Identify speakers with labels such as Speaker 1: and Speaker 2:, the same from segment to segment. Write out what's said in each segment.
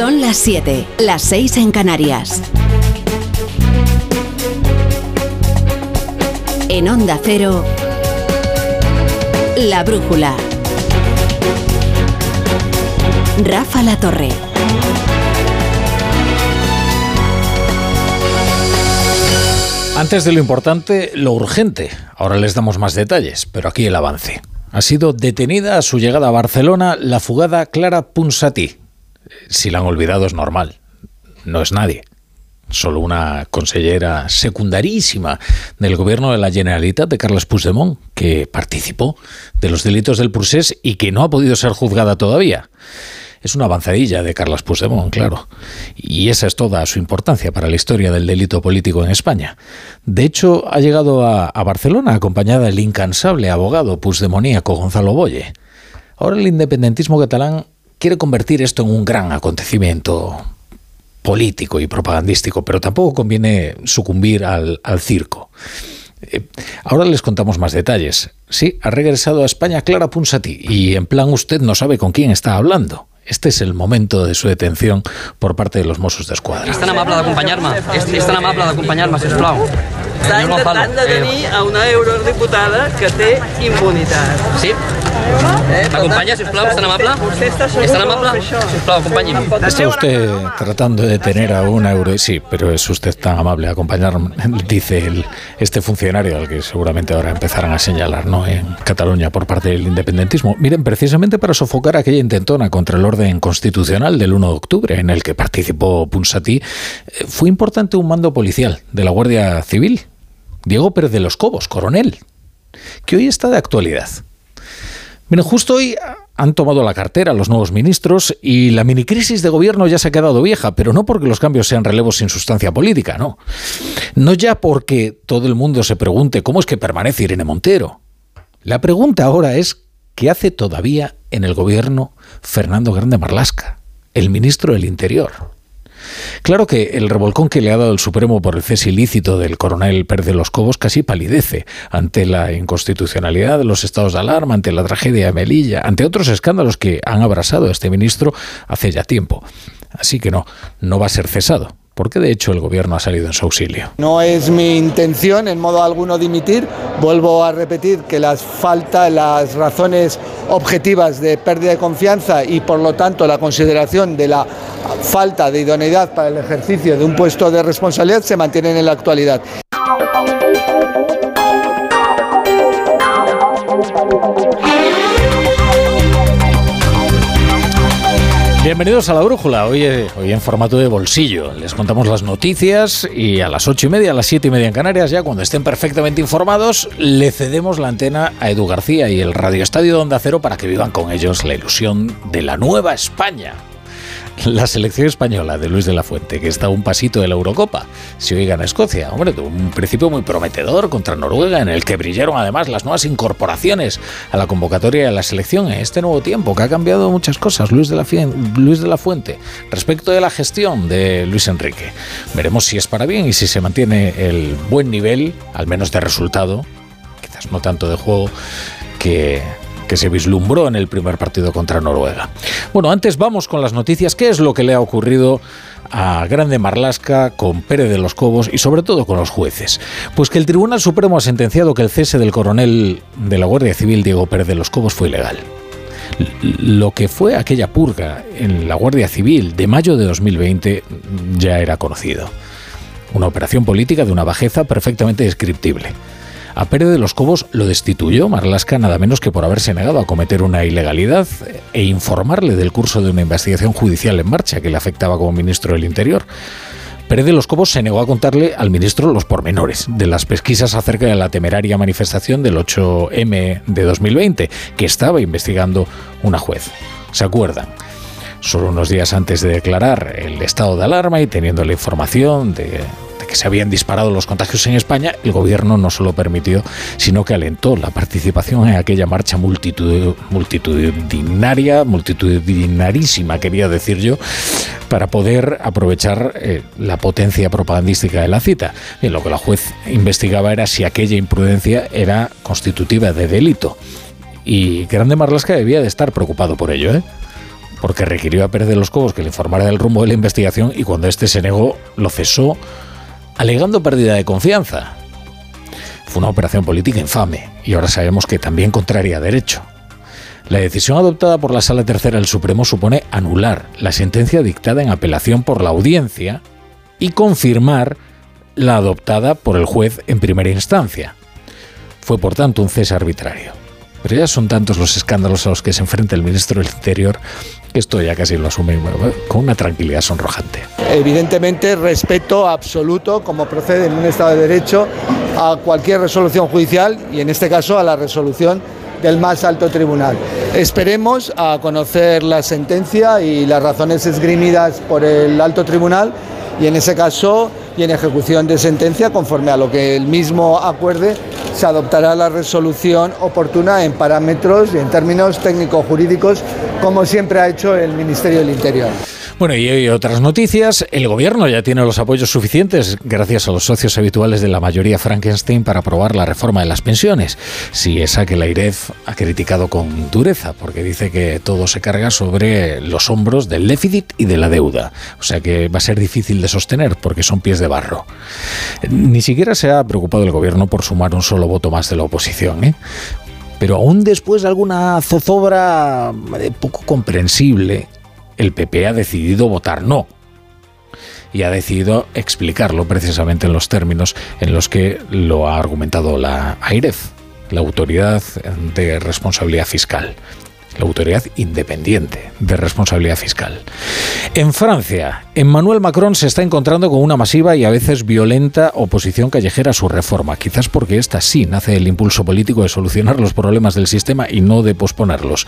Speaker 1: Son las 7, las 6 en Canarias. En Onda Cero, La Brújula. Rafa La Torre.
Speaker 2: Antes de lo importante, lo urgente. Ahora les damos más detalles, pero aquí el avance. Ha sido detenida a su llegada a Barcelona la fugada Clara Punsatí. Si la han olvidado es normal. No es nadie. Solo una consellera secundarísima del gobierno de la Generalitat de Carles Puigdemont, que participó de los delitos del Pursés y que no ha podido ser juzgada todavía es una avanzadilla de Carlos Puigdemont, claro. Y esa es toda su importancia para la historia del delito político en España. De hecho, ha llegado a, Barcelona acompañada del incansable abogado puigdemoníaco Gonzalo Boye. Ahora el independentismo catalán quiere convertir esto en un gran acontecimiento político y propagandístico, pero tampoco conviene sucumbir al, circo. Eh, ahora les contamos más detalles. Sí, ha regresado a España Clara Punsati y en plan usted no sabe con quién está hablando. Este es el momento de su detención por parte de los Mossos de Escuadra.
Speaker 3: Es tan amable de acompañarme. Es, tan amable de acompañar-me, sisplau.
Speaker 4: Està intentant detenir a una eurodiputada que té impunitat.
Speaker 3: Sí? Eh, ¿Acompaña, sisplau? ¿Es tan amable? ¿Es tan amable? Sisplau, acompáñeme.
Speaker 2: Está usted tratando de detener a una euro... Sí, pero es usted tan amable a acompañarme, dice el, este funcionario al que seguramente ahora empezarán a señalar ¿no? en Cataluña por parte del independentismo. Miren, precisamente para sofocar aquella intentona contra el orden constitucional del 1 de octubre en el que participó Punsati, eh, fue importante un mando policial de la Guardia Civil Diego Pérez de los Cobos, coronel, que hoy está de actualidad. Miren, justo hoy han tomado la cartera los nuevos ministros y la minicrisis de gobierno ya se ha quedado vieja, pero no porque los cambios sean relevos sin sustancia política, no. No ya porque todo el mundo se pregunte cómo es que permanece Irene Montero. La pregunta ahora es ¿qué hace todavía en el gobierno Fernando Grande Marlasca, el ministro del Interior? Claro que el revolcón que le ha dado el Supremo por el cese ilícito del coronel Pérez de los Cobos casi palidece ante la inconstitucionalidad de los estados de alarma, ante la tragedia de Melilla, ante otros escándalos que han abrazado a este ministro hace ya tiempo. Así que no, no va a ser cesado porque de hecho el gobierno ha salido en su auxilio.
Speaker 5: No es mi intención en modo alguno dimitir. Vuelvo a repetir que las las razones objetivas de pérdida de confianza y por lo tanto la consideración de la falta de idoneidad para el ejercicio de un puesto de responsabilidad se mantienen en la actualidad.
Speaker 2: Bienvenidos a la Brújula, hoy, hoy en formato de bolsillo. Les contamos las noticias y a las ocho y media, a las siete y media en Canarias, ya cuando estén perfectamente informados, le cedemos la antena a Edu García y el Radio Estadio de Onda Cero para que vivan con ellos la ilusión de la nueva España. la selección española de Luis de la Fuente, que está a un pasito de la Eurocopa, si hoy gana Escocia. Hombre, un principio muy prometedor contra Noruega, en el que brillaron además las nuevas incorporaciones a la convocatoria de la selección en este nuevo tiempo, que ha cambiado muchas cosas, Luis de la, Luis de la Fuente, respecto de la gestión de Luis Enrique. Veremos si es para bien y si se mantiene el buen nivel, al menos de resultado, quizás no tanto de juego, que que se vislumbró en el primer partido contra Noruega. Bueno, antes vamos con las noticias. ¿Qué es lo que le ha ocurrido a Grande Marlasca con Pérez de los Cobos y sobre todo con los jueces? Pues que el Tribunal Supremo ha sentenciado que el cese del coronel de la Guardia Civil Diego Pérez de los Cobos fue ilegal. Lo que fue aquella purga en la Guardia Civil de mayo de 2020 ya era conocido. Una operación política de una bajeza perfectamente descriptible. A Pérez de los Cobos lo destituyó Marlasca nada menos que por haberse negado a cometer una ilegalidad e informarle del curso de una investigación judicial en marcha que le afectaba como ministro del Interior. Pérez de los Cobos se negó a contarle al ministro los pormenores de las pesquisas acerca de la temeraria manifestación del 8M de 2020 que estaba investigando una juez. ¿Se acuerdan? Solo unos días antes de declarar el estado de alarma y teniendo la información de que se habían disparado los contagios en España, el gobierno no solo permitió, sino que alentó la participación en aquella marcha multitudinaria, multitudinarísima, quería decir yo, para poder aprovechar eh, la potencia propagandística de la cita. Y lo que la juez investigaba era si aquella imprudencia era constitutiva de delito. Y Grande Marlasca debía de estar preocupado por ello, ¿eh? porque requirió a Pérez de los Cobos que le informara del rumbo de la investigación y cuando éste se negó, lo cesó, alegando pérdida de confianza. Fue una operación política infame y ahora sabemos que también contraria a derecho. La decisión adoptada por la Sala Tercera del Supremo supone anular la sentencia dictada en apelación por la audiencia y confirmar la adoptada por el juez en primera instancia. Fue por tanto un cese arbitrario. Pero ya son tantos los escándalos a los que se enfrenta el ministro del Interior esto ya casi lo asume con una tranquilidad sonrojante.
Speaker 5: Evidentemente, respeto absoluto, como procede en un Estado de Derecho, a cualquier resolución judicial y en este caso a la resolución del más alto tribunal. Esperemos a conocer la sentencia y las razones esgrimidas por el alto tribunal y en ese caso y en ejecución de sentencia, conforme a lo que el mismo acuerde, se adoptará la resolución oportuna en parámetros y en términos técnico-jurídicos, como siempre ha hecho el Ministerio del Interior.
Speaker 2: Bueno, y hoy otras noticias. El gobierno ya tiene los apoyos suficientes, gracias a los socios habituales de la mayoría Frankenstein, para aprobar la reforma de las pensiones. Si esa que la IREF ha criticado con dureza, porque dice que todo se carga sobre los hombros del déficit y de la deuda. O sea que va a ser difícil de sostener, porque son pies de barro. Ni siquiera se ha preocupado el gobierno por sumar un solo voto más de la oposición. ¿eh? Pero aún después de alguna zozobra poco comprensible, el PP ha decidido votar no. Y ha decidido explicarlo precisamente en los términos en los que lo ha argumentado la AIREF, la Autoridad de Responsabilidad Fiscal la autoridad independiente de responsabilidad fiscal. En Francia, Emmanuel Macron se está encontrando con una masiva y a veces violenta oposición callejera a su reforma, quizás porque esta sí nace del impulso político de solucionar los problemas del sistema y no de posponerlos.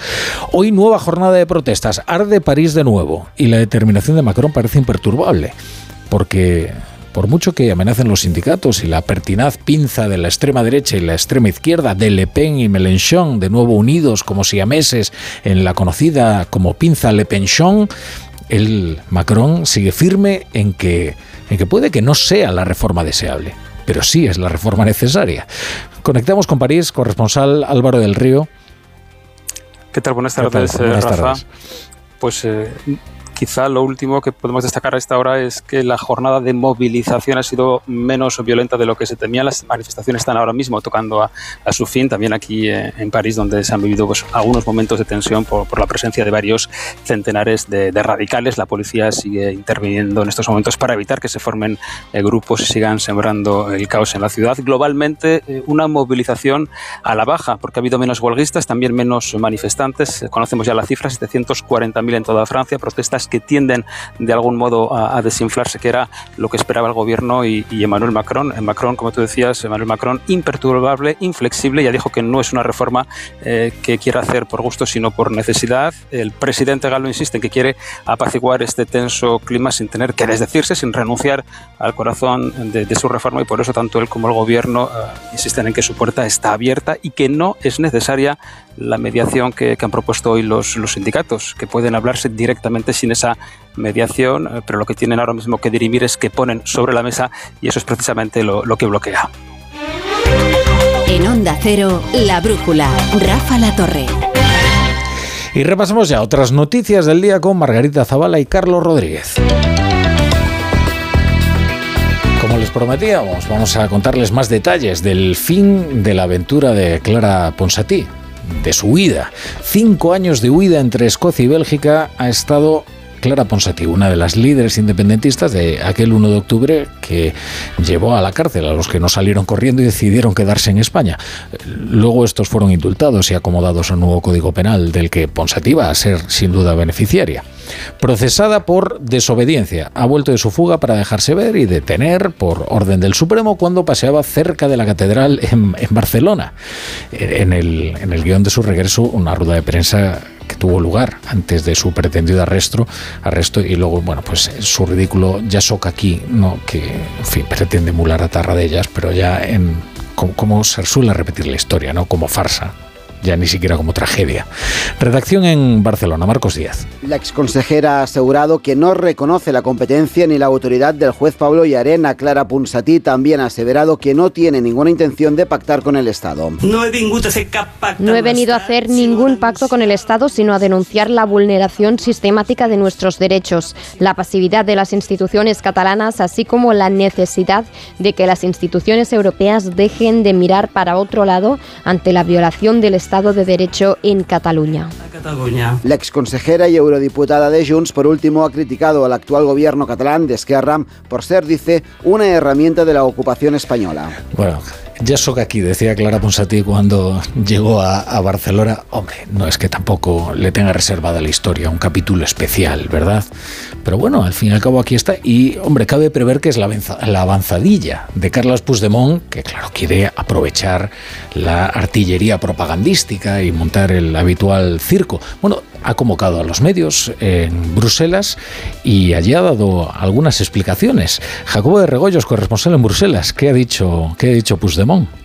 Speaker 2: Hoy nueva jornada de protestas, arde París de nuevo y la determinación de Macron parece imperturbable, porque por mucho que amenacen los sindicatos y la pertinaz pinza de la extrema derecha y la extrema izquierda, de Le Pen y Mélenchon, de nuevo unidos como siameses en la conocida como pinza Le Penchon, el Macron sigue firme en que, en que puede que no sea la reforma deseable, pero sí es la reforma necesaria. Conectamos con París, corresponsal Álvaro del Río.
Speaker 6: ¿Qué tal? Buenas tardes, Buenas Rafa. Tardes. Pues eh, Quizá lo último que podemos destacar a esta hora es que la jornada de movilización ha sido menos violenta de lo que se temía. Las manifestaciones están ahora mismo tocando a, su fin, también aquí eh, en París, donde se han vivido pues, algunos momentos de tensión por, la presencia de varios centenares de, radicales. La policía sigue interviniendo en estos momentos para evitar que se formen eh, grupos y sigan sembrando el caos en la ciudad. Globalmente, eh, una movilización a la baja, porque ha habido menos huelguistas, también menos manifestantes. Conocemos ya la cifra, 740.000 en toda Francia, protestas que tienden de algún modo a, desinflarse, que era lo que esperaba el gobierno y, Emmanuel Macron. Macron, como tú decías, Emmanuel Macron, imperturbable, inflexible, ya dijo que no es una reforma eh, que quiera hacer por gusto, sino por necesidad. El presidente Galo insiste en que quiere apaciguar este tenso clima sin tener que desdecirse, sin renunciar al corazón de, su reforma y por eso tanto él como el gobierno eh, insisten en que su puerta está abierta y que no es necesaria la mediación que, han propuesto hoy los, los sindicatos, que pueden hablarse directamente sin esa mediación, eh, pero lo que tienen ahora mismo que dirimir es que ponen sobre la mesa y eso es precisamente lo, lo que bloquea.
Speaker 1: En Onda Cero, La Brújula, Rafa La Torre.
Speaker 2: Y repasamos ya otras noticias del día con Margarita Zavala y Carlos Rodríguez. Como les prometíamos, vamos a contarles más detalles del fin de la aventura de Clara Ponsatí, de su huida. Cinco años de huida entre Escocia y Bélgica ha estado Clara Ponsati, una de las líderes independentistas de aquel 1 de octubre que llevó a la cárcel a los que no salieron corriendo y decidieron quedarse en España. Luego estos fueron indultados y acomodados a un nuevo código penal del que Ponsati va a ser sin duda beneficiaria. Procesada por desobediencia, ha vuelto de su fuga para dejarse ver y detener por orden del Supremo cuando paseaba cerca de la catedral en, Barcelona. En el, en el guion de su regreso, una rueda de prensa que tuvo lugar antes de su pretendido arresto, arresto y luego, bueno, pues su ridículo ya soca aquí, ¿no? que, en fin, pretende emular a ellas pero ya en como, se suele repetir la historia, ¿no? Como farsa. Ya ni siquiera como tragedia. Redacción en Barcelona, Marcos Díaz.
Speaker 7: La exconsejera ha asegurado que no reconoce la competencia ni la autoridad del juez Pablo Yarena. Clara Punsatí también ha aseverado que no tiene ninguna intención de pactar con el Estado.
Speaker 8: No he venido a hacer ningún pacto con el Estado, sino a denunciar la vulneración sistemática de nuestros derechos, la pasividad de las instituciones catalanas, así como la necesidad de que las instituciones europeas dejen de mirar para otro lado ante la violación del Estado de Derecho en Cataluña.
Speaker 7: La exconsejera y eurodiputada de Junts, por último, ha criticado al actual gobierno catalán de Esquerra por ser, dice, una herramienta de la ocupación española.
Speaker 2: Bueno, ya aquí, decía Clara Ponsatí cuando llegó a, Barcelona. Hombre, no es que tampoco le tenga reservada la historia, un capítulo especial, ¿verdad? Pero bueno, al fin y al cabo aquí está. Y, hombre, cabe prever que es la, la avanzadilla de Carlos Puigdemont, que claro, quiere aprovechar la artillería propagandística y montar el habitual circo. Bueno, ha convocado a los medios en Bruselas y allí ha dado algunas explicaciones. Jacobo de Regoyos, corresponsal en Bruselas, ¿qué ha dicho, qué ha dicho Puigdemont? Ramón.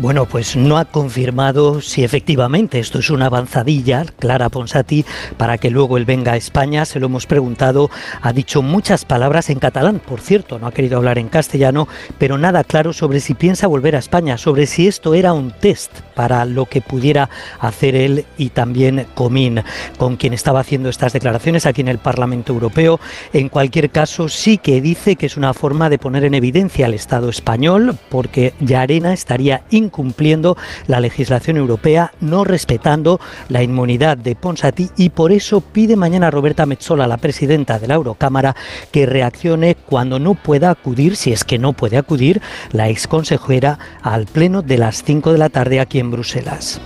Speaker 9: Bueno, pues no ha confirmado si efectivamente esto es una avanzadilla, Clara Ponsati, para que luego él venga a España. Se lo hemos preguntado. Ha dicho muchas palabras en catalán, por cierto, no ha querido hablar en castellano, pero nada claro sobre si piensa volver a España, sobre si esto era un test para lo que pudiera hacer él y también Comín, con quien estaba haciendo estas declaraciones aquí en el Parlamento Europeo. En cualquier caso, sí que dice que es una forma de poner en evidencia al Estado español, porque Yarena estaría incumpliendo la legislación europea, no respetando la inmunidad de Ponsati y por eso pide mañana Roberta Metzola, la presidenta de la Eurocámara, que reaccione cuando no pueda acudir, si es que no puede acudir, la exconsejera al pleno de las 5 de la tarde aquí en Bruselas.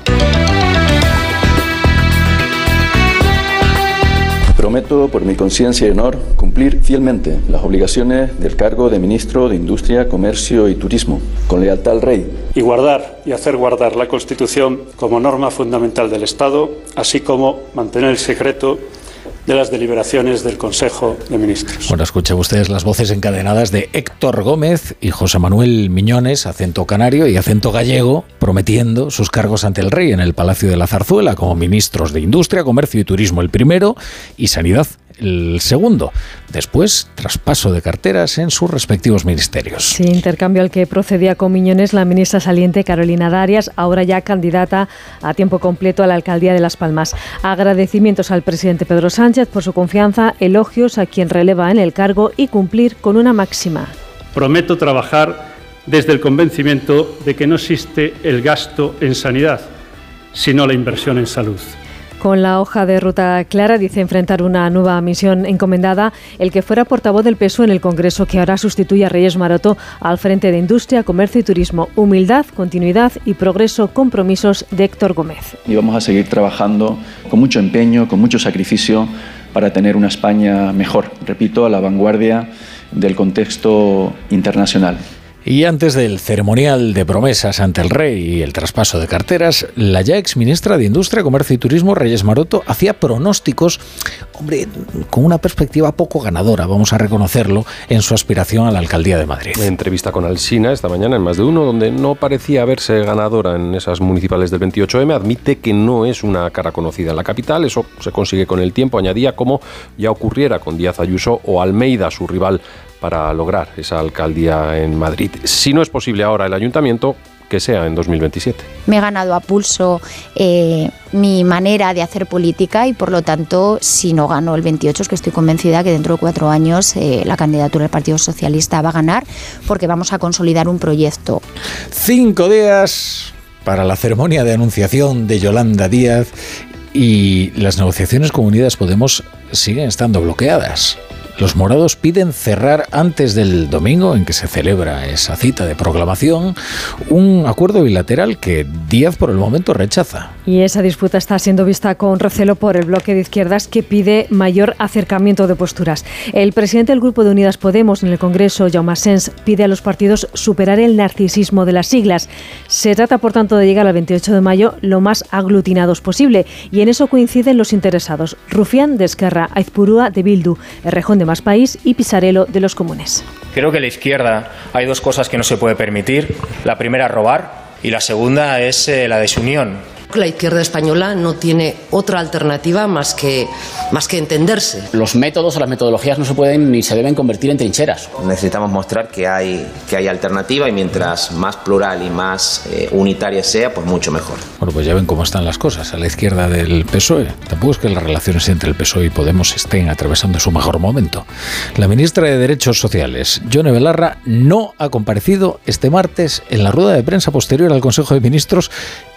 Speaker 10: Prometo, por mi conciencia y honor, cumplir fielmente las obligaciones del cargo de ministro de Industria, Comercio y Turismo, con lealtad al Rey.
Speaker 11: Y guardar y hacer guardar la Constitución como norma fundamental del Estado, así como mantener el secreto de las deliberaciones del Consejo de Ministros.
Speaker 2: Bueno, escuchen ustedes las voces encadenadas de Héctor Gómez y José Manuel Miñones, acento canario y acento gallego, prometiendo sus cargos ante el rey en el Palacio de la Zarzuela como ministros de Industria, Comercio y Turismo el primero y Sanidad el segundo. Después, traspaso de carteras en sus respectivos ministerios.
Speaker 12: Sí, intercambio al que procedía con Miñones la ministra saliente Carolina Darias, ahora ya candidata a tiempo completo a la alcaldía de Las Palmas. Agradecimientos al presidente Pedro Sánchez por su confianza, elogios a quien releva en el cargo y cumplir con una máxima.
Speaker 11: Prometo trabajar desde el convencimiento de que no existe el gasto en sanidad, sino la inversión en salud.
Speaker 12: Con la hoja de ruta clara, dice enfrentar una nueva misión encomendada el que fuera portavoz del PSOE en el Congreso, que ahora sustituye a Reyes Maroto al frente de Industria, Comercio y Turismo. Humildad, continuidad y progreso, compromisos de Héctor Gómez.
Speaker 10: Y vamos a seguir trabajando con mucho empeño, con mucho sacrificio para tener una España mejor, repito, a la vanguardia del contexto internacional.
Speaker 2: Y antes del ceremonial de promesas ante el rey y el traspaso de carteras, la ya ex ministra de Industria, Comercio y Turismo, Reyes Maroto, hacía pronósticos, hombre, con una perspectiva poco ganadora, vamos a reconocerlo, en su aspiración a la alcaldía de Madrid.
Speaker 13: En entrevista con Alsina esta mañana en más de uno, donde no parecía verse ganadora en esas municipales del 28M, admite que no es una cara conocida en la capital, eso se consigue con el tiempo, añadía como ya ocurriera con Díaz Ayuso o Almeida, su rival para lograr esa alcaldía en Madrid. Si no es posible ahora el ayuntamiento, que sea en 2027.
Speaker 14: Me he ganado a pulso eh, mi manera de hacer política y por lo tanto, si no gano el 28, es que estoy convencida que dentro de cuatro años eh, la candidatura del Partido Socialista va a ganar porque vamos a consolidar un proyecto.
Speaker 2: Cinco días para la ceremonia de anunciación de Yolanda Díaz y las negociaciones con Unidas Podemos siguen estando bloqueadas. Los morados piden cerrar antes del domingo en que se celebra esa cita de proclamación un acuerdo bilateral que Díaz por el momento rechaza.
Speaker 12: Y esa disputa está siendo vista con recelo por el bloque de izquierdas que pide mayor acercamiento de posturas. El presidente del Grupo de Unidas Podemos en el Congreso, Jaume Sens, pide a los partidos superar el narcisismo de las siglas. Se trata, por tanto, de llegar al 28 de mayo lo más aglutinados posible y en eso coinciden los interesados. Rufián de Esquerra, Aizpurúa de Bildu, Errejón de más País y Pisarelo de los Comunes.
Speaker 15: Creo que la izquierda hay dos cosas que no se puede permitir. La primera, robar, y la segunda es eh, la desunión La izquierda española no tiene otra alternativa más que, más que entenderse.
Speaker 16: Los métodos o las metodologías no se pueden ni se deben convertir en trincheras.
Speaker 17: Necesitamos mostrar que hay, que hay alternativa y mientras más plural y más eh, unitaria sea, pues mucho mejor.
Speaker 2: Bueno, pues ya ven cómo están las cosas a la izquierda del PSOE. Tampoco es que las relaciones entre el PSOE y Podemos estén atravesando su mejor momento. La ministra de Derechos Sociales, Yone Belarra, no ha comparecido este martes en la rueda de prensa posterior al Consejo de Ministros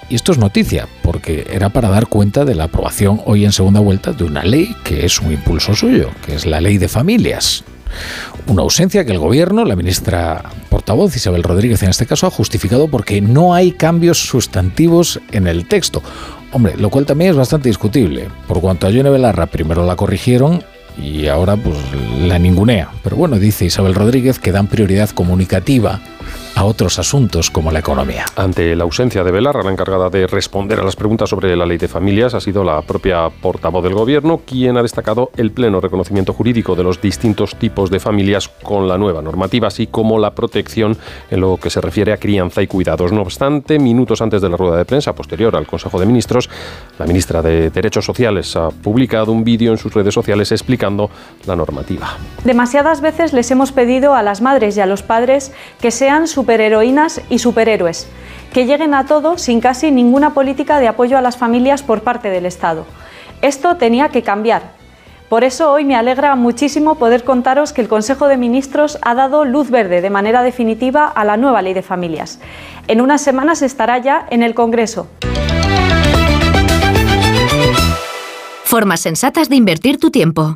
Speaker 2: y esto es noticia, porque era para dar cuenta de la aprobación hoy en segunda vuelta de una ley que es un impulso suyo, que es la ley de familias. Una ausencia que el gobierno, la ministra portavoz Isabel Rodríguez en este caso, ha justificado porque no hay cambios sustantivos en el texto. Hombre, lo cual también es bastante discutible. Por cuanto a Yone Belarra primero la corrigieron y ahora pues la ningunea. Pero bueno, dice Isabel Rodríguez que dan prioridad comunicativa a otros asuntos como la economía.
Speaker 13: Ante la ausencia de Belarra, la encargada de responder a las preguntas sobre la ley de familias ha sido la propia portavoz del Gobierno, quien ha destacado el pleno reconocimiento jurídico de los distintos tipos de familias con la nueva normativa, así como la protección en lo que se refiere a crianza y cuidados. No obstante, minutos antes de la rueda de prensa posterior al Consejo de Ministros, la ministra de Derechos Sociales ha publicado un vídeo en sus redes sociales explicando la normativa.
Speaker 18: Demasiadas veces les hemos pedido a las madres y a los padres que sean su superheroínas y superhéroes, que lleguen a todo sin casi ninguna política de apoyo a las familias por parte del Estado. Esto tenía que cambiar. Por eso hoy me alegra muchísimo poder contaros que el Consejo de Ministros ha dado luz verde de manera definitiva a la nueva ley de familias. En unas semanas estará ya en el Congreso.
Speaker 19: Formas sensatas de invertir tu tiempo.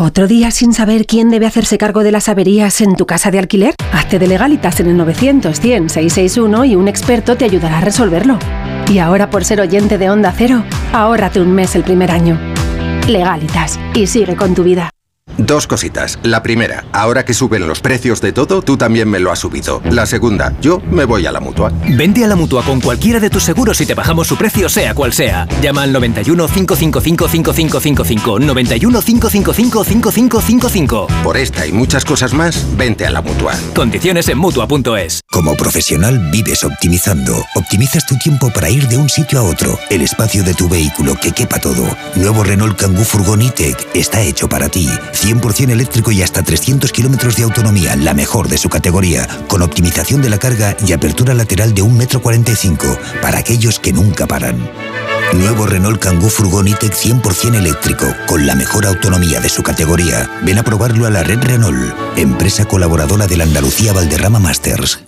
Speaker 20: ¿Otro día sin saber quién debe hacerse cargo de las averías en tu casa de alquiler? Hazte de legalitas en el 900-100-661 y un experto te ayudará a resolverlo. Y ahora por ser oyente de Onda Cero, ahórrate un mes el primer año. Legalitas y sigue con tu vida.
Speaker 21: Dos cositas. La primera, ahora que suben los precios de todo, tú también me lo has subido. La segunda, yo me voy a la mutua.
Speaker 22: Vente a la mutua con cualquiera de tus seguros y te bajamos su precio, sea cual sea. Llama al 91 555 5555. 91 555 5555.
Speaker 21: Por esta y muchas cosas más, vente a la mutua.
Speaker 22: Condiciones en mutua.es.
Speaker 23: Como profesional, vives optimizando. Optimizas tu tiempo para ir de un sitio a otro. El espacio de tu vehículo que quepa todo. Nuevo Renault Kangoo Furgon E-Tech está hecho para ti. 100% eléctrico y hasta 300 kilómetros de autonomía, la mejor de su categoría, con optimización de la carga y apertura lateral de 1,45 m para aquellos que nunca paran. Nuevo Renault Kangoo Furgon E-Tech 100% eléctrico, con la mejor autonomía de su categoría. Ven a probarlo a la red Renault, empresa colaboradora de la Andalucía Valderrama Masters.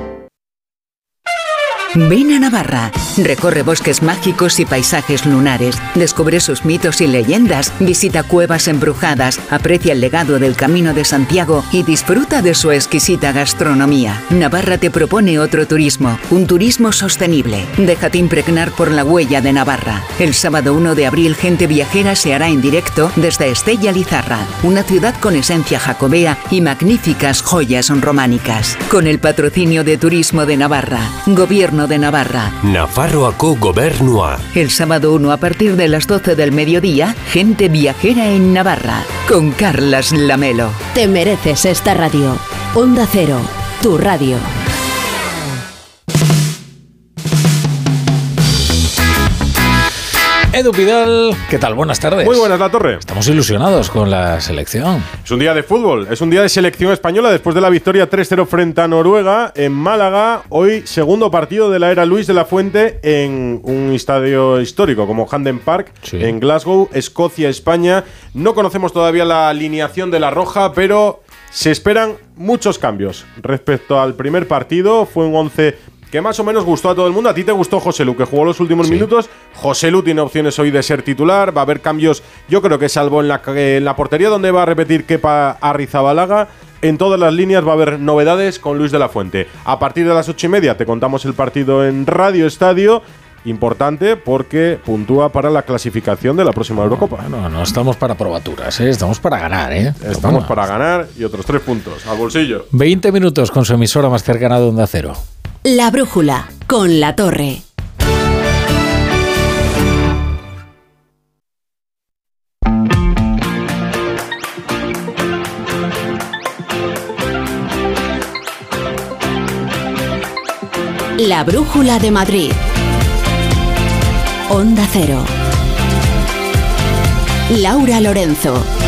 Speaker 19: Ven a Navarra, recorre bosques mágicos y paisajes lunares, descubre sus mitos y leyendas, visita cuevas embrujadas, aprecia el legado del Camino de Santiago y disfruta de su exquisita gastronomía. Navarra te propone otro turismo, un turismo sostenible. Déjate impregnar por la huella de Navarra. El sábado 1 de abril Gente Viajera se hará en directo desde Estella Lizarra, una ciudad con esencia jacobea y magníficas joyas románicas. Con el patrocinio de Turismo de Navarra, Gobierno de Navarra.
Speaker 23: Nafarroaco Gobernua.
Speaker 19: El sábado 1 a partir de las 12 del mediodía, gente viajera en Navarra, con Carlas Lamelo.
Speaker 1: Te mereces esta radio. Onda Cero, tu radio.
Speaker 2: Edu Pidal, ¿qué tal? Buenas tardes.
Speaker 24: Muy buenas, La Torre.
Speaker 2: Estamos ilusionados con la selección.
Speaker 24: Es un día de fútbol, es un día de selección española después de la victoria 3-0 frente a Noruega en Málaga. Hoy, segundo partido de la era Luis de la Fuente en un estadio histórico como Handen Park, en Glasgow, Escocia, España. No conocemos todavía la alineación de la Roja, pero se esperan muchos cambios respecto al primer partido. Fue un 11 que más o menos gustó a todo el mundo. A ti te gustó José Lu, que jugó los últimos minutos. José Lu tiene opciones hoy de ser titular. Va a haber cambios, yo creo que salvo en la, en la portería donde va a repetir Kepa Arrizabalaga. En todas las líneas va a haber novedades con Luis de la Fuente. A partir de las ocho y media te contamos el partido en Radio Estadio importante porque puntúa para la clasificación de la próxima Eurocopa.
Speaker 2: No, no estamos para probaturas, ¿eh? estamos para ganar. ¿eh?
Speaker 24: Estamos para ganar y otros tres puntos al bolsillo.
Speaker 2: 20 minutos con su emisora más cercana de Onda Cero.
Speaker 1: La Brújula, con La Torre. La Brújula de Madrid. Onda Cero. Laura Lorenzo.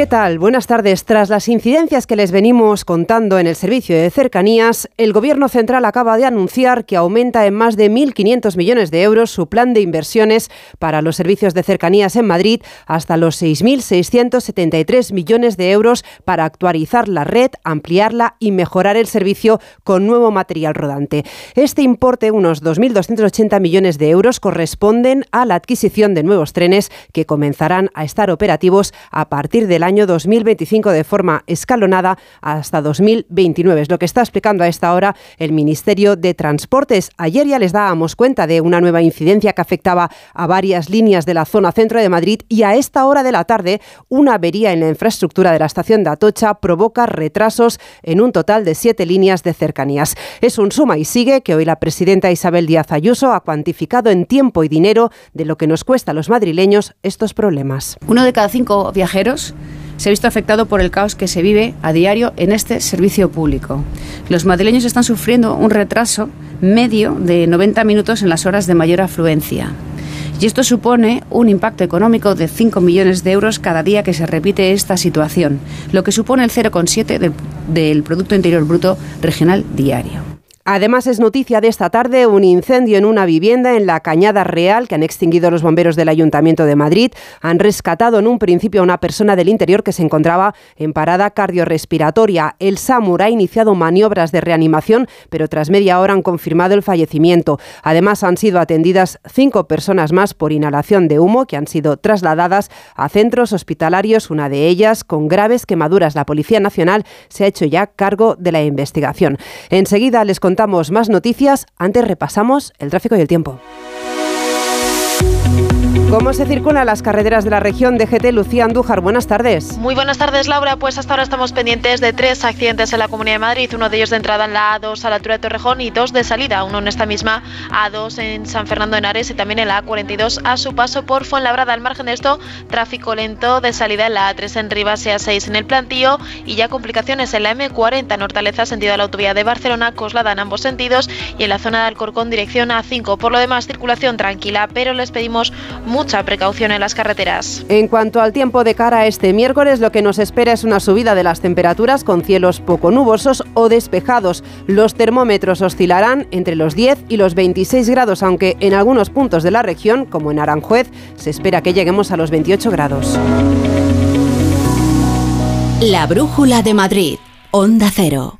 Speaker 25: ¿Qué tal? Buenas tardes. Tras las incidencias que les venimos contando en el servicio de cercanías, el Gobierno central acaba de anunciar que aumenta en más de 1.500 millones de euros su plan de inversiones para los servicios de cercanías en Madrid hasta los 6.673 millones de euros para actualizar la red, ampliarla y mejorar el servicio con nuevo material rodante. Este importe, unos 2.280 millones de euros, corresponden a la adquisición de nuevos trenes que comenzarán a estar operativos a partir del año 2025 de forma escalonada hasta 2029. Es lo que está explicando a esta hora el Ministerio de Transportes. Ayer ya les dábamos cuenta de una nueva incidencia que afectaba a varias líneas de la zona centro de Madrid y a esta hora de la tarde una avería en la infraestructura de la estación de Atocha provoca retrasos en un total de siete líneas de cercanías. Es un suma y sigue que hoy la presidenta Isabel Díaz Ayuso ha cuantificado en tiempo y dinero de lo que nos cuesta a los madrileños estos problemas.
Speaker 26: Uno de cada cinco viajeros se ha visto afectado por el caos que se vive a diario en este servicio público. Los madrileños están sufriendo un retraso medio de 90 minutos en las horas de mayor afluencia. Y esto supone un impacto económico de 5 millones de euros cada día que se repite esta situación, lo que supone el 0,7 del, del Producto Interior Bruto Regional diario.
Speaker 25: Además, es noticia de esta tarde un incendio en una vivienda en la Cañada Real que han extinguido los bomberos del Ayuntamiento de Madrid. Han rescatado en un principio a una persona del interior que se encontraba en parada cardiorrespiratoria. El SAMUR ha iniciado maniobras de reanimación, pero tras media hora han confirmado el fallecimiento. Además, han sido atendidas cinco personas más por inhalación de humo que han sido trasladadas a centros hospitalarios, una de ellas con graves quemaduras. La Policía Nacional se ha hecho ya cargo de la investigación. Enseguida les contamos más noticias, antes repasamos el tráfico y el tiempo. ¿Cómo se circulan las carreteras de la región de GT? Lucía Andújar, buenas tardes.
Speaker 27: Muy buenas tardes, Laura. Pues hasta ahora estamos pendientes de tres accidentes en la Comunidad de Madrid, uno de ellos de entrada en la A2 a la altura de Torrejón y dos de salida, uno en esta misma A2 en San Fernando de Henares y también en la A42 a su paso por Fuenlabrada. Al margen de esto, tráfico lento de salida en la A3 en Rivas y A6 en el Plantío y ya complicaciones en la M40 en Hortaleza, sentido a la autovía de Barcelona, Coslada en ambos sentidos y en la zona de Alcorcón, dirección A5. Por lo demás, circulación tranquila, pero les pedimos mucha precaución en las carreteras.
Speaker 25: En cuanto al tiempo de cara a este miércoles, lo que nos espera es una subida de las temperaturas con cielos poco nubosos o despejados. Los termómetros oscilarán entre los 10 y los 26 grados, aunque en algunos puntos de la región, como en Aranjuez, se espera que lleguemos a los 28 grados.
Speaker 1: La Brújula de Madrid, Onda Cero.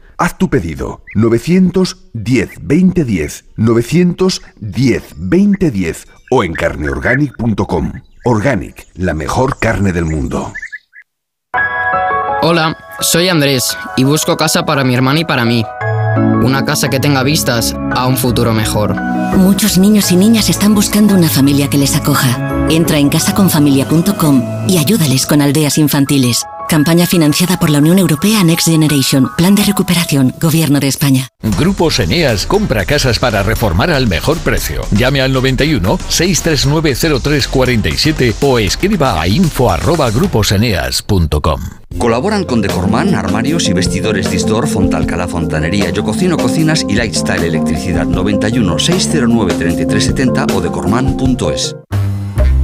Speaker 28: Haz tu pedido 910 2010 910 2010 o en carneorganic.com. Organic, la mejor carne del mundo.
Speaker 29: Hola, soy Andrés y busco casa para mi hermana y para mí. Una casa que tenga vistas a un futuro mejor.
Speaker 1: Muchos niños y niñas están buscando una familia que les acoja. Entra en casaconfamilia.com y ayúdales con aldeas infantiles.
Speaker 30: Campaña financiada por la Unión Europea Next Generation. Plan de recuperación. Gobierno de España.
Speaker 31: Grupos Eneas compra casas para reformar al mejor precio. Llame al 91 639 0347 o escriba a info@gruposeneas.com.
Speaker 32: Colaboran con Decorman, armarios y vestidores Distor, Fontalcala Fontanería, Yo Cocino Cocinas y Lifestyle Electricidad 91 609 3370 o decorman.es.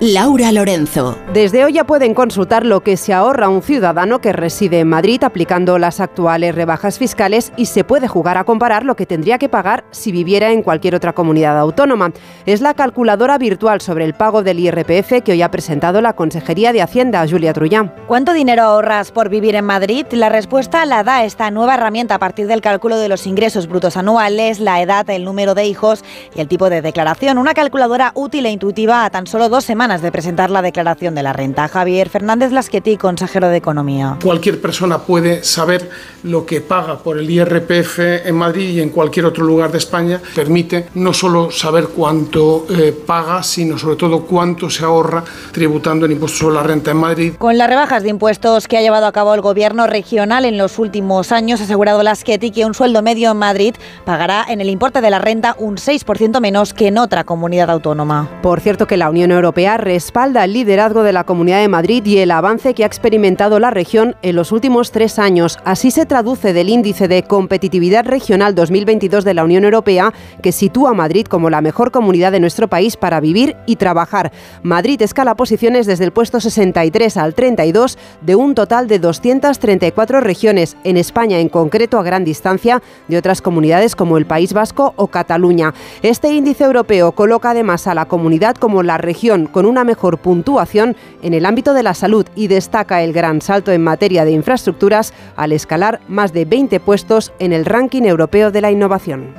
Speaker 1: Laura Lorenzo.
Speaker 25: Desde hoy ya pueden consultar lo que se ahorra un ciudadano que reside en Madrid aplicando las actuales rebajas fiscales y se puede jugar a comparar lo que tendría que pagar si viviera en cualquier otra comunidad autónoma. Es la calculadora virtual sobre el pago del IRPF que hoy ha presentado la Consejería de Hacienda, Julia Trullán.
Speaker 33: ¿Cuánto dinero ahorras por vivir en Madrid? La respuesta la da esta nueva herramienta a partir del cálculo de los ingresos brutos anuales, la edad, el número de hijos y el tipo de declaración. Una calculadora útil e intuitiva a tan solo dos semanas de presentar la declaración de la renta. Javier Fernández Lasqueti, consejero de Economía.
Speaker 34: Cualquier persona puede saber lo que paga por el IRPF en Madrid y en cualquier otro lugar de España. Permite no solo saber cuánto eh, paga, sino sobre todo cuánto se ahorra tributando el impuesto sobre la renta en Madrid.
Speaker 33: Con las rebajas de impuestos que ha llevado a cabo el gobierno regional en los últimos años, ha asegurado Lasqueti que un sueldo medio en Madrid pagará en el importe de la renta un 6% menos que en otra comunidad autónoma.
Speaker 25: Por cierto que la Unión Europea respalda el liderazgo de la Comunidad de Madrid y el avance que ha experimentado la región en los últimos tres años. Así se traduce del índice de competitividad regional 2022 de la Unión Europea, que sitúa a Madrid como la mejor comunidad de nuestro país para vivir y trabajar. Madrid escala posiciones desde el puesto 63 al 32 de un total de 234 regiones, en España en concreto a gran distancia de otras comunidades como el País Vasco o Cataluña. Este índice europeo coloca además a la comunidad como la región con una mejor puntuación en el ámbito de la salud y destaca el gran salto en materia de infraestructuras al escalar más de 20 puestos en el ranking europeo de la innovación.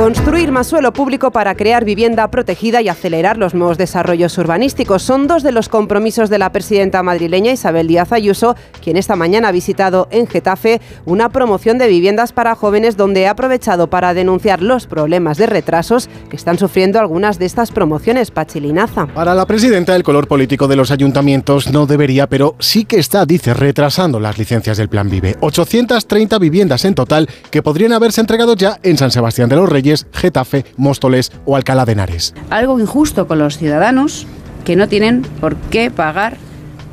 Speaker 25: Construir más suelo público para crear vivienda protegida y acelerar los nuevos desarrollos urbanísticos son dos de los compromisos de la presidenta madrileña Isabel Díaz Ayuso, quien esta mañana ha visitado en Getafe una promoción de viviendas para jóvenes donde ha aprovechado para denunciar los problemas de retrasos que están sufriendo algunas de estas promociones. Pachilinaza.
Speaker 35: Para la presidenta, el color político de los ayuntamientos no debería, pero sí que está, dice, retrasando las licencias del Plan Vive. 830 viviendas en total que podrían haberse entregado ya en San Sebastián de los Reyes Getafe, Móstoles o Alcalá de Henares.
Speaker 26: Algo injusto con los ciudadanos que no tienen por qué pagar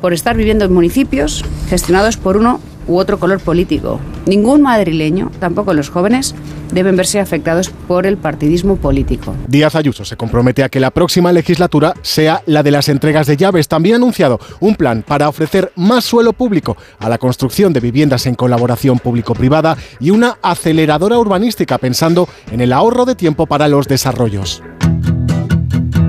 Speaker 26: por estar viviendo en municipios gestionados por uno u otro color político. Ningún madrileño, tampoco los jóvenes, deben verse afectados por el partidismo político.
Speaker 35: Díaz Ayuso se compromete a que la próxima legislatura sea la de las entregas de llaves. También ha anunciado un plan para ofrecer más suelo público a la construcción de viviendas en colaboración público-privada y una aceleradora urbanística pensando en el ahorro de tiempo para los desarrollos.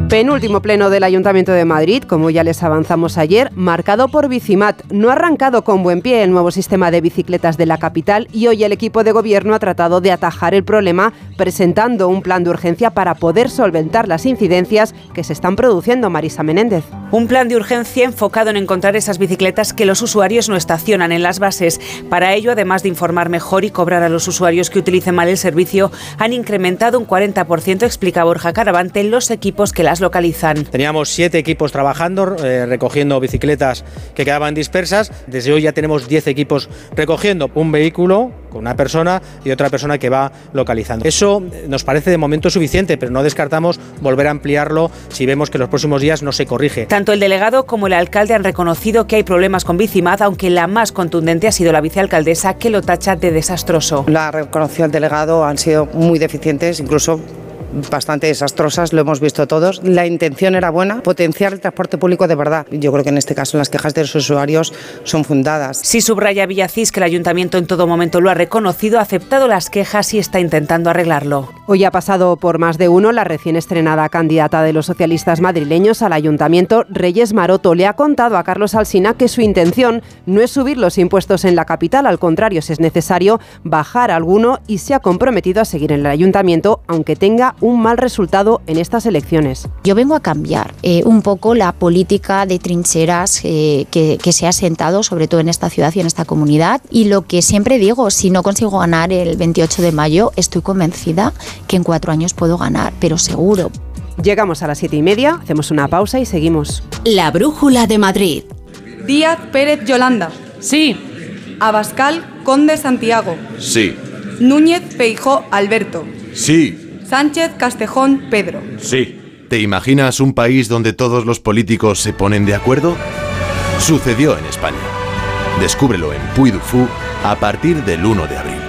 Speaker 25: Penúltimo pleno del Ayuntamiento de Madrid, como ya les avanzamos ayer, marcado por Bicimat. No ha arrancado con buen pie el nuevo sistema de bicicletas de la capital y hoy el equipo de gobierno ha tratado de atajar el problema presentando un plan de urgencia para poder solventar las incidencias que se están produciendo, Marisa Menéndez.
Speaker 36: Un plan de urgencia enfocado en encontrar esas bicicletas que los usuarios no estacionan en las bases. Para ello, además de informar mejor y cobrar a los usuarios que utilicen mal el servicio, han incrementado un 40%, explica Borja Caravante, los equipos que las las localizan.
Speaker 37: Teníamos siete equipos trabajando, eh, recogiendo bicicletas que quedaban dispersas. Desde hoy ya tenemos 10 equipos recogiendo un vehículo con una persona y otra persona que va localizando. Eso nos parece de momento suficiente, pero no descartamos volver a ampliarlo si vemos que en los próximos días no se corrige.
Speaker 36: Tanto el delegado como el alcalde han reconocido que hay problemas con Bicimad, aunque la más contundente ha sido la vicealcaldesa que lo tacha de desastroso.
Speaker 38: La reconocido el delegado han sido muy deficientes, incluso bastante desastrosas, lo hemos visto todos. La intención era buena, potenciar el transporte público de verdad. Yo creo que en este caso las quejas de los usuarios son fundadas.
Speaker 36: Sí subraya Villacís que el ayuntamiento en todo momento lo ha reconocido, ha aceptado las quejas y está intentando arreglarlo.
Speaker 25: Hoy ha pasado por más de uno la recién estrenada candidata de los socialistas madrileños al ayuntamiento, Reyes Maroto, le ha contado a Carlos Alsina que su intención no es subir los impuestos en la capital, al contrario, si es necesario, bajar alguno y se ha comprometido a seguir en el ayuntamiento, aunque tenga un mal resultado en estas elecciones.
Speaker 14: Yo vengo a cambiar eh, un poco la política de trincheras eh, que, que se ha sentado, sobre todo en esta ciudad y en esta comunidad. Y lo que siempre digo, si no consigo ganar el 28 de mayo, estoy convencida que en cuatro años puedo ganar, pero seguro.
Speaker 25: Llegamos a las siete y media, hacemos una pausa y seguimos.
Speaker 1: La Brújula de Madrid.
Speaker 39: Díaz Pérez Yolanda.
Speaker 40: Sí.
Speaker 39: Abascal Conde Santiago.
Speaker 40: Sí.
Speaker 39: Núñez Feijó Alberto.
Speaker 40: Sí.
Speaker 39: Sánchez Castejón Pedro.
Speaker 40: Sí. ¿Te imaginas un país donde todos los políticos se ponen de acuerdo? Sucedió en España. Descúbrelo en Puy a partir del 1 de abril.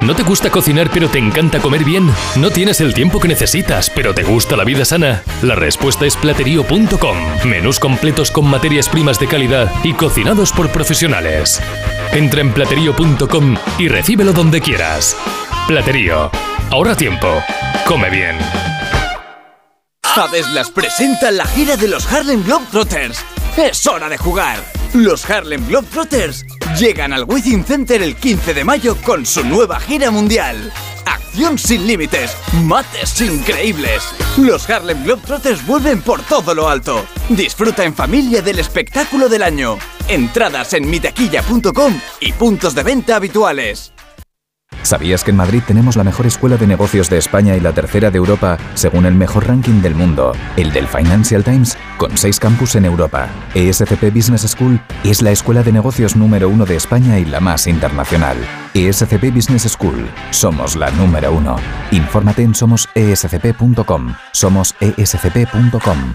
Speaker 41: ¿No te gusta cocinar pero te encanta comer bien? ¿No tienes el tiempo que necesitas pero te gusta la vida sana? La respuesta es platerío.com. Menús completos con materias primas de calidad y cocinados por profesionales. Entra en platerío.com y recíbelo donde quieras. Platerío. Ahorra tiempo. Come bien.
Speaker 42: Hadeslas presenta la gira de los Harlem Globetrotters. Es hora de jugar. Los Harlem Globetrotters llegan al Within Center el 15 de mayo con su nueva gira mundial. Acción sin límites, mates increíbles. Los Harlem Globetrotters vuelven por todo lo alto. Disfruta en familia del espectáculo del año. Entradas en mitaquilla.com y puntos de venta habituales.
Speaker 22: ¿Sabías que en Madrid tenemos la mejor escuela de negocios de España y la tercera de Europa, según el mejor ranking del mundo, el del Financial Times, con seis campus en Europa? ESCP Business School es la escuela de negocios número uno de España y la más internacional. ESCP Business School, somos la número uno. Infórmate en somosescp.com. Somosescp.com.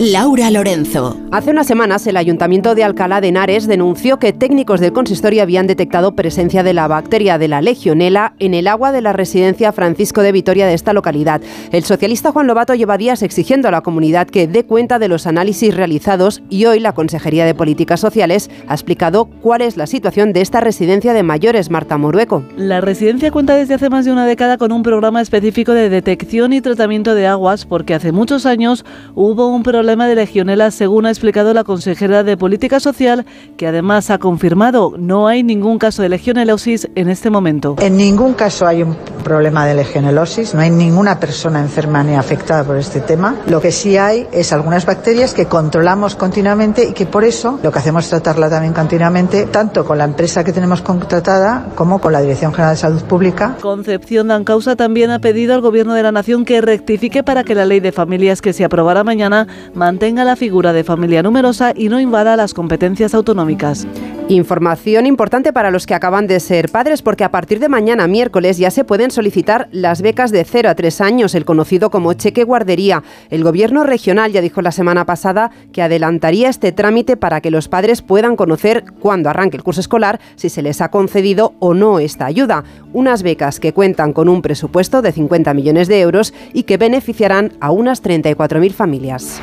Speaker 1: Laura Lorenzo.
Speaker 25: Hace unas semanas el Ayuntamiento de Alcalá de Henares denunció que técnicos del consistorio habían detectado presencia de la bacteria de la legionela en el agua de la residencia Francisco de Vitoria de esta localidad. El socialista Juan Lobato lleva días exigiendo a la comunidad que dé cuenta de los análisis realizados y hoy la Consejería de Políticas Sociales ha explicado cuál es la situación de esta residencia de mayores, Marta Morueco.
Speaker 43: La residencia cuenta desde hace más de una década con un programa específico de detección y tratamiento de aguas porque hace muchos años hubo un problema de legionela, según ha explicado la consejera de Política Social, que además ha confirmado no hay ningún caso de legionelosis en este momento.
Speaker 44: En ningún caso hay un problema de legionelosis, no hay ninguna persona enferma ni afectada por este tema. Lo que sí hay es algunas bacterias que controlamos continuamente y que por eso lo que hacemos es tratarla también continuamente, tanto con la empresa que tenemos contratada como con la Dirección General de Salud Pública.
Speaker 43: Concepción Dancausa también ha pedido al Gobierno de la Nación que rectifique para que la ley de familias que se aprobará mañana
Speaker 45: mantenga la figura de familia numerosa y no invada las competencias autonómicas.
Speaker 25: Información importante para los que acaban de ser padres porque a partir de mañana miércoles ya se pueden solicitar las becas de 0 a 3 años, el conocido como cheque guardería. El gobierno regional ya dijo la semana pasada que adelantaría este trámite para que los padres puedan conocer cuándo arranque el curso escolar si se les ha concedido o no esta ayuda. Unas becas que cuentan con un presupuesto de 50 millones de euros y que beneficiarán a unas 34.000 familias.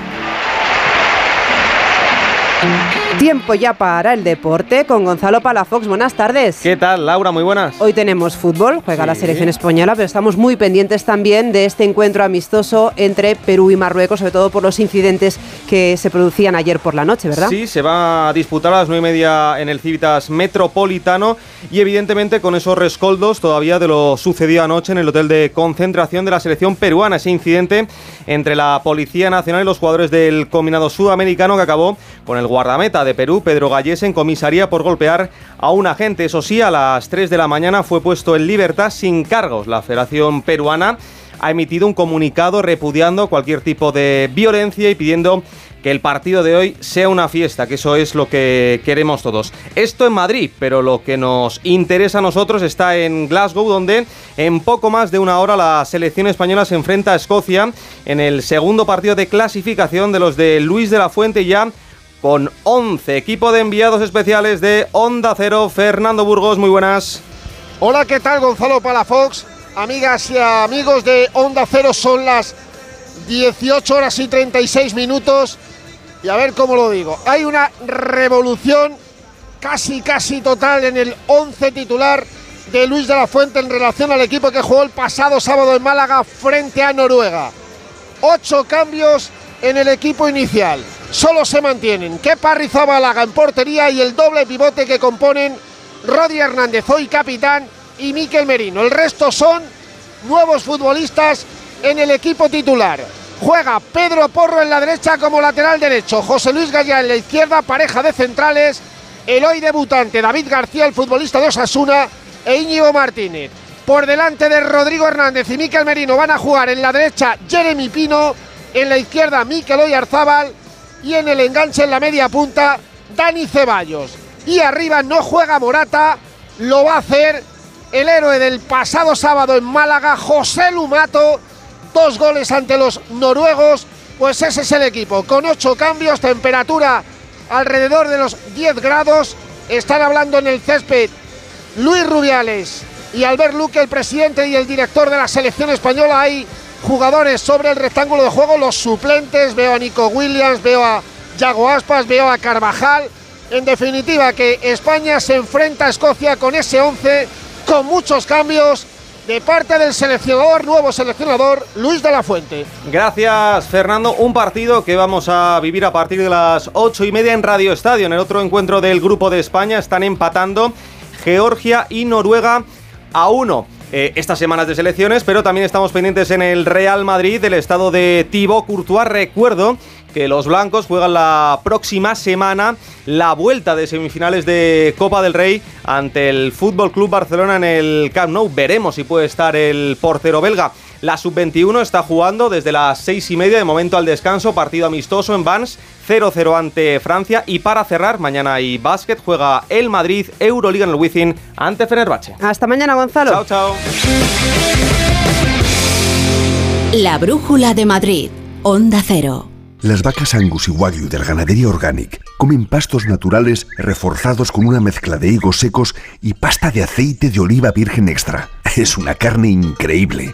Speaker 25: Mm-hmm. Tiempo ya para el deporte con Gonzalo Palafox. Buenas tardes.
Speaker 46: ¿Qué tal, Laura? Muy buenas.
Speaker 25: Hoy tenemos fútbol, juega la selección española, pero estamos muy pendientes también de este encuentro amistoso entre Perú y Marruecos, sobre todo por los incidentes que se producían ayer por la noche, ¿verdad?
Speaker 46: Sí, se va a disputar a las nueve y media en el Civitas Metropolitano y evidentemente con esos rescoldos todavía de lo sucedido anoche en el hotel de concentración de la selección peruana. Ese incidente entre la Policía Nacional y los jugadores del combinado sudamericano que acabó con el guardameta de Perú, Pedro Gallés, en comisaría por golpear a un agente. Eso sí, a las 3 de la mañana fue puesto en libertad sin cargos. La Federación Peruana ha emitido un comunicado repudiando cualquier tipo de violencia y pidiendo que el partido de hoy sea una fiesta, que eso es lo que queremos todos. Esto en Madrid, pero lo que nos interesa a nosotros está en Glasgow, donde en poco más de una hora la selección española se enfrenta a Escocia en el segundo partido de clasificación de los de Luis de la Fuente ya con 11. Equipo de enviados especiales de Onda Cero, Fernando Burgos, muy buenas.
Speaker 47: Hola, ¿qué tal Gonzalo Palafox? Amigas y amigos de Onda Cero, son las 18 horas y 36 minutos. Y a ver cómo lo digo. Hay una revolución casi, casi total en el 11 titular de Luis de la Fuente en relación al equipo que jugó el pasado sábado en Málaga frente a Noruega. Ocho cambios en el equipo inicial solo se mantienen Kepa Rizabalaga en portería y el doble pivote que componen Rodi Hernández, hoy capitán, y Miquel Merino. El resto son nuevos futbolistas en el equipo titular. Juega Pedro Porro en la derecha como lateral derecho, José Luis Gallá en la izquierda, pareja de centrales, el hoy debutante David García, el futbolista de Osasuna, e Íñigo Martínez. Por delante de Rodrigo Hernández y Miquel Merino van a jugar en la derecha Jeremy Pino, en la izquierda Miquel Oyarzábal y en el enganche en la media punta Dani Ceballos. Y arriba no juega Morata, lo va a hacer el héroe del pasado sábado en Málaga, José Lumato. Dos goles ante los noruegos, pues ese es el equipo. Con ocho cambios, temperatura alrededor de los 10 grados. Están hablando en el césped Luis Rubiales y Albert Luque, el presidente y el director de la selección española. Hay jugadores sobre el rectángulo de juego, los suplentes, veo a Nico Williams, veo a Yago Aspas, veo a Carvajal. En definitiva, que España se enfrenta a Escocia con ese 11, con muchos cambios de parte del seleccionador, nuevo seleccionador, Luis de la Fuente.
Speaker 46: Gracias, Fernando. Un partido que vamos a vivir a partir de las ocho y media en Radio Estadio. En el otro encuentro del Grupo de España están empatando Georgia y Noruega a uno. Eh, estas semanas de selecciones, pero también estamos pendientes en el Real Madrid del estado de Thibaut Courtois. Recuerdo que los blancos juegan la próxima semana la vuelta de semifinales de Copa del Rey ante el Fútbol Club Barcelona en el Camp Nou. Veremos si puede estar el portero belga. La sub-21 está jugando desde las seis y media de momento al descanso, partido amistoso en Vans, 0-0 ante Francia y para cerrar, mañana hay básquet, juega el Madrid, Euroliga en el Wizzing ante Fenerbahce.
Speaker 25: Hasta mañana, Gonzalo.
Speaker 46: Chao, chao.
Speaker 1: La Brújula de Madrid, Onda Cero.
Speaker 28: Las vacas Angus y Wagyu de la ganadería Organic comen pastos naturales reforzados con una mezcla de higos secos y pasta de aceite de oliva virgen extra. Es una carne increíble.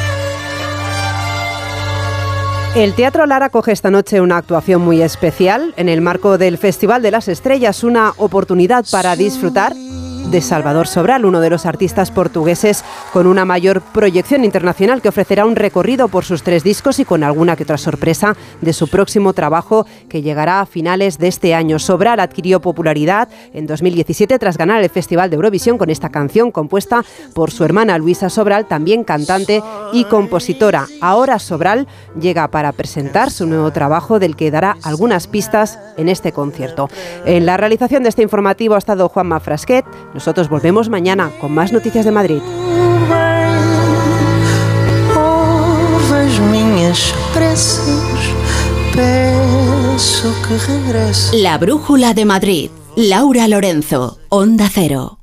Speaker 25: El Teatro Lara coge esta noche una actuación muy especial. En el marco del Festival de las Estrellas, una oportunidad para disfrutar de Salvador Sobral, uno de los artistas portugueses con una mayor proyección internacional que ofrecerá un recorrido por sus tres discos y con alguna que otra sorpresa de su próximo trabajo que llegará a finales de este año. Sobral adquirió popularidad en 2017 tras ganar el Festival de Eurovisión con esta canción compuesta por su hermana Luisa Sobral, también cantante y compositora. Ahora Sobral llega para presentar su nuevo trabajo del que dará algunas pistas en este concierto. En la realización de este informativo ha estado Juanma Frasquet. Nosotros volvemos mañana con más noticias de Madrid.
Speaker 1: La Brújula de Madrid. Laura Lorenzo, Onda Cero.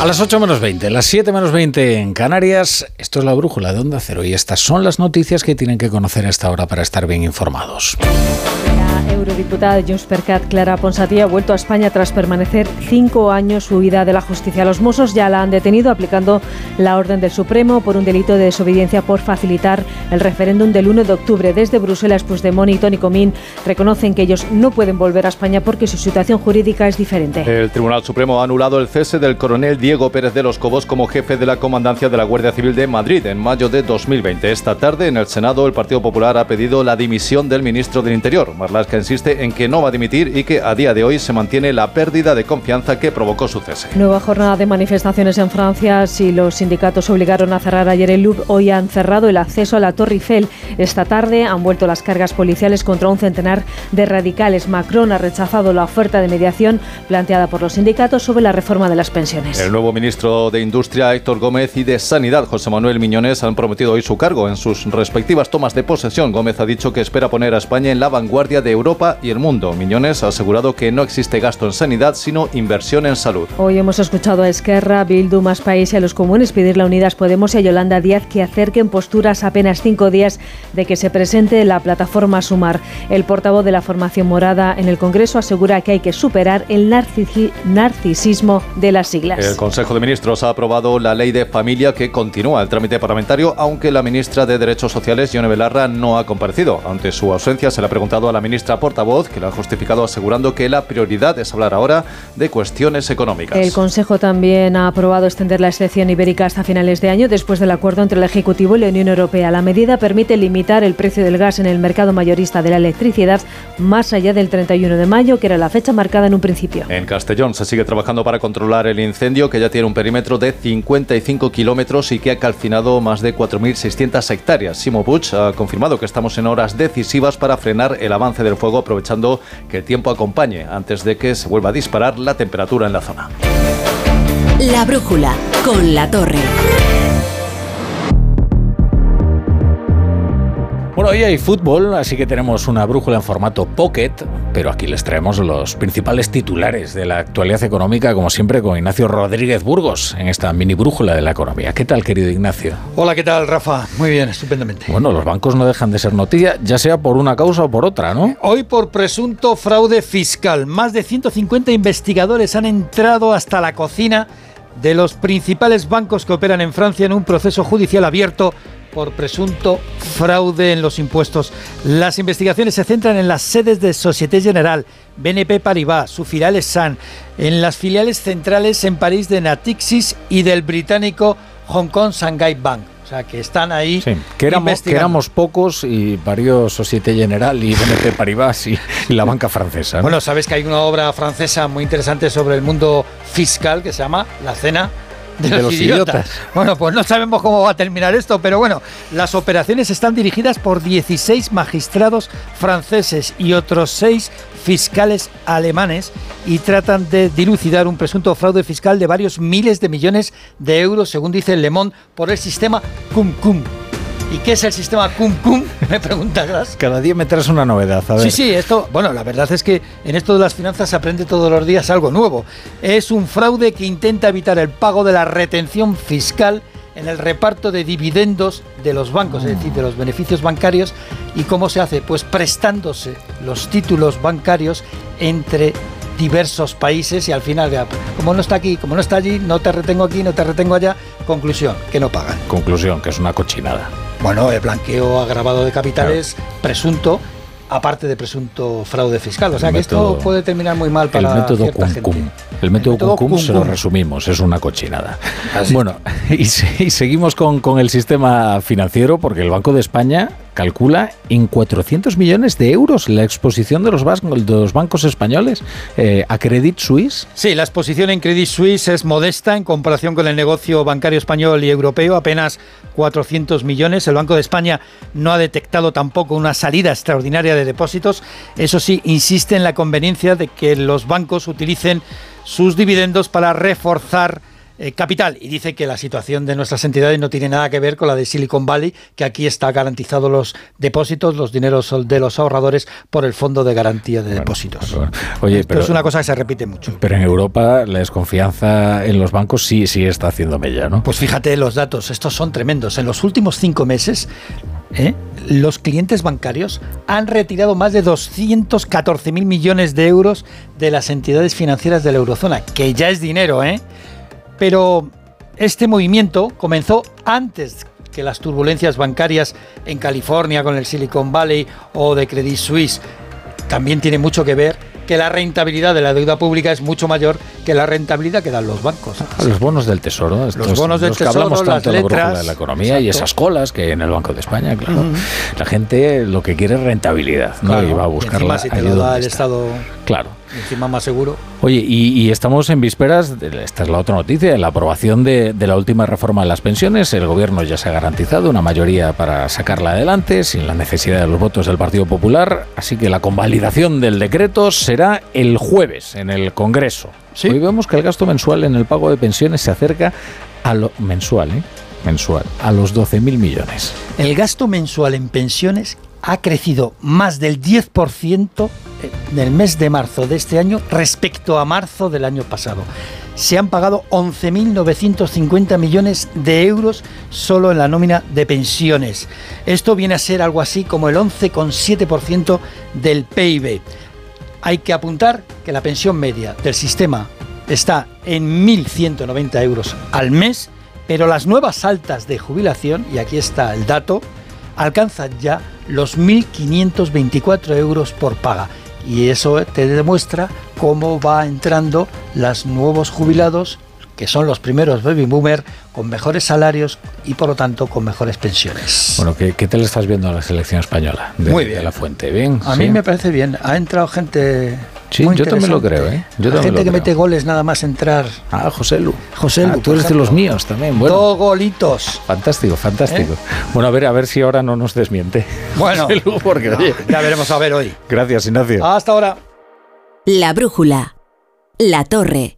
Speaker 2: A las 8 menos 20, las 7 menos 20 en Canarias, esto es la brújula de Onda Cero y estas son las noticias que tienen que conocer a esta hora para estar bien informados.
Speaker 12: La eurodiputada de Junts per Cat, Clara Ponsatí, ha vuelto a España tras permanecer cinco años huida de la justicia. Los Mossos ya la han detenido aplicando la orden del Supremo por un delito de desobediencia por facilitar el referéndum del 1 de octubre. Desde Bruselas, Puigdemont y Tony Comín reconocen que ellos no pueden volver a España porque su situación jurídica es diferente.
Speaker 48: El Tribunal Supremo ha anulado el cese del coronel Diego Pérez de los Cobos como jefe de la comandancia de la Guardia Civil de Madrid en mayo de 2020. Esta tarde, en el Senado, el Partido Popular ha pedido la dimisión del ministro del Interior. Marlaska insiste en que no va a dimitir y que a día de hoy se mantiene la pérdida de confianza que provocó su cese.
Speaker 12: Nueva jornada de manifestaciones en Francia. Si los sindicatos obligaron a cerrar ayer el Louvre, hoy han cerrado el acceso a la Torre Eiffel. Esta tarde han vuelto las cargas policiales contra un centenar de radicales. Macron ha rechazado la oferta de mediación planteada por los sindicatos sobre la reforma de las pensiones.
Speaker 48: El nuevo ministro de Industria, Héctor Gómez, y de Sanidad, José Manuel Miñones, han prometido hoy su cargo en sus respectivas tomas de posesión. Gómez ha dicho que espera poner a España en la vanguardia de Europa y el mundo. Miñones ha asegurado que no existe gasto en sanidad, sino inversión en salud.
Speaker 12: Hoy hemos escuchado a Esquerra, Bildu, Más País y a los comunes pedirle a Unidas Podemos y a Yolanda Díaz que acerquen posturas apenas cinco días de que se presente la plataforma Sumar. El portavoz de la formación morada en el Congreso asegura que hay que superar el narcisismo de las siglas.
Speaker 48: El Consejo de Ministros ha aprobado la ley de familia que continúa el trámite parlamentario, aunque la ministra de Derechos Sociales, Yone Belarra, no ha comparecido. Ante su ausencia se le ha preguntado a la ministra portavoz, que la ha justificado asegurando que la prioridad es hablar ahora de cuestiones económicas.
Speaker 12: El Consejo también ha aprobado extender la excepción ibérica hasta finales de año después del acuerdo entre el Ejecutivo y la Unión Europea. La medida permite limitar el precio del gas en el mercado mayorista de la electricidad más allá del 31 de mayo, que era la fecha marcada en un principio.
Speaker 48: En Castellón se sigue trabajando para controlar el incendio, que ya tiene un perímetro de 55 kilómetros y que ha calcinado más de 4.600 hectáreas. Simo Puig ha confirmado que estamos en horas decisivas para frenar el avance del fuego, aprovechando que el tiempo acompañe antes de que se vuelva a disparar la temperatura en la zona.
Speaker 1: La brújula con la torre.
Speaker 2: Bueno, hoy hay fútbol, así que tenemos una brújula en formato pocket, pero aquí les traemos los principales titulares de la actualidad económica, como siempre, con Ignacio Rodríguez Burgos, en esta mini brújula de la economía. ¿Qué tal, querido Ignacio?
Speaker 47: Hola, ¿qué tal, Rafa? Muy bien, estupendamente.
Speaker 2: Bueno, los bancos no dejan de ser noticia, ya sea por una causa o por otra, ¿no?
Speaker 47: Hoy por presunto fraude fiscal. Más de 150 investigadores han entrado hasta la cocina de los principales bancos que operan en Francia en un proceso judicial abierto por presunto fraude en los impuestos. Las investigaciones se centran en las sedes de Société Générale, BNP Paribas, su filial es San, en las filiales centrales en París de Natixis y del británico Hong Kong Shanghai Bank. O sea, que están ahí.
Speaker 2: Sí, que éramos, que éramos pocos y varios Société Générale y BNP Paribas y, y la banca francesa. ¿no?
Speaker 47: Bueno, sabes que hay una obra francesa muy interesante sobre el mundo fiscal que se llama La Cena de, los, idiotas. Bueno, pues no sabemos cómo va a terminar esto, pero bueno, las operaciones están dirigidas por 16 magistrados franceses y otros 6 fiscales alemanes y tratan de dilucidar un presunto fraude fiscal de varios miles de millones de euros, según dice Le Monde, por el sistema Cum Cum. ¿Y qué es el sistema Cum Cum? Me preguntas.
Speaker 2: Cada día me traes una novedad, a ver.
Speaker 47: Sí, sí, esto, bueno, la verdad es que en esto de las finanzas se aprende todos los días algo nuevo. Es un fraude que intenta evitar el pago de la retención fiscal en el reparto de dividendos de los bancos, es decir, de los beneficios bancarios. ¿Y cómo se hace? Pues prestándose los títulos bancarios entre diversos países y al final, como no está aquí, como no está allí, no te retengo aquí, no te retengo allá, conclusión, que no pagan.
Speaker 2: Conclusión, que es una cochinada.
Speaker 47: Bueno, el blanqueo agravado de capitales presunto aparte de presunto fraude fiscal. O sea que esto puede terminar muy mal para
Speaker 2: el método
Speaker 47: cierta
Speaker 2: cum, cum. El método, cum, cum, se lo resumimos, es una cochinada. Bueno, y, y seguimos con, con, el sistema financiero porque el Banco de España calcula en 400 millones de euros la exposición de los, bancos españoles eh, a Credit Suisse.
Speaker 47: Sí, la exposición en Credit Suisse es modesta en comparación con el negocio bancario español y europeo, apenas 400 millones. El Banco de España no ha detectado tampoco una salida extraordinaria de depósitos. Eso sí, insiste en la conveniencia de que los bancos utilicen sus dividendos para reforzar eh, capital y dice que la situación de nuestras entidades no tiene nada que ver con la de Silicon Valley, que aquí está garantizado los depósitos, los dineros de los ahorradores por el Fondo de Garantía de Depósitos.
Speaker 2: Oye, pero,
Speaker 47: es una cosa que se repite mucho.
Speaker 2: Pero en Europa la desconfianza en los bancos sí, sí está haciendo mella, ¿no?
Speaker 47: Pues fíjate los datos, estos son tremendos. En los últimos cinco meses ¿Eh? los clientes bancarios han retirado más de 214 mil millones de euros de las entidades financieras de la eurozona, que ya es dinero, ¿eh? Pero este movimiento comenzó antes que las turbulencias bancarias en California con el Silicon Valley o de Credit Suisse. También tiene mucho que ver que la rentabilidad de la deuda pública es mucho mayor que la rentabilidad que dan los bancos.
Speaker 2: Los bonos del tesoro,
Speaker 47: los bonos del tesoro,
Speaker 2: que hablamos tanto
Speaker 47: las
Speaker 2: letras, de la economía y esas colas que hay en el Banco de España, claro. La gente lo que quiere es rentabilidad, ¿no?
Speaker 47: Claro.
Speaker 2: Y va a buscarla.
Speaker 47: si te lo da el Estado.
Speaker 2: Claro.
Speaker 47: Encima más seguro.
Speaker 2: Oye, y, y, estamos en vísperas, de, esta es la otra noticia, de la aprobación de, de, la última reforma de las pensiones. El gobierno ya se ha garantizado una mayoría para sacarla adelante, sin la necesidad de los votos del Partido Popular. Así que la convalidación del decreto será el jueves en el Congreso.
Speaker 47: ¿Sí?
Speaker 2: Hoy vemos que el gasto mensual en el pago de pensiones se acerca a lo mensual, ¿eh? mensual, a los 12.000 millones.
Speaker 47: El gasto mensual en pensiones ha crecido más del 10% en el mes de marzo de este año respecto a marzo del año pasado. Se han pagado 11.950 millones de euros solo en la nómina de pensiones. Esto viene a ser algo así como el 11,7% del PIB. Hay que apuntar que la pensión media del sistema está en 1.190 euros al mes, pero las nuevas altas de jubilación, y aquí está el dato, alcanzan ya los 1.524 euros por paga. Y eso te demuestra cómo va entrando los nuevos jubilados, que son los primeros baby boomer, con mejores salarios y por lo tanto con mejores pensiones.
Speaker 2: Bueno, ¿qué, qué tal estás viendo la selección española de,
Speaker 47: Muy bien.
Speaker 2: de la fuente? ¿Bien?
Speaker 47: A
Speaker 2: ¿Sí?
Speaker 47: mí me parece bien. Ha entrado gente.
Speaker 2: Sí,
Speaker 47: muy
Speaker 2: yo también lo creo. ¿eh? Yo también
Speaker 47: gente que
Speaker 2: creo.
Speaker 47: mete goles nada más entrar.
Speaker 2: Ah, José Lu.
Speaker 47: José Lu,
Speaker 2: Ah, tú eres de los míos también. Bueno,
Speaker 47: Dos golitos.
Speaker 2: fantástico, fantástico.
Speaker 47: ¿Eh?
Speaker 2: Bueno, a ver, a ver si ahora no nos desmiente.
Speaker 47: Bueno,
Speaker 2: José Lu, porque, oye,
Speaker 47: ya veremos a ver hoy.
Speaker 2: gracias, Ignacio.
Speaker 47: Hasta ahora.
Speaker 1: La brújula. La torre.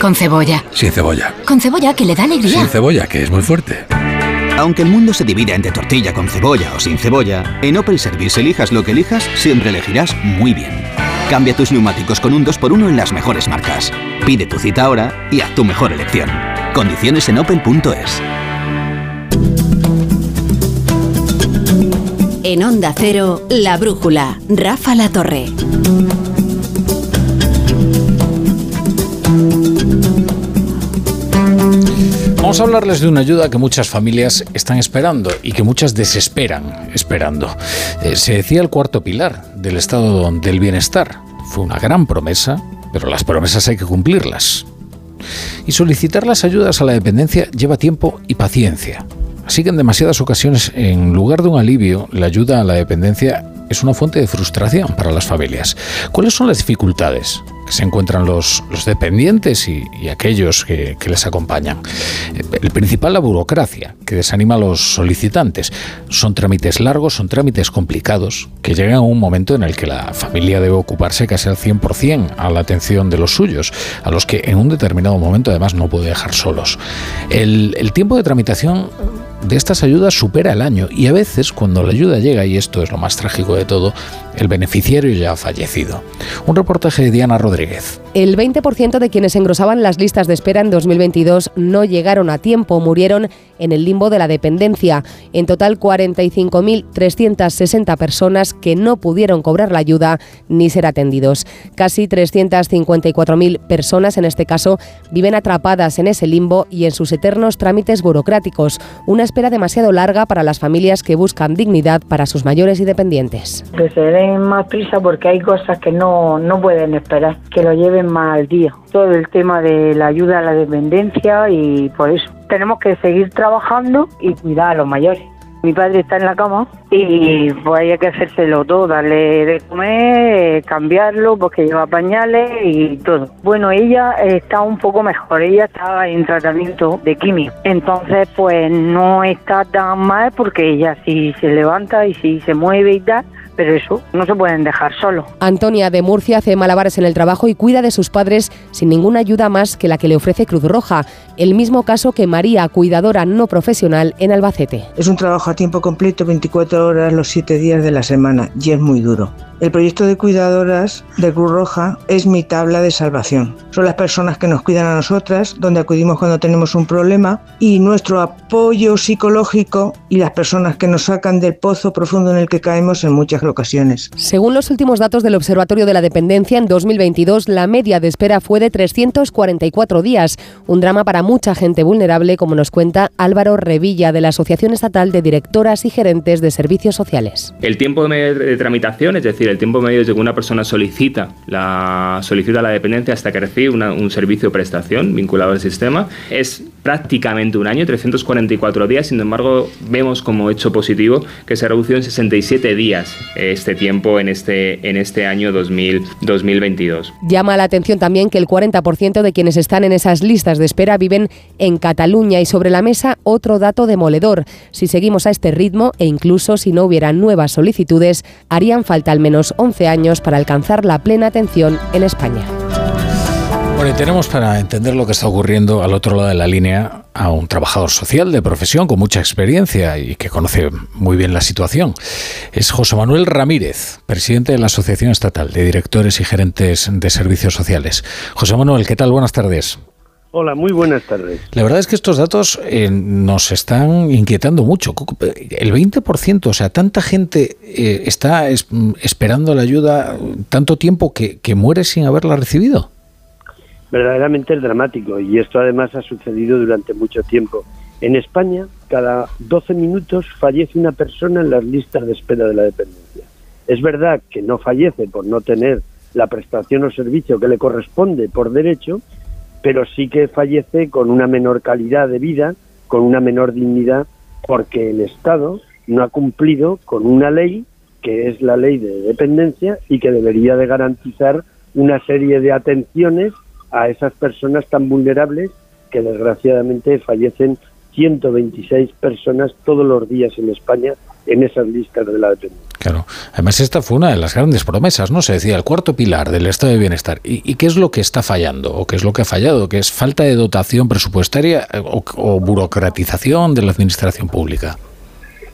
Speaker 49: Con cebolla.
Speaker 50: Sin cebolla.
Speaker 49: Con cebolla que le da alegría.
Speaker 50: Sin cebolla, que es muy fuerte.
Speaker 51: Aunque el mundo se divida entre tortilla con cebolla o sin cebolla, en Opel Service elijas lo que elijas, siempre elegirás muy bien. Cambia tus neumáticos con un 2x1 en las mejores marcas. Pide tu cita ahora y haz tu mejor elección. Condiciones en opel.es.
Speaker 1: En Onda Cero, La Brújula. Rafa La Torre.
Speaker 2: Vamos a hablarles de una ayuda que muchas familias están esperando y que muchas desesperan esperando. Eh, se decía el cuarto pilar del estado del bienestar. Fue una gran promesa, pero las promesas hay que cumplirlas. Y solicitar las ayudas a la dependencia lleva tiempo y paciencia. Así que en demasiadas ocasiones, en lugar de un alivio, la ayuda a la dependencia es una fuente de frustración para las familias. ¿Cuáles son las dificultades se encuentran los, los dependientes y, aquellos que, les acompañan? El principal, la burocracia, que desanima a los solicitantes. Son trámites largos, son trámites complicados, que llegan a un momento en el que la familia debe ocuparse casi al 100% a la atención de los suyos, a los que en un determinado momento además no puede dejar solos. El tiempo de tramitación de estas ayudas supera el año y a veces cuando la ayuda llega, y esto es lo más trágico de todo, el beneficiario ya ha fallecido. Un reportaje de Diana Rodríguez.
Speaker 52: El 20% de quienes engrosaban las listas de espera en 2022 no llegaron a tiempo, murieron en el limbo de la dependencia. En total, 45.360 personas que no pudieron cobrar la ayuda ni ser atendidos. Casi 354.000 personas, en este caso, viven atrapadas en ese limbo y en sus eternos trámites burocráticos. Una espera demasiado larga para las familias que buscan dignidad para sus mayores y dependientes.
Speaker 53: Que se más prisa porque hay cosas que no, no pueden esperar, que lo lleven más al día. Todo el tema de la ayuda a la dependencia y por eso tenemos que seguir trabajando y cuidar a los mayores. Mi padre está en la cama y pues hay que hacérselo todo, darle de comer, cambiarlo porque lleva pañales y todo. Bueno, ella está un poco mejor, ella está en tratamiento de quimio. Entonces pues no está tan mal porque ella sí se levanta y sí se mueve y tal, pero eso no se pueden dejar solo.
Speaker 52: Antonia de Murcia hace malabares en el trabajo y cuida de sus padres sin ninguna ayuda más que la que le ofrece Cruz Roja, el mismo caso que María, cuidadora no profesional en Albacete.
Speaker 44: Es un trabajo a tiempo completo, 24 horas los 7 días de la semana y es muy duro. El proyecto de cuidadoras de Cruz Roja es mi tabla de salvación. Son las personas que nos cuidan a nosotras, donde acudimos cuando tenemos un problema y nuestro apoyo psicológico y las personas que nos sacan del pozo profundo en el que caemos en muchas ocasiones.
Speaker 52: Según los últimos datos del Observatorio de la Dependencia, en 2022 la media de espera fue de 344 días, un drama para mucha gente vulnerable, como nos cuenta Álvaro Revilla de la Asociación Estatal de Directoras y Gerentes de Servicios Sociales.
Speaker 54: El tiempo de tramitación, es decir, el tiempo medio desde que una persona solicita la, solicita la dependencia hasta que recibe un servicio o prestación vinculado al sistema es prácticamente un año, 344 días. Sin embargo, vemos como hecho positivo que se redució en 67 días este tiempo en este, en este año 2000, 2022.
Speaker 52: Llama la atención también que el 40% de quienes están en esas listas de espera viven en Cataluña y sobre la mesa otro dato demoledor. Si seguimos a este ritmo e incluso si no hubiera nuevas solicitudes, harían falta al menos 11 años para alcanzar la plena atención en España.
Speaker 2: Bueno, y tenemos para entender lo que está ocurriendo al otro lado de la línea a un trabajador social de profesión con mucha experiencia y que conoce muy bien la situación. Es José Manuel Ramírez, presidente de la Asociación Estatal de Directores y Gerentes de Servicios Sociales. José Manuel, ¿qué tal? Buenas tardes.
Speaker 55: Hola, muy buenas tardes.
Speaker 2: La verdad es que estos datos eh, nos están inquietando mucho. El 20%, o sea, tanta gente eh, está esperando la ayuda tanto tiempo que, que muere sin haberla recibido
Speaker 55: verdaderamente es dramático y esto además ha sucedido durante mucho tiempo. En España, cada 12 minutos fallece una persona en las listas de espera de la dependencia. Es verdad que no fallece por no tener la prestación o servicio que le corresponde por derecho, pero sí que fallece con una menor calidad de vida, con una menor dignidad, porque el Estado no ha cumplido con una ley que es la ley de dependencia y que debería de garantizar una serie de atenciones a esas personas tan vulnerables que desgraciadamente fallecen 126 personas todos los días en España en esas listas de la dependencia.
Speaker 2: Claro. Además, esta fue una de las grandes promesas, ¿no? Se decía el cuarto pilar del estado de bienestar. ¿Y, qué es lo que está fallando? ¿O qué es lo que ha fallado? ¿Que es falta de dotación presupuestaria o, burocratización de la administración pública?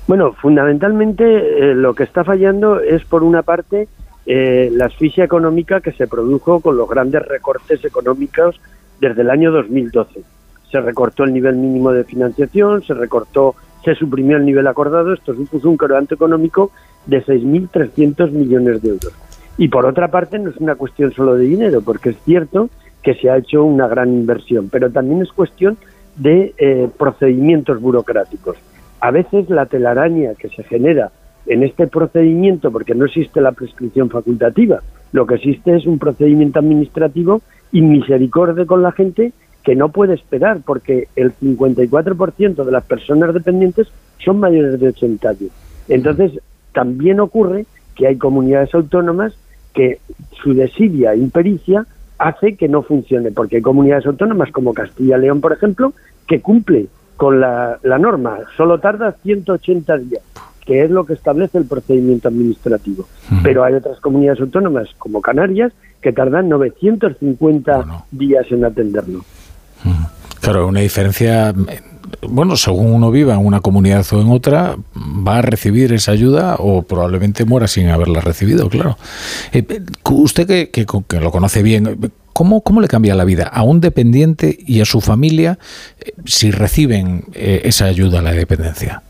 Speaker 55: Bueno, fundamentalmente eh, lo que está fallando es, por una parte, eh, la asfixia económica que se produjo con los grandes recortes económicos desde el año 2012. Se recortó el nivel mínimo de financiación, se recortó, se suprimió el nivel acordado, esto supuso un quebranto económico de 6.300 millones de euros. Y por otra parte, no es una cuestión solo de dinero, porque es cierto que se ha hecho una gran inversión, pero también es cuestión de eh, procedimientos burocráticos. A veces la telaraña que se genera en este procedimiento, porque no existe la prescripción facultativa, lo que existe es un procedimiento administrativo y misericordia con la gente que no puede esperar, porque el 54% de las personas dependientes son mayores de 80 años. Entonces, también ocurre que hay comunidades autónomas que su desidia e impericia hace que no funcione, porque hay comunidades autónomas como Castilla y León, por ejemplo, que cumple con la, la norma, solo tarda 180 días que es lo que establece el procedimiento administrativo. Pero hay otras comunidades autónomas, como Canarias, que tardan 950 días en atenderlo.
Speaker 2: Claro, una diferencia, bueno, según uno viva en una comunidad o en otra, va a recibir esa ayuda o probablemente muera sin haberla recibido, claro. Eh, usted que, que, lo conoce bien, ¿cómo, ¿cómo le cambia la vida a un dependiente y a su familia eh, si reciben eh, esa ayuda a la dependencia?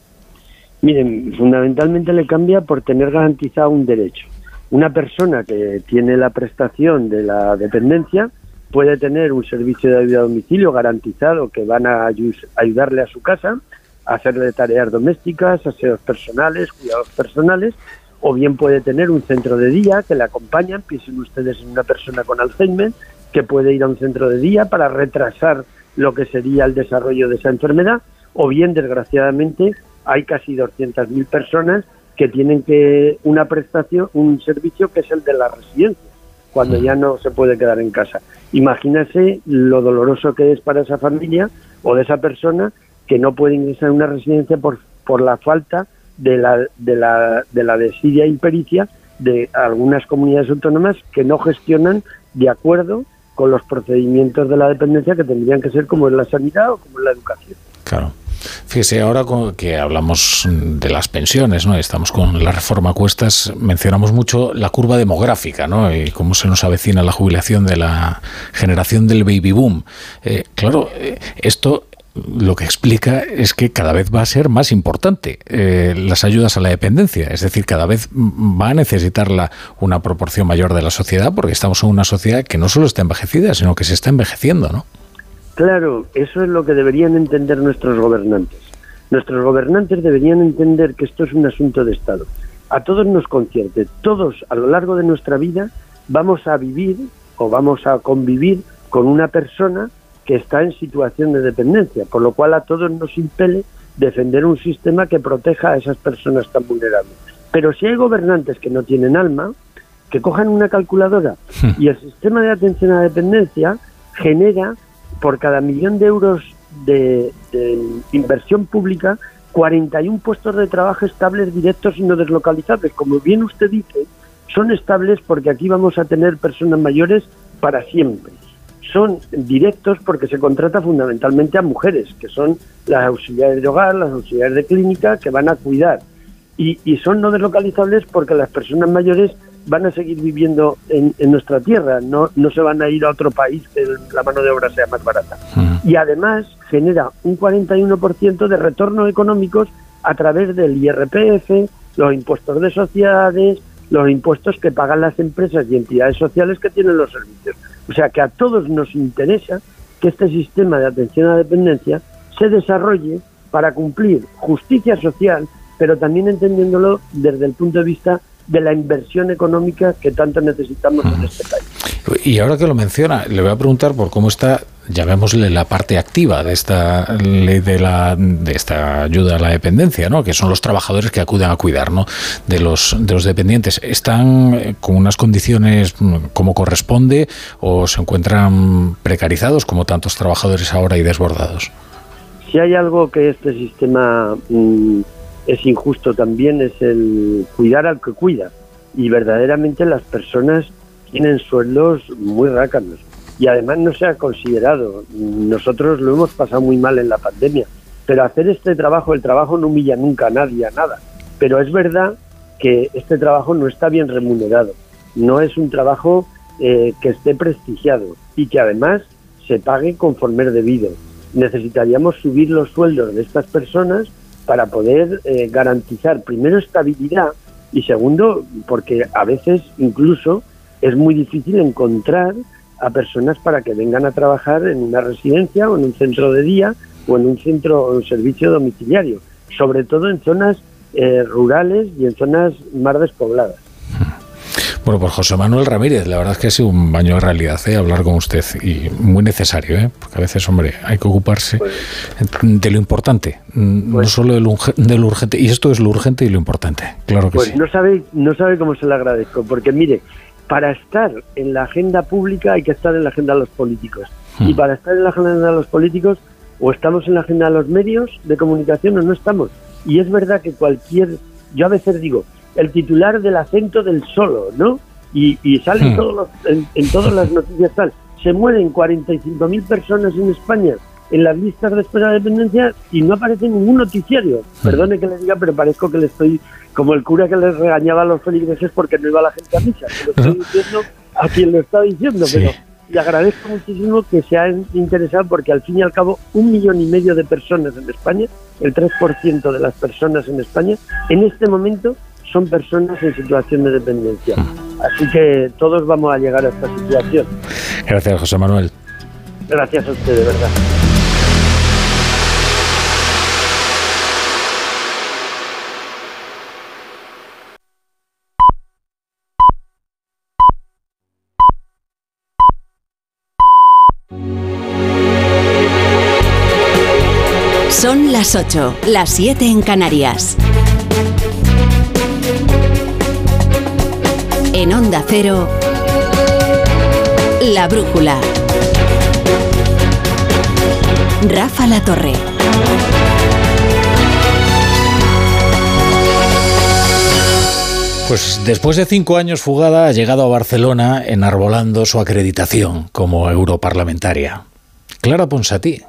Speaker 55: Miren, fundamentalmente le cambia por tener garantizado un derecho. Una persona que tiene la prestación de la dependencia puede tener un servicio de ayuda a domicilio garantizado que van a ayudarle a su casa, a hacerle tareas domésticas, aseos personales, cuidados personales, o bien puede tener un centro de día que le acompañan, piensen ustedes en una persona con Alzheimer, que puede ir a un centro de día para retrasar lo que sería el desarrollo de esa enfermedad, o bien, desgraciadamente, hay casi 200.000 personas que tienen que una prestación, un servicio que es el de la residencia, cuando ya no se puede quedar en casa. Imagínese lo doloroso que es para esa familia o de esa persona que no puede ingresar en una residencia por, por la falta de la, de la, de la desidia e impericia de algunas comunidades autónomas que no gestionan de acuerdo con los procedimientos de la dependencia que tendrían que ser como en la sanidad o como en la educación.
Speaker 2: Claro. Fíjese, ahora que hablamos de las pensiones, ¿no? Estamos con la reforma cuestas, mencionamos mucho la curva demográfica, ¿no? Y cómo se nos avecina la jubilación de la generación del baby boom. Eh, claro, eh, esto lo que explica es que cada vez va a ser más importante eh, las ayudas a la dependencia, es decir, cada vez va a necesitarla una proporción mayor de la sociedad porque estamos en una sociedad que no solo está envejecida, sino que se está envejeciendo, ¿no?
Speaker 55: Claro, eso es lo que deberían entender nuestros gobernantes. Nuestros gobernantes deberían entender que esto es un asunto de Estado. A todos nos concierte, todos a lo largo de nuestra vida vamos a vivir o vamos a convivir con una persona que está en situación de dependencia, por lo cual a todos nos impele defender un sistema que proteja a esas personas tan vulnerables. Pero si hay gobernantes que no tienen alma, que cojan una calculadora y el sistema de atención a la dependencia genera por cada millón de euros de, inversión pública, 41 puestos de trabajo estables, directos y no deslocalizables. Como bien usted dice, son estables porque aquí vamos a tener personas mayores para siempre. Son directos porque se contrata fundamentalmente a mujeres, que son las auxiliares de hogar, las auxiliares de clínica, que van a cuidar. Y, y son no deslocalizables porque las personas mayores van a seguir viviendo en, nuestra tierra, no, no se van a ir a otro país que la mano de obra sea más barata. Y además genera un 41% de retornos económicos a través del IRPF, los impuestos de sociedades, los impuestos que pagan las empresas y entidades sociales que tienen los servicios. O sea que a todos nos interesa que este sistema de atención a la dependencia se desarrolle para cumplir justicia social, pero también entendiéndolo desde el punto de vista de la inversión económica que tanto necesitamos en este país.
Speaker 2: Y ahora que lo menciona, le voy a preguntar por cómo está, llamémosle la parte activa de esta ley de la de esta ayuda a la dependencia, ¿no? Que son los trabajadores que acuden a cuidar, ¿no? De los de los dependientes. ¿Están eh, con unas condiciones mm, como corresponde o se encuentran precarizados como tantos trabajadores ahora y desbordados?
Speaker 55: Si hay algo que este sistema mm, es injusto también es el cuidar al que cuida. Y verdaderamente las personas tienen sueldos muy rácanos. Y además no se ha considerado. Nosotros lo hemos pasado muy mal en la pandemia. Pero hacer este trabajo, el trabajo no humilla nunca a nadie, a nada. Pero es verdad que este trabajo no está bien remunerado. No es un trabajo eh, que esté prestigiado y que además se pague conforme es debido. Necesitaríamos subir los sueldos de estas personas para poder eh, garantizar primero estabilidad y segundo porque a veces incluso es muy difícil encontrar a personas para que vengan a trabajar en una residencia o en un centro de día o en un centro o un servicio domiciliario, sobre todo en zonas eh, rurales y en zonas más despobladas.
Speaker 2: Bueno, pues José Manuel Ramírez, la verdad es que ha sido un baño de realidad ¿eh? hablar con usted y muy necesario, ¿eh? porque a veces, hombre, hay que ocuparse
Speaker 55: Pues
Speaker 2: de lo importante, no solo de lo, de lo urgente, y esto es lo urgente y lo importante, claro que
Speaker 55: Pues
Speaker 2: sí.
Speaker 55: no sabe, no sabe cómo se lo agradezco, porque mire, para estar en la agenda pública hay que estar en la agenda de los políticos. Y para estar en la agenda de los políticos, o estamos en la agenda de los medios de comunicación o no estamos. Y es verdad que cualquier, yo a veces digo, el titular del acento del solo, ¿no? Y, y sale
Speaker 56: Hmm.
Speaker 55: todos los- en, en todas las noticias tal. Se mueren 45.000 personas en España en las listas de espera de dependencia y no aparece ningún noticiario. Perdone que le diga, pero parezco que le estoy como el cura que les regañaba a los feligreses porque no iba la gente a misa. Lo estoy diciendo a quien lo está diciendo,
Speaker 2: Sí.
Speaker 55: pero le agradezco muchísimo que se han interesado porque al fin y al cabo un millón y medio de personas en España, el 3% de las personas en España, en este momento son personas en situación de dependencia. Así que todos vamos a llegar a esta situación.
Speaker 2: Gracias, José Manuel.
Speaker 55: Gracias a usted, de verdad.
Speaker 1: Son las 8, las 7 en Canarias. En Onda Cero, La Brújula. Rafa La Torre.
Speaker 2: Pues después de cinco años fugada ha llegado a Barcelona enarbolando su acreditación como europarlamentaria. Clara Ponsatí.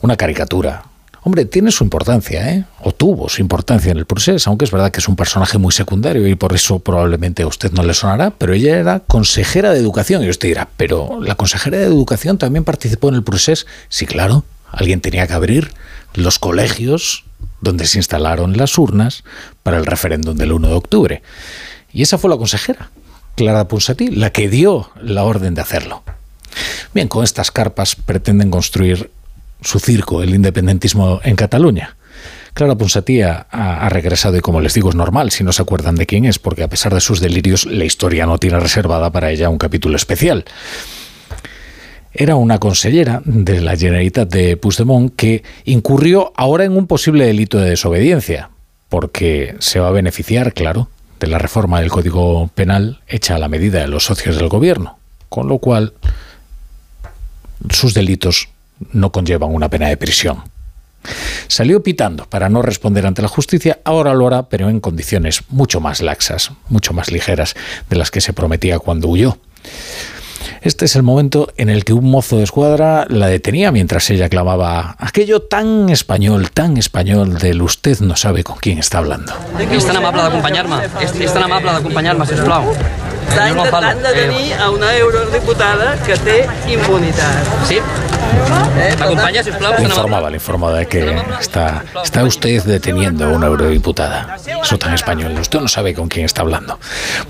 Speaker 2: Una caricatura. Hombre, tiene su importancia, ¿eh? O tuvo su importancia en el procés, aunque es verdad que es un personaje muy secundario y por eso probablemente a usted no le sonará, pero ella era consejera de educación. Y usted dirá, pero la consejera de educación también participó en el procés. Sí, claro, alguien tenía que abrir los colegios donde se instalaron las urnas para el referéndum del 1 de octubre. Y esa fue la consejera, Clara Ponsatí, la que dio la orden de hacerlo. Bien, con estas carpas pretenden construir su circo, el independentismo en Cataluña. Clara Ponsatí ha, ha regresado y como les digo es normal si no se acuerdan de quién es, porque a pesar de sus delirios la historia no tiene reservada para ella un capítulo especial. Era una consellera de la Generalitat de Puigdemont que incurrió ahora en un posible delito de desobediencia, porque se va a beneficiar, claro, de la reforma del Código Penal hecha a la medida de los socios del gobierno, con lo cual sus delitos no conllevan una pena de prisión. Salió pitando para no responder ante la justicia, ahora lo hará, pero en condiciones mucho más laxas, mucho más ligeras de las que se prometía cuando huyó. Este es el momento en el que un mozo de escuadra la detenía mientras ella clamaba aquello tan español, tan español del usted no sabe con quién está hablando.
Speaker 57: És tan amable d'acompanyar-me. És, és tan amable sisplau. Parlo.
Speaker 58: intentant detenir a una eurodiputada que té immunitat.
Speaker 57: Sí?
Speaker 2: Informaba, le informaba de que está, está usted deteniendo a una eurodiputada. Eso tan español, usted no sabe con quién está hablando.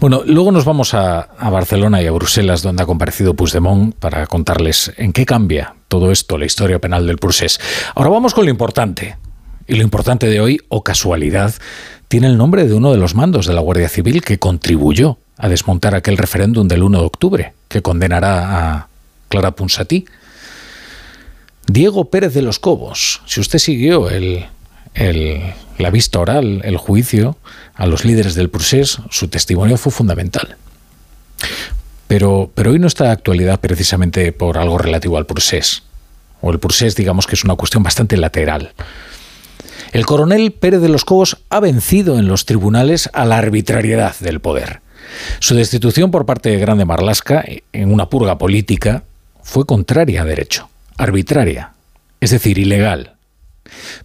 Speaker 2: Bueno, luego nos vamos a, a Barcelona y a Bruselas, donde ha comparecido Puigdemont, para contarles en qué cambia todo esto, la historia penal del procés. Ahora vamos con lo importante. Y lo importante de hoy, o casualidad, tiene el nombre de uno de los mandos de la Guardia Civil que contribuyó a desmontar aquel referéndum del 1 de octubre, que condenará a Clara Ponsatí. Diego Pérez de los Cobos. Si usted siguió la vista oral, el juicio a los líderes del procés, su testimonio fue fundamental. Pero, hoy no está de actualidad precisamente por algo relativo al procés. O el procés, digamos que es una cuestión bastante lateral. El coronel Pérez de los Cobos ha vencido en los tribunales a la arbitrariedad del poder. Su destitución por parte de Grande Marlasca, en una purga política, fue contraria a derecho, arbitraria, es decir, ilegal.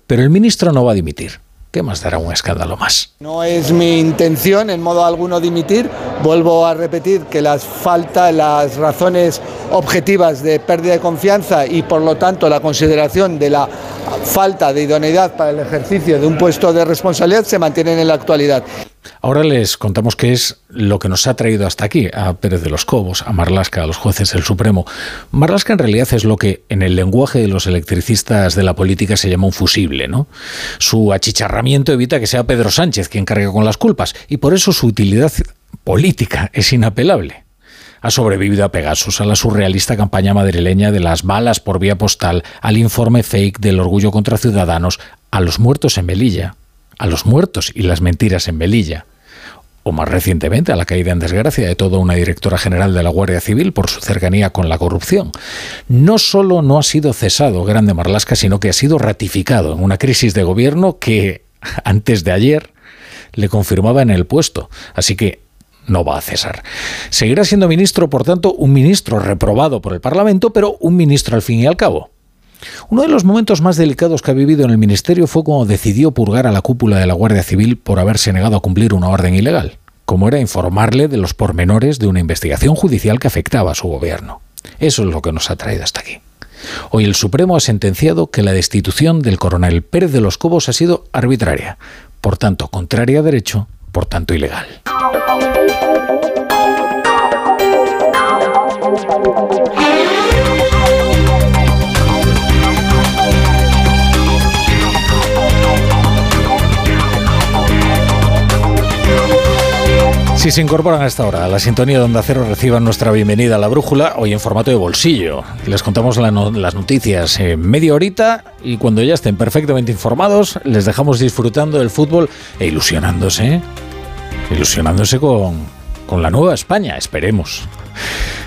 Speaker 2: Pero el ministro no va a dimitir. ¿Qué más dará un escándalo más?
Speaker 5: No es mi intención en modo alguno dimitir. Vuelvo a repetir que las falta, las razones objetivas de pérdida de confianza y por lo tanto la consideración de la falta de idoneidad para el ejercicio de un puesto de responsabilidad se mantienen en la actualidad.
Speaker 2: Ahora les contamos qué es lo que nos ha traído hasta aquí, a Pérez de los Cobos, a Marlasca, a los jueces del Supremo. Marlasca en realidad es lo que en el lenguaje de los electricistas de la política se llama un fusible, ¿no? Su achicharramiento evita que sea Pedro Sánchez quien cargue con las culpas y por eso su utilidad política es inapelable. Ha sobrevivido a Pegasus, a la surrealista campaña madrileña de las balas por vía postal, al informe fake del orgullo contra ciudadanos, a los muertos en Melilla, a los muertos y las mentiras en Melilla, o más recientemente a la caída en desgracia de toda una directora general de la Guardia Civil por su cercanía con la corrupción. No solo no ha sido cesado Grande Marlasca, sino que ha sido ratificado en una crisis de gobierno que antes de ayer le confirmaba en el puesto. Así que no va a cesar. Seguirá siendo ministro, por tanto, un ministro reprobado por el Parlamento, pero un ministro al fin y al cabo. Uno de los momentos más delicados que ha vivido en el Ministerio fue cuando decidió purgar a la cúpula de la Guardia Civil por haberse negado a cumplir una orden ilegal, como era informarle de los pormenores de una investigación judicial que afectaba a su gobierno. Eso es lo que nos ha traído hasta aquí. Hoy el Supremo ha sentenciado que la destitución del coronel Pérez de los Cobos ha sido arbitraria, por tanto contraria a derecho, por tanto ilegal. Si se incorporan a esta hora a la sintonía de Onda Cero, reciban nuestra bienvenida a la brújula, hoy en formato de bolsillo. Les contamos las noticias en media horita y cuando ya estén perfectamente informados, les dejamos disfrutando del fútbol e ilusionándose. Ilusionándose con, con la nueva España, esperemos.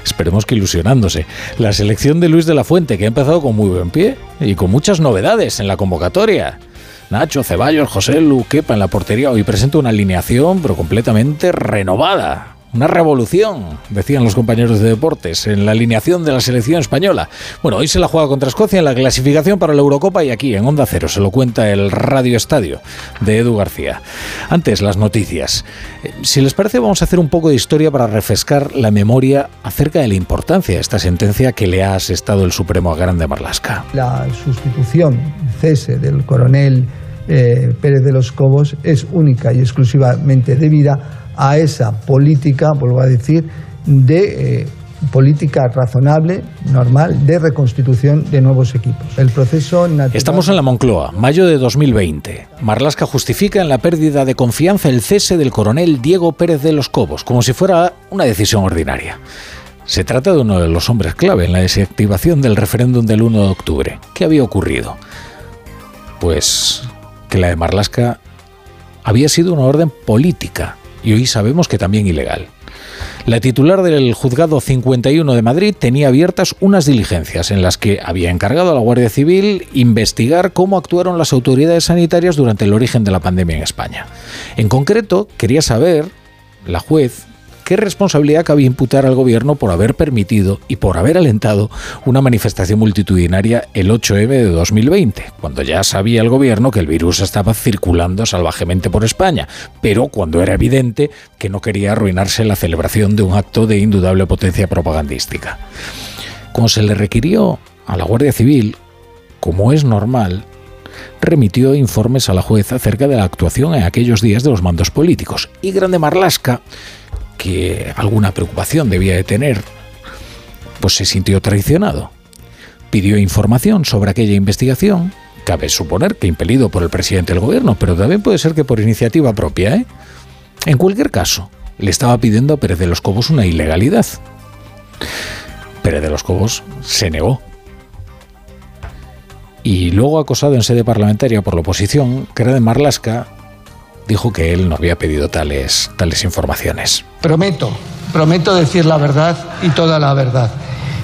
Speaker 2: Esperemos que ilusionándose. La selección de Luis de la Fuente, que ha empezado con muy buen pie y con muchas novedades en la convocatoria. Nacho, Ceballos, José Lu, en la portería. Hoy presenta una alineación, pero completamente renovada. Una revolución, decían los compañeros de deportes, en la alineación de la selección española. Bueno, hoy se la juega contra Escocia en la clasificación para la Eurocopa y aquí en Onda Cero se lo cuenta el Radio Estadio de Edu García. Antes, las noticias. Eh, si les parece, vamos a hacer un poco de historia para refrescar la memoria acerca de la importancia de esta sentencia que le ha asestado el Supremo a Grande Marlasca.
Speaker 59: La sustitución, cese del coronel eh, Pérez de los Cobos es única y exclusivamente debida a esa política, vuelvo a decir, de eh, política razonable, normal, de reconstitución de nuevos equipos. El proceso
Speaker 2: Estamos en la Moncloa, mayo de 2020. Marlasca justifica en la pérdida de confianza el cese del coronel Diego Pérez de los Cobos, como si fuera una decisión ordinaria. Se trata de uno de los hombres clave en la desactivación del referéndum del 1 de octubre. ¿Qué había ocurrido? Pues que la de Marlasca había sido una orden política y hoy sabemos que también ilegal. La titular del Juzgado 51 de Madrid tenía abiertas unas diligencias en las que había encargado a la Guardia Civil investigar cómo actuaron las autoridades sanitarias durante el origen de la pandemia en España. En concreto, quería saber, la juez, qué responsabilidad cabía imputar al gobierno por haber permitido y por haber alentado una manifestación multitudinaria el 8M de 2020, cuando ya sabía el gobierno que el virus estaba circulando salvajemente por España, pero cuando era evidente que no quería arruinarse la celebración de un acto de indudable potencia propagandística. Como se le requirió a la Guardia Civil, como es normal, remitió informes a la juez acerca de la actuación en aquellos días de los mandos políticos. Y Grande Marlasca que alguna preocupación debía de tener, pues se sintió traicionado. Pidió información sobre aquella investigación, cabe suponer que impelido por el presidente del gobierno, pero también puede ser que por iniciativa propia. ¿eh? En cualquier caso, le estaba pidiendo a Pérez de los Cobos una ilegalidad. Pérez de los Cobos se negó. Y luego acosado en sede parlamentaria por la oposición, era de Marlasca, dijo que él no había pedido tales, tales informaciones.
Speaker 59: Prometo, prometo decir la verdad y toda la verdad.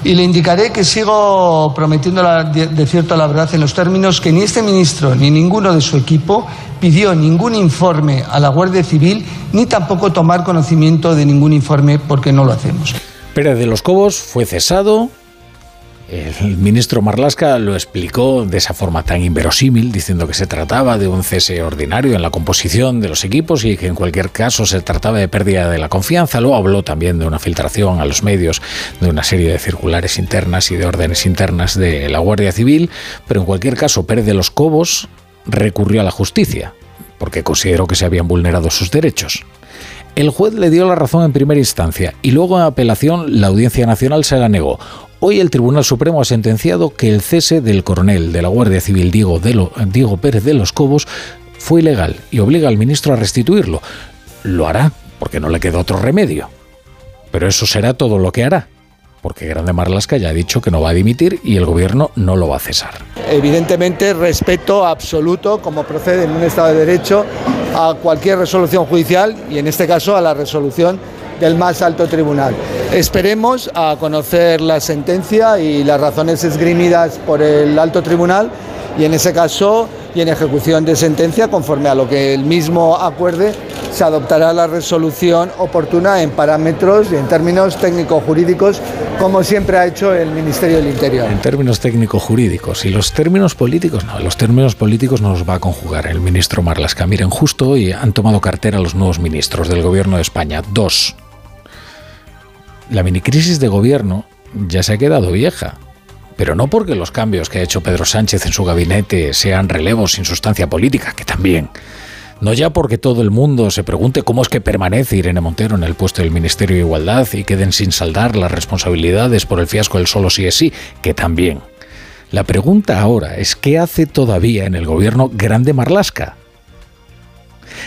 Speaker 59: Y le indicaré que sigo prometiendo la, de cierto la verdad en los términos que ni este ministro ni ninguno de su equipo pidió ningún informe a la Guardia Civil ni tampoco tomar conocimiento de ningún informe porque no lo hacemos.
Speaker 2: Pérez de los Cobos fue cesado el ministro Marlasca lo explicó de esa forma tan inverosímil, diciendo que se trataba de un cese ordinario en la composición de los equipos y que en cualquier caso se trataba de pérdida de la confianza. Luego habló también de una filtración a los medios de una serie de circulares internas y de órdenes internas de la Guardia Civil, pero en cualquier caso Pérez de los Cobos recurrió a la justicia porque consideró que se habían vulnerado sus derechos. El juez le dio la razón en primera instancia y luego en apelación la Audiencia Nacional se la negó. Hoy el Tribunal Supremo ha sentenciado que el cese del coronel de la Guardia Civil Diego, Pérez de los Cobos fue ilegal y obliga al ministro a restituirlo. Lo hará, porque no le queda otro remedio. Pero eso será todo lo que hará porque Grande Marlasca ya ha dicho que no va a dimitir y el gobierno no lo va a cesar.
Speaker 5: Evidentemente, respeto absoluto, como procede en un Estado de Derecho, a cualquier resolución judicial y en este caso a la resolución del más alto tribunal. Esperemos a conocer la sentencia y las razones esgrimidas por el alto tribunal y en ese caso y en ejecución de sentencia, conforme a lo que el mismo acuerde, se adoptará la resolución oportuna en parámetros y en términos técnico-jurídicos, como siempre ha hecho el Ministerio del Interior.
Speaker 2: En términos técnico-jurídicos y los términos políticos, no, los términos políticos no los va a conjugar el ministro Marlasca. Miren, justo hoy han tomado cartera los nuevos ministros del Gobierno de España, dos. La minicrisis de gobierno ya se ha quedado vieja pero no porque los cambios que ha hecho Pedro Sánchez en su gabinete sean relevos sin sustancia política, que también. No ya porque todo el mundo se pregunte cómo es que permanece Irene Montero en el puesto del Ministerio de Igualdad y queden sin saldar las responsabilidades por el fiasco del solo sí es sí, que también. La pregunta ahora es qué hace todavía en el gobierno Grande Marlasca,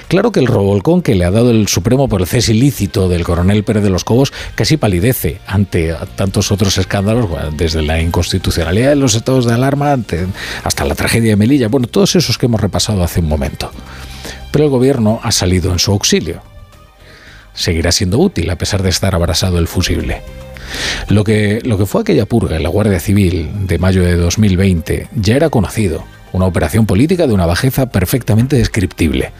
Speaker 2: Claro que el revolcón que le ha dado el Supremo por el cese ilícito del coronel Pérez de los Cobos casi palidece ante tantos otros escándalos, desde la inconstitucionalidad de los estados de alarma hasta la tragedia de Melilla, bueno, todos esos que hemos repasado hace un momento. Pero el gobierno ha salido en su auxilio. Seguirá siendo útil a pesar de estar abrasado el fusible. Lo que, lo que fue aquella purga en la Guardia Civil de mayo de 2020 ya era conocido, una operación política de una bajeza perfectamente descriptible.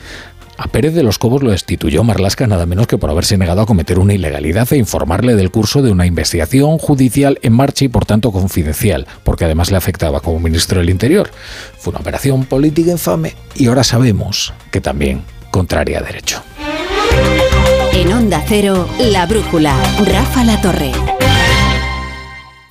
Speaker 2: A Pérez de los Cobos lo destituyó Marlasca nada menos que por haberse negado a cometer una ilegalidad e informarle del curso de una investigación judicial en marcha y por tanto confidencial, porque además le afectaba como ministro del Interior. Fue una operación política infame y ahora sabemos que también contraria a derecho.
Speaker 1: En Onda Cero, La Brújula, Rafa La Torre.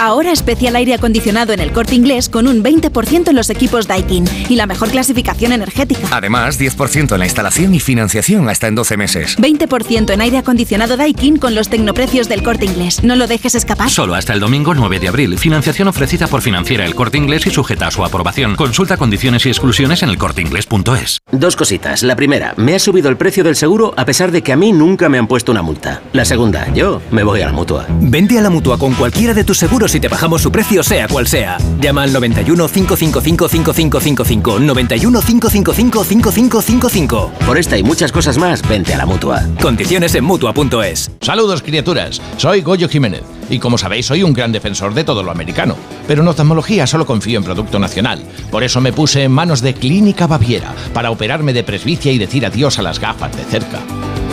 Speaker 60: Ahora especial aire acondicionado en el corte inglés con un 20% en los equipos Daikin y la mejor clasificación energética.
Speaker 56: Además, 10% en la instalación y financiación hasta en 12 meses.
Speaker 60: 20% en aire acondicionado Daikin con los tecnoprecios del corte inglés. No lo dejes escapar.
Speaker 56: Solo hasta el domingo 9 de abril. Financiación ofrecida por Financiera el corte inglés y sujeta a su aprobación. Consulta condiciones y exclusiones en elcorteinglés.es.
Speaker 61: Dos cositas. La primera, me ha subido el precio del seguro a pesar de que a mí nunca me han puesto una multa. La segunda, yo me voy a la mutua.
Speaker 56: Vende a la mutua con cualquiera de tus seguros y te bajamos su precio sea cual sea. Llama al 91 555 5555 91 555 5555.
Speaker 61: Por esta y muchas cosas más, vente a la Mutua.
Speaker 56: Condiciones en Mutua.es.
Speaker 62: Saludos criaturas, soy Goyo Jiménez y como sabéis soy un gran defensor de todo lo americano. Pero en oftalmología solo confío en producto nacional. Por eso me puse en manos de Clínica Baviera para operarme de presbicia y decir adiós a las gafas de cerca.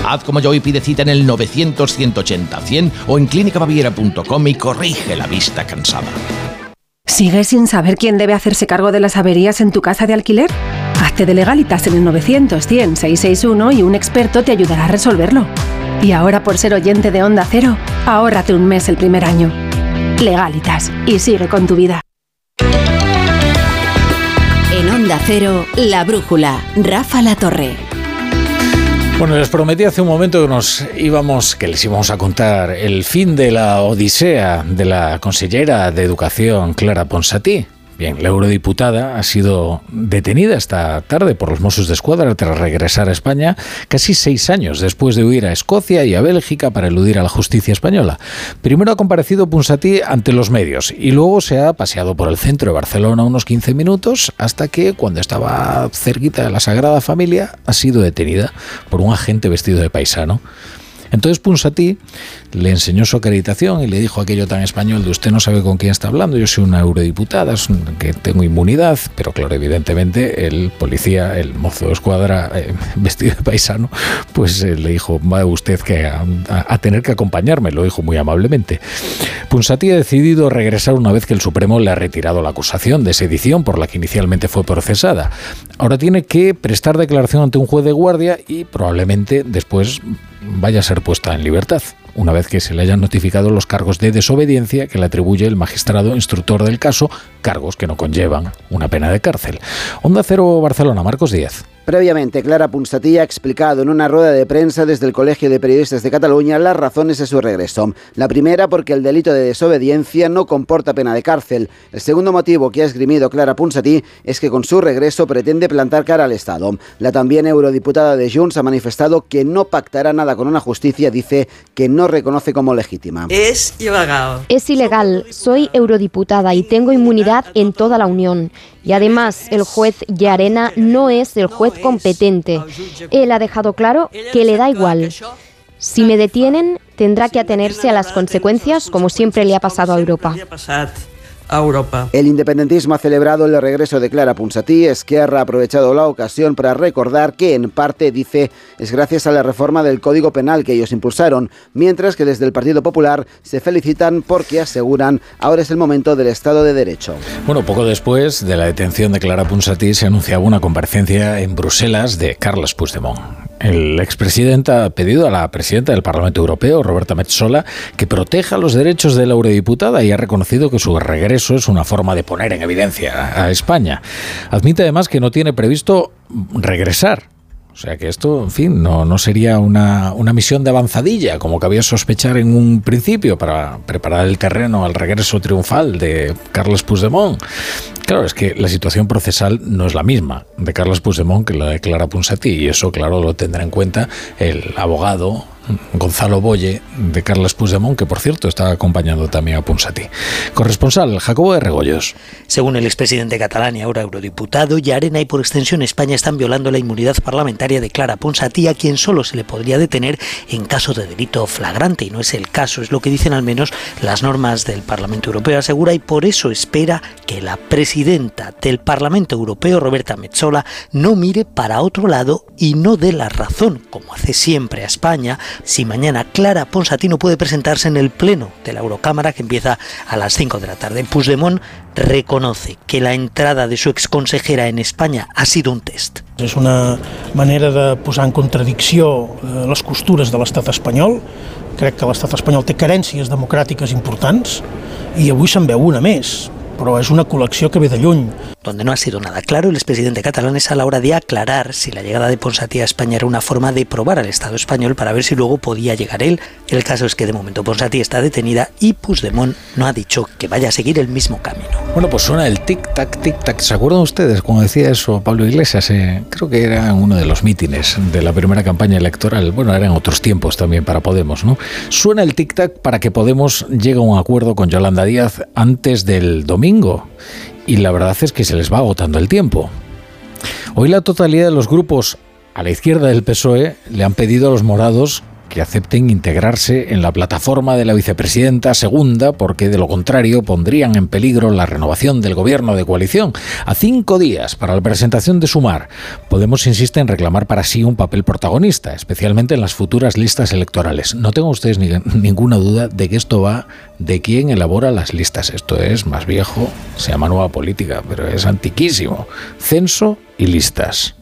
Speaker 62: Haz como yo y pide cita en el 900-180-100 o en clínicabaviera.com y corrige la vista cansada.
Speaker 63: ¿Sigues sin saber quién debe hacerse cargo de las averías en tu casa de alquiler? Hazte de legalitas en el 900-100-661 y un experto te ayudará a resolverlo. Y ahora por ser oyente de Onda Cero, ahórrate un mes el primer año. Legalitas y sigue con tu vida.
Speaker 1: En Onda Cero, La Brújula, Rafa La Torre.
Speaker 2: Bueno, les prometí hace un momento que nos íbamos, que les íbamos a contar el fin de la odisea de la consellera de Educación, Clara Ponsatí. Bien, la eurodiputada ha sido detenida esta tarde por los Mossos de Escuadra tras regresar a España casi seis años después de huir a Escocia y a Bélgica para eludir a la justicia española. Primero ha comparecido Punsatí ante los medios y luego se ha paseado por el centro de Barcelona unos 15 minutos hasta que, cuando estaba cerquita de la Sagrada Familia, ha sido detenida por un agente vestido de paisano. Entonces Punsatí le enseñó su acreditación y le dijo aquello tan español de usted no sabe con quién está hablando, yo soy una eurodiputada, que tengo inmunidad, pero claro, evidentemente el policía, el mozo de escuadra eh, vestido de paisano, pues eh, le dijo, va usted que a, tener que acompañarme, lo dijo muy amablemente. Punsatí ha decidido regresar una vez que el Supremo le ha retirado la acusación de sedición por la que inicialmente fue procesada. Ahora tiene que prestar declaración ante un juez de guardia y probablemente después vaya a ser puesta en libertad, una vez que se le hayan notificado los cargos de desobediencia que le atribuye el magistrado instructor del caso, cargos que no conllevan una pena de cárcel. Onda Cero Barcelona, Marcos Díaz.
Speaker 7: Previamente, Clara Punstatí ha explicado en una rueda de prensa desde el Colegio de Periodistas de Cataluña las razones de su regreso. La primera, porque el delito de desobediencia no comporta pena de cárcel. El segundo motivo que ha esgrimido Clara Punstatí es que con su regreso pretende plantar cara al Estado. La también eurodiputada de Junts ha manifestado que no pactará nada con una justicia, dice, que no reconoce como legítima.
Speaker 64: Es ilegal.
Speaker 8: Es ilegal. Soy eurodiputada y tengo inmunidad en toda la Unión. Y además, el juez Yarena no es el juez competente. Él ha dejado claro que le da igual. Si me detienen, tendrá que atenerse a las consecuencias como siempre le ha pasado a Europa.
Speaker 7: Europa. El independentismo ha celebrado el regreso de Clara Ponsatí. Esquerra ha aprovechado la ocasión para recordar que, en parte, dice, es gracias a la reforma del Código Penal que ellos impulsaron, mientras que desde el Partido Popular se felicitan porque aseguran ahora es el momento del Estado de Derecho.
Speaker 2: Bueno, poco después de la detención de Clara Ponsatí se anunciaba una comparecencia en Bruselas de Carles Puigdemont. El expresidente ha pedido a la presidenta del Parlamento Europeo, Roberta Metsola, que proteja los derechos de la eurodiputada y ha reconocido que su regreso es una forma de poner en evidencia a España. Admite además que no tiene previsto regresar o sea que esto, en fin, no, no sería una, una, misión de avanzadilla, como cabía sospechar en un principio, para preparar el terreno al regreso triunfal de Carles Puigdemont. Claro, es que la situación procesal no es la misma de Carles Puigdemont que la de Clara Ponsatí, y eso, claro, lo tendrá en cuenta el abogado Gonzalo Boye de Carles Puigdemont, que por cierto está acompañando también a Ponsatí. Corresponsal, Jacobo de Regoyos.
Speaker 9: Según el expresidente catalán y ahora eurodiputado, Arena y por extensión España están violando la inmunidad parlamentaria de Clara Ponsatí, a quien solo se le podría detener en caso de delito flagrante, y no es el caso, es lo que dicen al menos las normas del Parlamento Europeo, asegura, y por eso espera que la presidenta del Parlamento Europeo, Roberta Metzola, no mire para otro lado y no dé la razón, como hace siempre a España, si mañana Clara Ponsatino puede presentarse en el Pleno de la Eurocámara que empieza a las 5 de la tarde. Puigdemont reconoce que la entrada de su exconsejera en España ha sido un test.
Speaker 65: És una manera de posar en contradicció eh, les costures de l'estat espanyol. Crec que l'estat espanyol té carències democràtiques importants i avui se'n veu una més però és una col·lecció que ve de lluny.
Speaker 9: Donde no ha sido nada claro el expresidente catalán es a la hora de aclarar si la llegada de Ponsatí a España era una forma de probar al Estado español para ver si luego podía llegar él. El caso es que de momento Ponsatí está detenida y Puigdemont no ha dicho que vaya a seguir el mismo camino.
Speaker 2: Bueno, pues suena el tic-tac, tic-tac. ¿Se acuerdan ustedes cuando decía eso Pablo Iglesias? Eh, creo que era en uno de los mítines de la primera campaña electoral. Bueno, eran otros tiempos también para Podemos, ¿no? Suena el tic-tac para que Podemos llegue a un acuerdo con Yolanda Díaz antes del domingo y la verdad es que se les va agotando el tiempo. Hoy la totalidad de los grupos a la izquierda del PSOE le han pedido a los morados que acepten integrarse en la plataforma de la vicepresidenta segunda, porque de lo contrario pondrían en peligro la renovación del gobierno de coalición. A cinco días para la presentación de Sumar, Podemos insiste en reclamar para sí un papel protagonista, especialmente en las futuras listas electorales. No tengo ustedes ni, ninguna duda de que esto va de quién elabora las listas. Esto es más viejo, se llama nueva política, pero es antiquísimo. Censo y listas.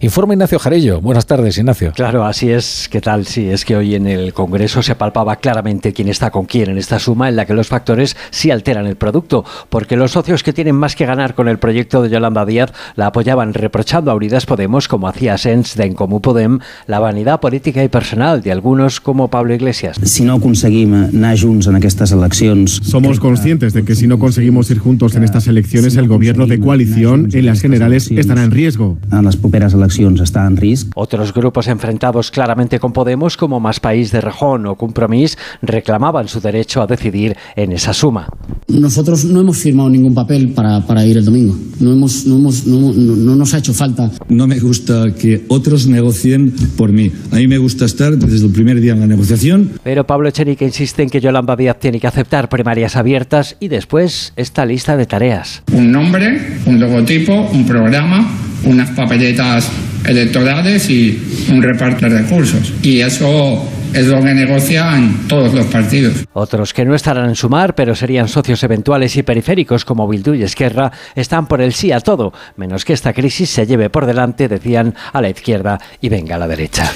Speaker 2: Informa Ignacio Jarello. Buenas tardes, Ignacio.
Speaker 66: Claro, así es. ¿Qué tal? Sí, es que hoy en el Congreso se palpaba claramente quién está con quién en esta suma en la que los factores sí alteran el producto, porque los socios que tienen más que ganar con el proyecto de Yolanda Díaz la apoyaban reprochando a Unidas Podemos, como hacía Sens de Encomú Podem, la vanidad política y personal de algunos como Pablo Iglesias.
Speaker 67: Si no conseguimos anar junts en estas elecciones...
Speaker 68: Somos conscientes de que si no conseguimos ir juntos en estas elecciones, el gobierno de coalición en las generales estará en riesgo.
Speaker 67: En las properas eleccions está en riesgo.
Speaker 66: Otros grupos enfrentados claramente con Podemos, como Más País de Rejón o Compromís, reclamaban su derecho a decidir en esa suma.
Speaker 69: Nosotros no hemos firmado ningún papel para, para ir el domingo.
Speaker 70: no, hemos, no, hemos, no, no- no nos ha hecho falta.
Speaker 69: No me gusta que otros negocien por mí. A mí me gusta estar desde el primer día en la negociación.
Speaker 66: Pero Pablo Echenique insiste en que Yolanda Díaz tiene que aceptar primarias abiertas y después esta lista de tareas.
Speaker 67: un nombre, un logotipo, un programa, unas papeletas electorales y un reparto de recursos. Y eso es lo que negocian todos los partidos.
Speaker 66: Otros que no estarán en sumar, pero serían socios eventuales y periféricos como Bildu y Esquerra, están por el sí a todo, menos que esta crisis se lleve por delante, decían, a la izquierda y venga a la derecha.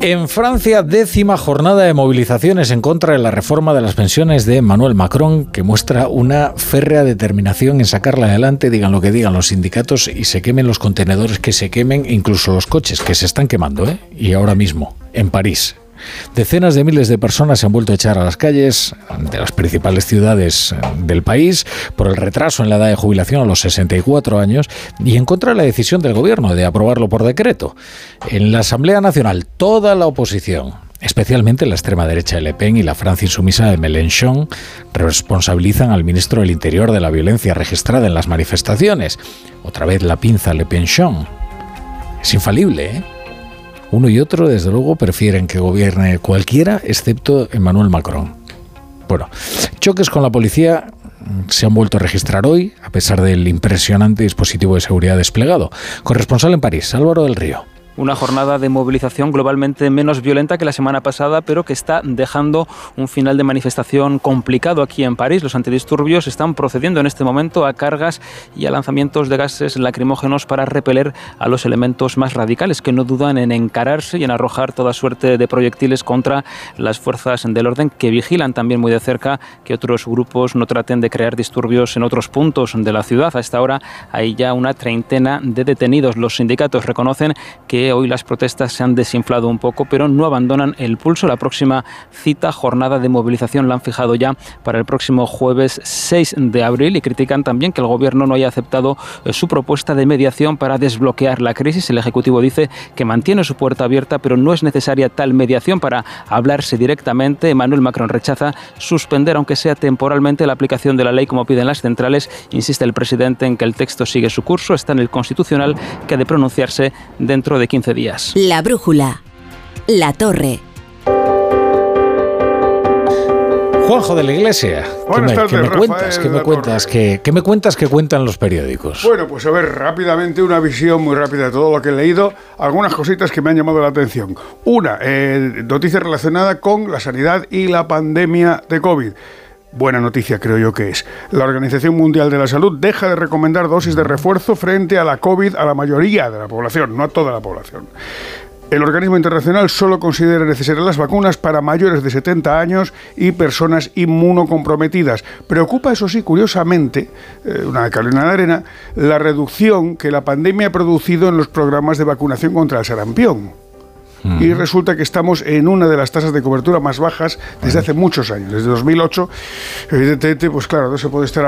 Speaker 2: En Francia, décima jornada de movilizaciones en contra de la reforma de las pensiones de Emmanuel Macron, que muestra una férrea determinación en sacarla adelante, digan lo que digan los sindicatos y se quemen los contenedores que se quemen, incluso los coches que se están quemando, ¿eh? Y ahora mismo, en París. Decenas de miles de personas se han vuelto a echar a las calles de las principales ciudades eh, del país por el retraso en la edad de jubilación a los 64 años y en contra de la decisión del gobierno de aprobarlo por decreto. En la Asamblea Nacional, toda la oposición, especialmente la extrema derecha de Le Pen y la Francia insumisa de Mélenchon, responsabilizan al ministro del Interior de la violencia registrada en las manifestaciones. Otra vez la pinza Le Penchon. Es infalible, ¿eh? Uno y otro, desde luego, prefieren que gobierne cualquiera, excepto Emmanuel Macron. Bueno, choques con la policía mm, se han vuelto a registrar hoy, a pesar del impresionante dispositivo de seguridad desplegado. Corresponsal en París, Álvaro del Río.
Speaker 6: Una jornada de movilización globalmente menos violenta que la semana pasada, pero que está dejando un final de manifestación complicado aquí en París. Los antidisturbios están procediendo en este momento a cargas y a lanzamientos de gases lacrimógenos para repeler a los elementos más radicales, que no dudan en encararse y en arrojar toda suerte de proyectiles contra las fuerzas del orden, que vigilan también muy de cerca que otros grupos no traten de crear disturbios en otros puntos de la ciudad. A esta hora hay ya una treintena de detenidos. Los sindicatos reconocen que hoy las protestas se han desinflado un poco, pero no abandonan el pulso. La próxima cita, jornada de movilización, la han fijado ya para el próximo jueves 6 de abril y critican también que el gobierno no haya aceptado eh, su propuesta de mediación para desbloquear la crisis. El Ejecutivo dice que mantiene su puerta abierta, pero no es necesaria tal mediación para hablarse directamente. Emmanuel Macron rechaza suspender, aunque sea temporalmente, la aplicación de la ley como piden las centrales. Insiste el presidente en que el texto sigue su curso, está en el Constitucional, que ha de pronunciarse dentro de 15 días.
Speaker 1: La brújula. La torre.
Speaker 2: Juanjo de la Iglesia, ¿qué
Speaker 71: Buenas
Speaker 2: me,
Speaker 71: tardes,
Speaker 2: qué me
Speaker 71: Rafael
Speaker 2: cuentas? ¿Qué me cuentas? ¿Qué, qué me cuentas que cuentan los periódicos?
Speaker 71: Bueno, pues a ver, rápidamente una visión muy rápida de todo lo que he leído, algunas cositas que me han llamado la atención. Una, eh, noticia relacionada con la sanidad y la pandemia de COVID. Buena noticia creo yo que es. La Organización Mundial de la Salud deja de recomendar dosis de refuerzo frente a la COVID a la mayoría de la población, no a toda la población. El organismo internacional solo considera necesarias las vacunas para mayores de 70 años y personas inmunocomprometidas. Preocupa, eso sí, curiosamente, eh, una calina de arena, la reducción que la pandemia ha producido en los programas de vacunación contra el sarampión. Y resulta que estamos en una de las tasas de cobertura más bajas desde hace muchos años, desde 2008. Evidentemente, pues claro, no se puede estar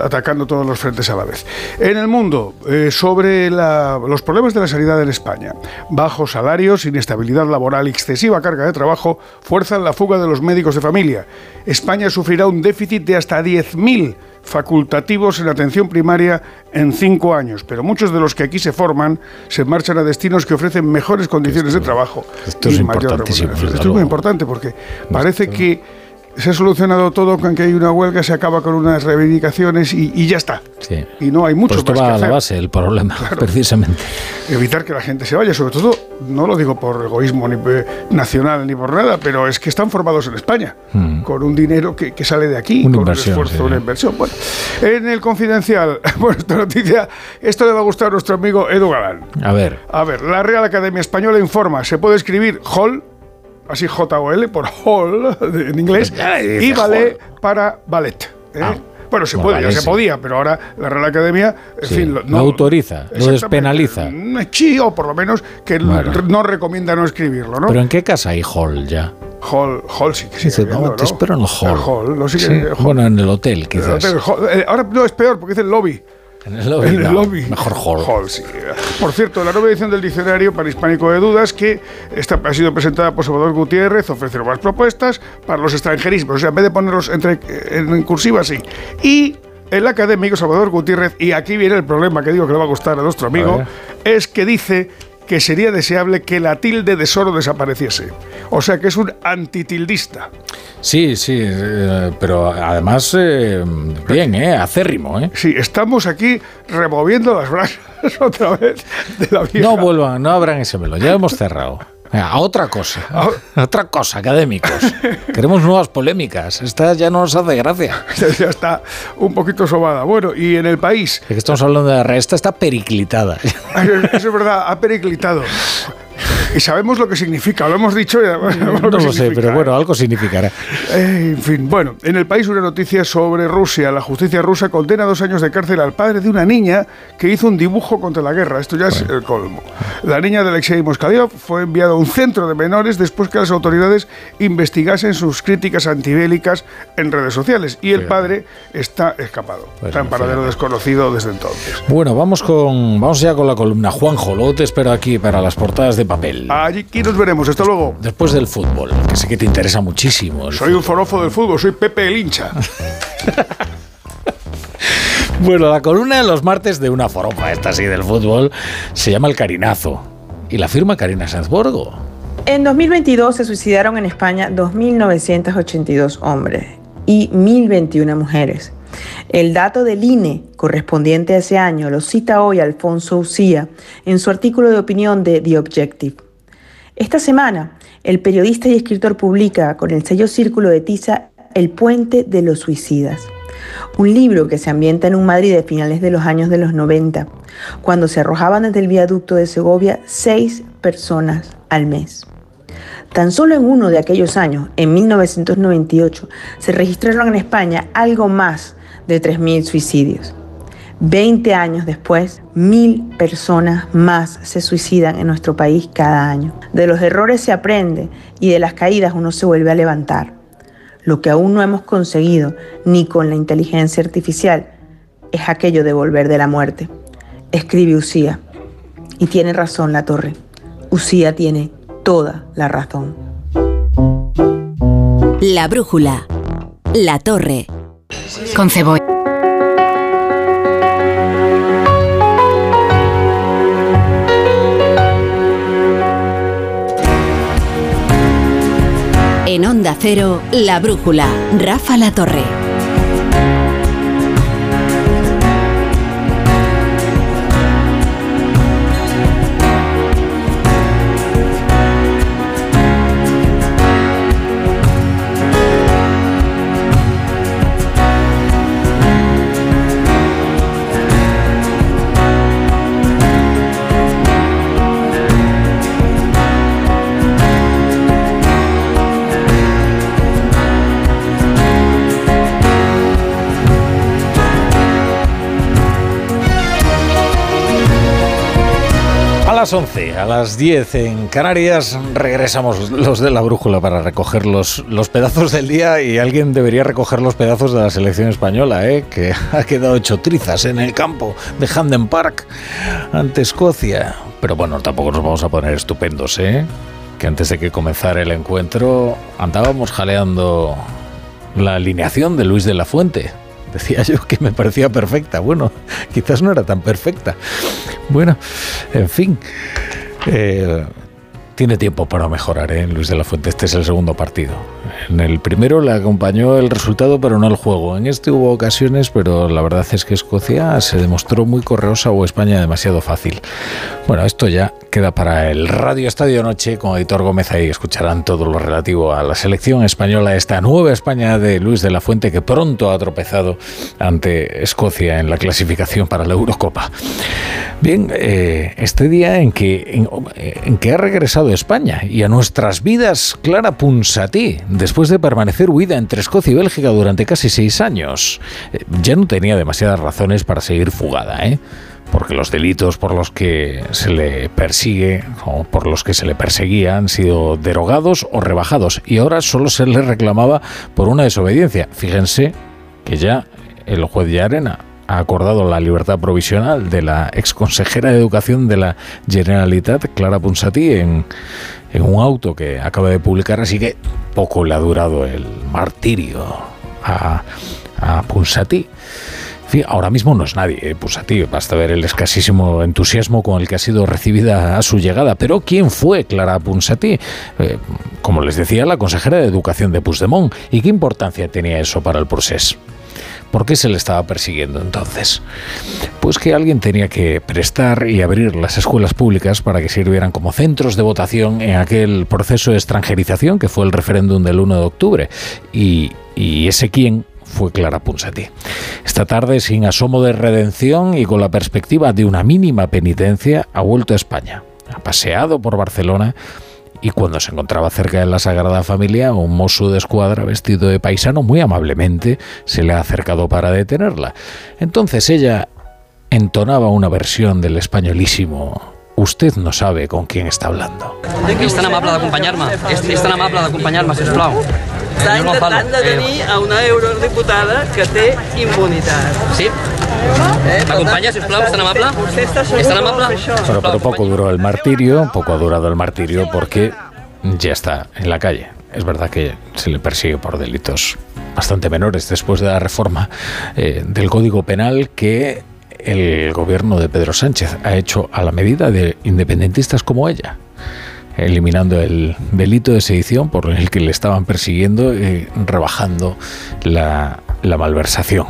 Speaker 71: atacando todos los frentes a la vez. En el mundo, eh, sobre la- los problemas de la sanidad en España, bajos salarios, inestabilidad laboral excesiva carga de trabajo fuerzan la fuga de los médicos de familia. España sufrirá un déficit de hasta 10.000 facultativos en atención primaria en cinco años, pero muchos de los que aquí se forman se marchan a destinos que ofrecen mejores condiciones de trabajo
Speaker 2: Esto es
Speaker 71: y mayor
Speaker 2: importantísimo,
Speaker 71: remuneración.
Speaker 2: desde
Speaker 71: Esto es muy importante porque parece que se ha solucionado todo con que hay una huelga, se acaba con unas reivindicaciones y, y ya está.
Speaker 2: Sí.
Speaker 71: Y no hay mucho
Speaker 2: Pues esto
Speaker 71: más que
Speaker 2: va a la base del problema, precisamente.
Speaker 71: Evitar que la gente se vaya, sobre todo, no lo digo por egoísmo ni nacional ni por nada, pero es que están formados en España,
Speaker 2: Mm.
Speaker 71: con un dinero que, que sale de aquí,
Speaker 2: Una
Speaker 71: con un esfuerzo,
Speaker 2: sí.
Speaker 71: una inversión. Bueno, en el confidencial, bueno, esta noticia, esto le va a gustar a nuestro amigo Edu Galán.
Speaker 2: A ver,
Speaker 71: A ver, la Real Academia Española informa, se puede escribir hall, así J-O-L, por hall en inglés,
Speaker 2: dice
Speaker 71: y ballet para ballet. ¿eh? bueno, se puede, ya se podía, pero ahora la Real Academia, en
Speaker 2: sí,
Speaker 71: fin, lo-
Speaker 2: lo autoriza, lo despenaliza.
Speaker 71: Sí, o por lo menos que
Speaker 2: Bueno.
Speaker 71: no, no recomienda no escribirlo, ¿no?
Speaker 2: ¿pero en qué casa hay hall ya?
Speaker 71: Hall, hall sí que
Speaker 2: Dice,
Speaker 71: sigue
Speaker 2: no, te espero en el hall.
Speaker 71: El hall, no sigue-
Speaker 2: Sí,
Speaker 71: el hall.
Speaker 2: Bueno, en el hotel,
Speaker 71: El
Speaker 2: quizás.
Speaker 71: hotel, hall. Eh, ahora no es peor porque es el lobby.
Speaker 2: En el lobby,
Speaker 71: En el
Speaker 2: no,
Speaker 71: lobby.
Speaker 2: mejor hall.
Speaker 71: sí. Por cierto, la nueva edición del Diccionario Panhispánico de Dudas, que esta ha sido presentada por Salvador Gutiérrez, ofrece nuevas propuestas para los extranjerismos. O sea, en vez de ponerlos entre, en cursiva, sí. Y El académico Salvador Gutiérrez, y aquí viene el problema que digo que le va a gustar a nuestro amigo, es que dice que sería deseable que la tilde de Soro desapareciese. O sea que es un antitildista.
Speaker 2: Sí, sí, eh, pero además, eh, bien, ¿eh? Acérrimo, ¿eh?
Speaker 71: Sí, estamos aquí removiendo las brasas otra vez de la vieja.
Speaker 2: No vuelvan, no abran ese melón, ya hemos cerrado. A otra cosa, a otra cosa, académicos. Queremos nuevas polémicas. Esta ya no nos hace gracia.
Speaker 71: ya está un poquito sobada. Bueno, y en el país.
Speaker 2: Es que estamos hablando de la esta está periclitada.
Speaker 71: Eso es verdad, ha periclitado. Y sabemos lo que significa, lo hemos dicho y
Speaker 2: No lo sé, pero bueno, algo significará.
Speaker 71: Eh, en fin, bueno, en el país una noticia sobre Rusia. La justicia rusa condena a dos años de cárcel al padre de una niña que hizo un dibujo contra la guerra. Esto ya es el colmo. La niña de Alexei Moskaliov fue enviada a un centro de menores después que las autoridades investigasen sus críticas antibélicas en redes sociales. Y el padre está escapado.
Speaker 2: Pues
Speaker 71: está en paradero desconocido desde entonces.
Speaker 2: Bueno, vamos con vamos ya con la columna Juanjo. Luego te espero aquí para las portadas de papel.
Speaker 71: Allí aquí nos veremos. Hasta luego.
Speaker 2: Después del fútbol, que sé que te interesa muchísimo.
Speaker 71: Soy un forofo del fútbol, soy Pepe el hincha.
Speaker 2: Bueno, la columna de los martes de una forofa, esta sí del fútbol, se llama El Carinazo. Y la firma Karina Sanzborgo.
Speaker 72: En 2022 se suicidaron en España 2.982 hombres y 1.021 mujeres. El dato del INE correspondiente a ese año lo cita hoy Alfonso Ucía en su artículo de opinión de The Objective. Esta semana, el periodista y escritor publica con el sello Círculo de Tiza El puente de los suicidas, un libro que se ambienta en un Madrid de finales de los años de los 90, cuando se arrojaban desde el viaducto de Segovia seis personas al mes. Tan solo en uno de aquellos años, en 1998, se registraron en España algo más de 3.000 suicidios. 20 años después, mil personas más se suicidan en nuestro país cada año. De los errores se aprende y de las caídas uno se vuelve a levantar. Lo que aún no hemos conseguido, ni con la inteligencia artificial, es aquello de volver de la muerte. Escribe Usía. Y tiene razón la torre. Usía tiene toda la razón.
Speaker 1: La brújula. La torre.
Speaker 73: Con cebolla.
Speaker 1: En Onda Cero, La brújula. Rafa La Torre.
Speaker 2: Las 11, a las 10 en Canarias regresamos los de la brújula para recoger los, los pedazos del día y alguien debería recoger los pedazos de la selección española, ¿eh? que ha quedado hecho trizas en el campo de Hamden Park ante Escocia. Pero bueno, tampoco nos vamos a poner estupendos, ¿eh? que antes de que comenzara el encuentro andábamos jaleando la alineación de Luis de la Fuente. Decía yo que me parecía perfecta. Bueno, quizás no era tan perfecta. Bueno, en fin. eh, tiene tiempo para mejorar, ¿eh? Luis de la Fuente. Este es el segundo partido. En el primero le acompañó el resultado, pero no el juego. En este hubo ocasiones, pero la verdad es que Escocia se demostró muy correosa o España demasiado fácil. Bueno, esto ya queda para el Radio Estadio Noche con Editor Gómez. Ahí escucharán todo lo relativo a la selección española, esta nueva España de Luis de la Fuente que pronto ha tropezado ante Escocia en la clasificación para la Eurocopa. Bien, eh, este día en que, en, que ha regresado España y a nuestras vidas Clara Ponsatí, después de permanecer huida entre Escocia y Bélgica durante casi seis años, eh, ya no tenía demasiadas razones para seguir fugada, ¿eh? porque los delitos por los que se le persigue o por los que se le perseguía han sido derogados o rebajados y ahora solo se le reclamaba por una desobediencia. Fíjense que ya el juez de Arena ha acordado la libertad provisional de la exconsejera de Educación de la Generalitat, Clara Ponsatí, en, en un auto que acaba de publicar, así que poco le ha durado el martirio a, a ahora mismo no es nadie, eh, basta ver el escasísimo entusiasmo con el que ha sido recibida a su llegada. Pero ¿quién fue Clara Ponsatí? Eh, como les decía, la consejera de Educación de Puigdemont. ¿Y qué importancia tenía eso para el proceso? ¿Por qué se le estaba persiguiendo entonces? Pues que alguien tenía que prestar y abrir las escuelas públicas para que sirvieran como centros de votación en aquel proceso de extranjerización que fue el referéndum del 1 de octubre. Y, ese quién fue Clara Ponsatí. Esta tarde, sin asomo de redención y con la perspectiva de una mínima penitencia, ha vuelto a España. Ha paseado por Barcelona y cuando se encontraba cerca de la Sagrada Familia, un mozo de escuadra vestido de paisano muy amablemente se le ha acercado para detenerla. Entonces ella entonaba una versión del españolísimo Usted no sabe con quién está hablando.
Speaker 58: És tan amable d'acompanyar-me. És, és tan amable d'acompanyar-me, sisplau. Està
Speaker 62: No, no, Pablo,
Speaker 58: intentant detenir a una eurodiputada que té immunitat.
Speaker 62: Sí?
Speaker 58: És tan amable?
Speaker 62: Tan
Speaker 58: això?
Speaker 2: Bueno, pero poco duró el martirio, poco ha durado el martirio porque ya está en la calle. Es verdad que se le persigue por delitos bastante menores después de la reforma eh, del Código Penal que el gobierno de Pedro Sánchez ha hecho a la medida de independentistas como ella eliminando el delito de sedición por el que le estaban persiguiendo y rebajando la, la malversación.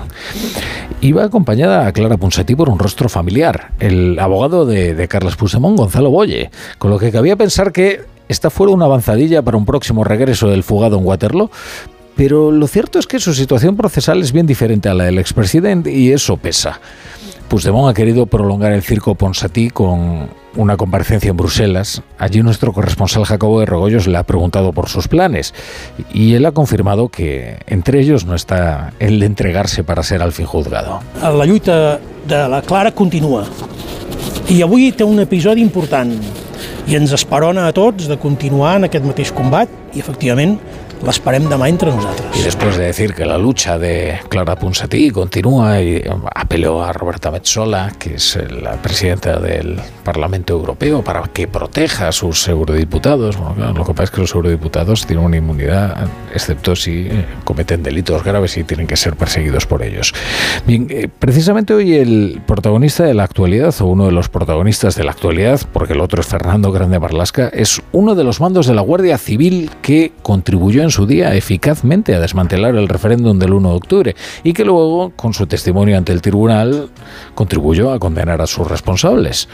Speaker 2: Iba acompañada a Clara Ponsatí por un rostro familiar, el abogado de, Carles Puigdemont, Gonzalo Boye, con lo que cabía pensar que esta fuera una avanzadilla para un próximo regreso del fugado en Waterloo, pero lo cierto es que su situación procesal es bien diferente a la del expresidente y eso pesa. Puigdemont ha querido prolongar el circo Ponsatí con una comparecencia en Bruselas. Allí nuestro corresponsal Jacobo de Regoyos le ha preguntado por sus planes y él ha confirmado que entre ellos no está el de entregarse para ser al fin juzgado.
Speaker 65: La lluita de la Clara continua. I avui té un episodi important i ens esperona a tots de continuar en aquest mateix combat i, efectivament, l'esperem demà entre nosaltres.
Speaker 2: Y después de decir que la lucha de Clara Ponsatí continúa y apeló a Roberta Metsola, que es la presidenta del Parlamento Europeo, para que proteja a sus eurodiputados. Bueno, claro, lo que pasa es que los eurodiputados tienen una inmunidad, excepto si eh, cometen delitos graves y tienen que ser perseguidos por ellos. Bien, eh, precisamente hoy el protagonista de la actualidad, o uno de los protagonistas de la actualidad, porque el otro es Fernando Grande Marlasca, es uno de los mandos de la Guardia Civil que contribuyó en su día eficazmente a desmantelar el referéndum del 1 de octubre y que luego, con su testimonio ante el tribunal, contribuyó a condenar a sus responsables.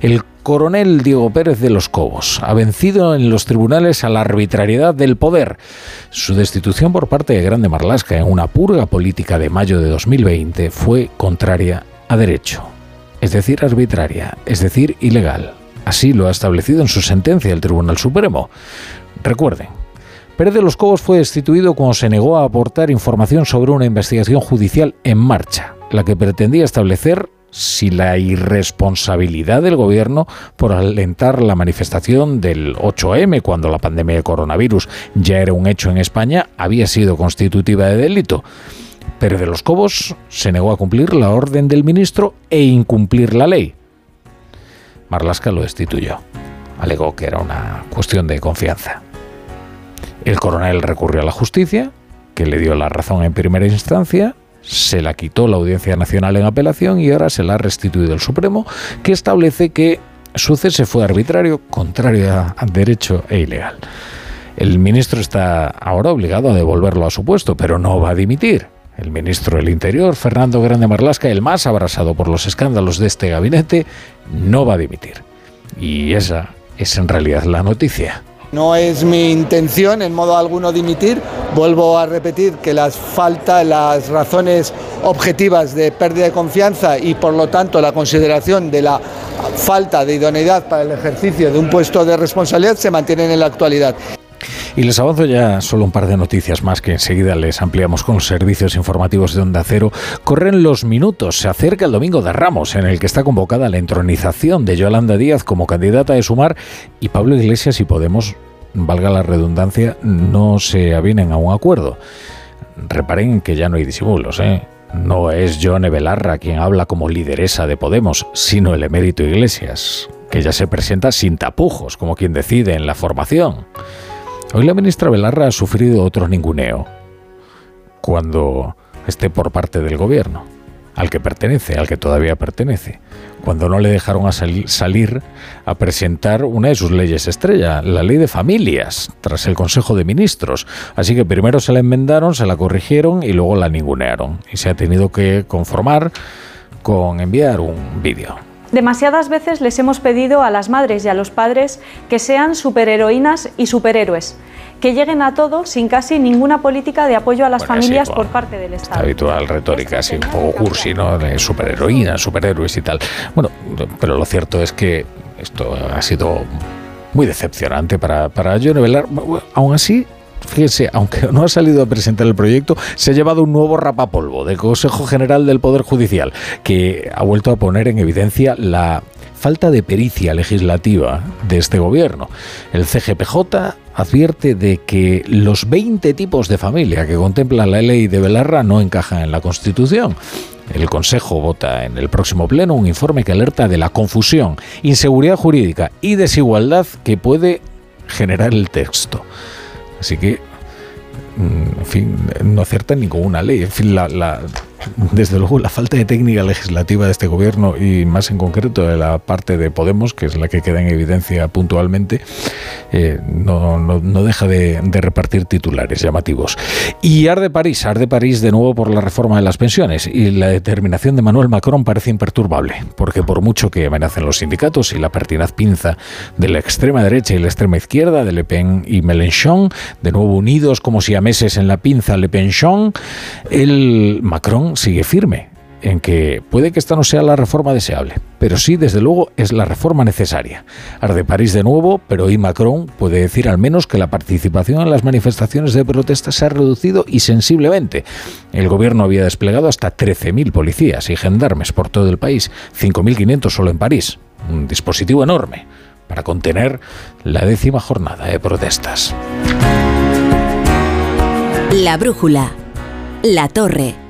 Speaker 2: El coronel Diego Pérez de los Cobos ha vencido en los tribunales a la arbitrariedad del poder. Su destitución por parte de Grande Marlasca en una purga política de mayo de 2020 fue contraria a derecho, es decir, arbitraria, es decir, ilegal. Así lo ha establecido en su sentencia el Tribunal Supremo. Recuerden, Pérez de los Cobos fue destituido cuando se negó a aportar información sobre una investigación judicial en marcha, la que pretendía establecer si la irresponsabilidad del gobierno por alentar la manifestación del 8M cuando la pandemia de coronavirus ya era un hecho en España había sido constitutiva de delito. Pérez de los Cobos se negó a cumplir la orden del ministro e incumplir la ley. Marlasca lo destituyó. Alegó que era una cuestión de confianza. El coronel recurrió a la justicia, que le dio la razón en primera instancia, se la quitó la Audiencia Nacional en apelación y ahora se la ha restituido el Supremo, que establece que su cese fue arbitrario, contrario a, derecho e ilegal. El ministro está ahora obligado a devolverlo a su puesto, pero no va a dimitir. El ministro del Interior, Fernando Grande Marlasca, el más abrasado por los escándalos de este gabinete, no va a dimitir. Y esa es en realidad la noticia.
Speaker 73: No es mi intención en modo alguno dimitir. Vuelvo a repetir que las falta las razones objetivas de pérdida de confianza y por lo tanto la consideración de la falta de idoneidad para el ejercicio de un puesto de responsabilidad se mantienen en la actualidad.
Speaker 2: Y les avanzo ya solo un par de noticias más que enseguida les ampliamos con servicios informativos de Onda Cero. Corren los minutos, se acerca el domingo de Ramos, en el que está convocada la entronización de Yolanda Díaz como candidata de Sumar y Pablo Iglesias y Podemos, valga la redundancia, no se avienen a un acuerdo. Reparen que ya no hay disimulos, ¿eh? No es Johnny Belarra quien habla como lideresa de Podemos, sino el emérito Iglesias, que ya se presenta sin tapujos, como quien decide en la formación. Hoy la ministra Belarra ha sufrido otro ninguneo cuando esté por parte del gobierno. al que pertenece, al que todavía pertenece, cuando no le dejaron salir a presentar una de sus leyes estrella, la ley de familias, tras el Consejo de Ministros. Así que primero se la enmendaron, se la corrigieron y luego la ningunearon. Y se ha tenido que conformar con enviar un vídeo.
Speaker 74: Demasiadas veces les hemos pedido a las madres y a los padres que sean superheroínas y superhéroes que lleguen a todo sin casi ninguna política de apoyo a las familias por parte del Estado.
Speaker 2: Habitual retórica, así un poco cursi, ¿no? De superheroínas, superhéroes y tal. Bueno, pero lo cierto es que esto ha sido muy decepcionante para, para Johnny Velar. Aún así, fíjense, aunque no ha salido a presentar el proyecto, se ha llevado un nuevo rapapolvo del Consejo General del Poder Judicial, que ha vuelto a poner en evidencia la falta de pericia legislativa de este gobierno. El CGPJ advierte de que los 20 tipos de familia que contempla la ley de Belarra no encajan en la Constitución. El Consejo vota en el próximo pleno un informe que alerta de la confusión, inseguridad jurídica y desigualdad que puede generar el texto. Así que, mm, en fin, no acierta ninguna ley. En fin, la desde luego la falta de técnica legislativa de este gobierno y más en concreto de la parte de Podemos, que es la que queda en evidencia puntualmente, eh, no, deja de, repartir titulares llamativos. Y arde París, arde París de nuevo por la reforma de las pensiones y la determinación de Manuel Macron parece imperturbable, porque por mucho que amenacen los sindicatos y la pertinaz pinza de la extrema derecha y la extrema izquierda, de Le Pen y Mélenchon, de nuevo unidos como si a meses en la pinza Le Penchon, el Macron sigue firme en que puede que esta no sea la reforma deseable, pero sí, desde luego, es la reforma necesaria. Arde París de nuevo, pero hoy Macron puede decir al menos que la participación en las manifestaciones de protesta se ha reducido y sensiblemente. El gobierno había desplegado hasta 13.000 policías y gendarmes por todo el país, 5.500 solo en París. Un dispositivo enorme para contener la décima jornada de protestas.
Speaker 1: La brújula. La torre.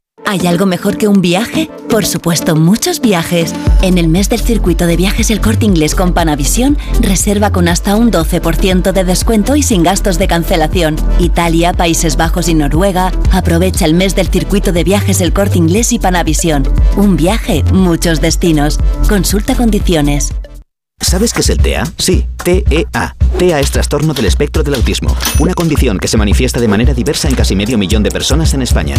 Speaker 1: ¿Hay algo mejor que un viaje? Por supuesto, muchos viajes. En el mes del circuito de viajes El Corte Inglés con Panavisión, reserva con hasta un 12% de descuento y sin gastos de cancelación. Italia, Países Bajos y Noruega. Aprovecha el mes del circuito de viajes El Corte Inglés y Panavisión. Un viaje, muchos destinos. Consulta condiciones.
Speaker 22: ¿Sabes qué es el TEA? Sí, TEA. TEA es trastorno del espectro del autismo, una condición que se manifiesta de manera diversa en casi medio millón de personas en España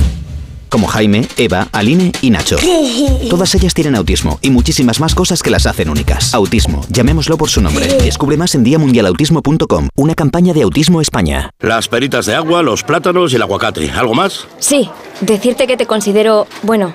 Speaker 22: como Jaime, Eva, Aline y Nacho. Todas ellas tienen autismo y muchísimas más cosas que las hacen únicas. Autismo, llamémoslo por su nombre. Descubre más en diamundialautismo.com, una campaña de Autismo España.
Speaker 75: Las peritas de agua, los plátanos y el aguacate. ¿Algo más?
Speaker 76: Sí, decirte que te considero, bueno,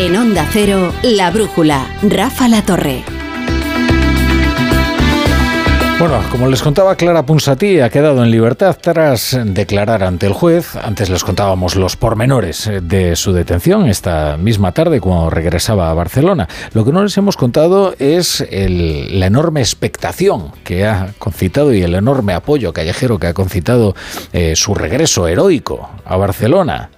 Speaker 1: En Onda Cero, La Brújula, Rafa La Torre.
Speaker 2: Bueno, como les contaba, Clara Punsatí ha quedado en libertad tras declarar ante el juez. Antes les contábamos los pormenores de su detención esta misma tarde cuando regresaba a Barcelona. Lo que no les hemos contado es la enorme expectación que ha concitado y el enorme apoyo callejero que ha concitado eh, su regreso heroico a Barcelona.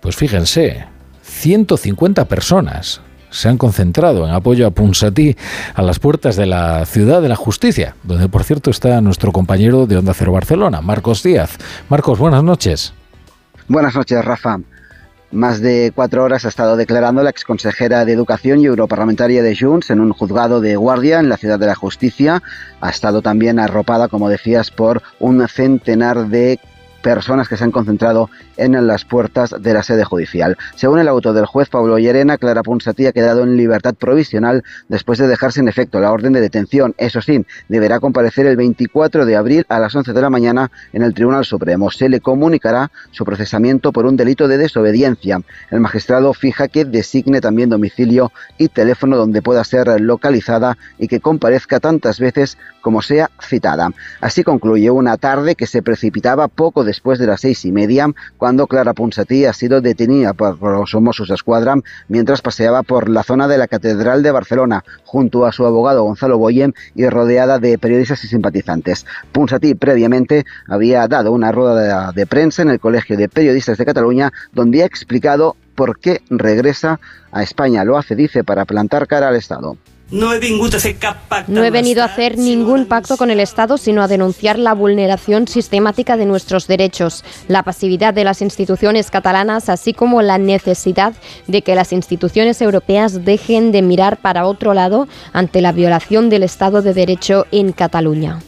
Speaker 2: Pues fíjense, 150 personas se han concentrado en apoyo a Punsatí a las puertas de la ciudad de la justicia, donde por cierto está nuestro compañero de Onda Cero Barcelona, Marcos Díaz. Marcos, buenas noches.
Speaker 77: Buenas noches, Rafa.
Speaker 7: más de cuatro horas ha estado declarando la exconsejera de Educación y europarlamentaria de Junts en un juzgado de guardia en la Ciudad de la Justicia. Ha estado también arropada, como decías, por un centenar de personas que se han concentrado en las puertas de la sede judicial. Según el auto del juez Pablo Llerena, Clara Ponsatí ha quedado en libertad provisional después de dejarse en efecto la orden de detención. Eso sí, deberá comparecer el 24 de abril a las 11 de la mañana en el Tribunal Supremo. Se le comunicará su procesamiento por un delito de desobediencia. El magistrado fija que designe también domicilio y teléfono donde pueda ser localizada y que comparezca tantas veces como sea citada. Así concluye una tarde que se precipitaba poco después de las seis y media, cuando Clara Ponsatí ha sido detenida por los Mossos Escuadra mientras paseaba por la zona de la Catedral de Barcelona junto a su abogado Gonzalo Boyem y rodeada de periodistas y simpatizantes. Ponsatí previamente había dado una rueda de prensa en el Colegio de Periodistas de Cataluña donde ha explicado por qué regresa a España. Lo hace, dice, para plantar cara al Estado.
Speaker 78: No he, no he venido a hacer ningún pacto con el Estado, sino a denunciar la vulneración sistemática de nuestros derechos, la pasividad de las instituciones catalanas, así como la necesidad de que las instituciones europeas dejen de mirar para otro lado ante la violación del Estado de Derecho en Cataluña.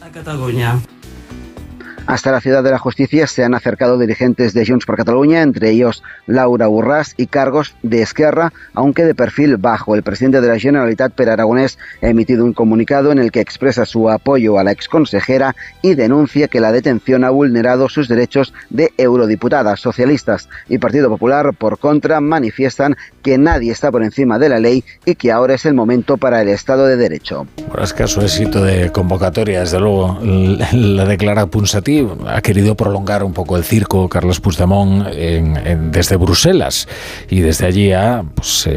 Speaker 7: Hasta la ciudad de la justicia se han acercado dirigentes de Junts por Cataluña, entre ellos Laura Burrás y cargos de Esquerra, aunque de perfil bajo. El presidente de la Generalitat, Per Aragonés, ha emitido un comunicado en el que expresa su apoyo a la exconsejera y denuncia que la detención ha vulnerado sus derechos de eurodiputadas. Socialistas y Partido Popular, por contra, manifiestan que nadie está por encima de la ley y que ahora es el momento para el Estado de Derecho.
Speaker 2: Por escaso éxito de convocatoria, desde luego, la declara Punsatí ha querido prolongar un poco el circo Carlos Puigdemont desde Bruselas y desde allí ha pues,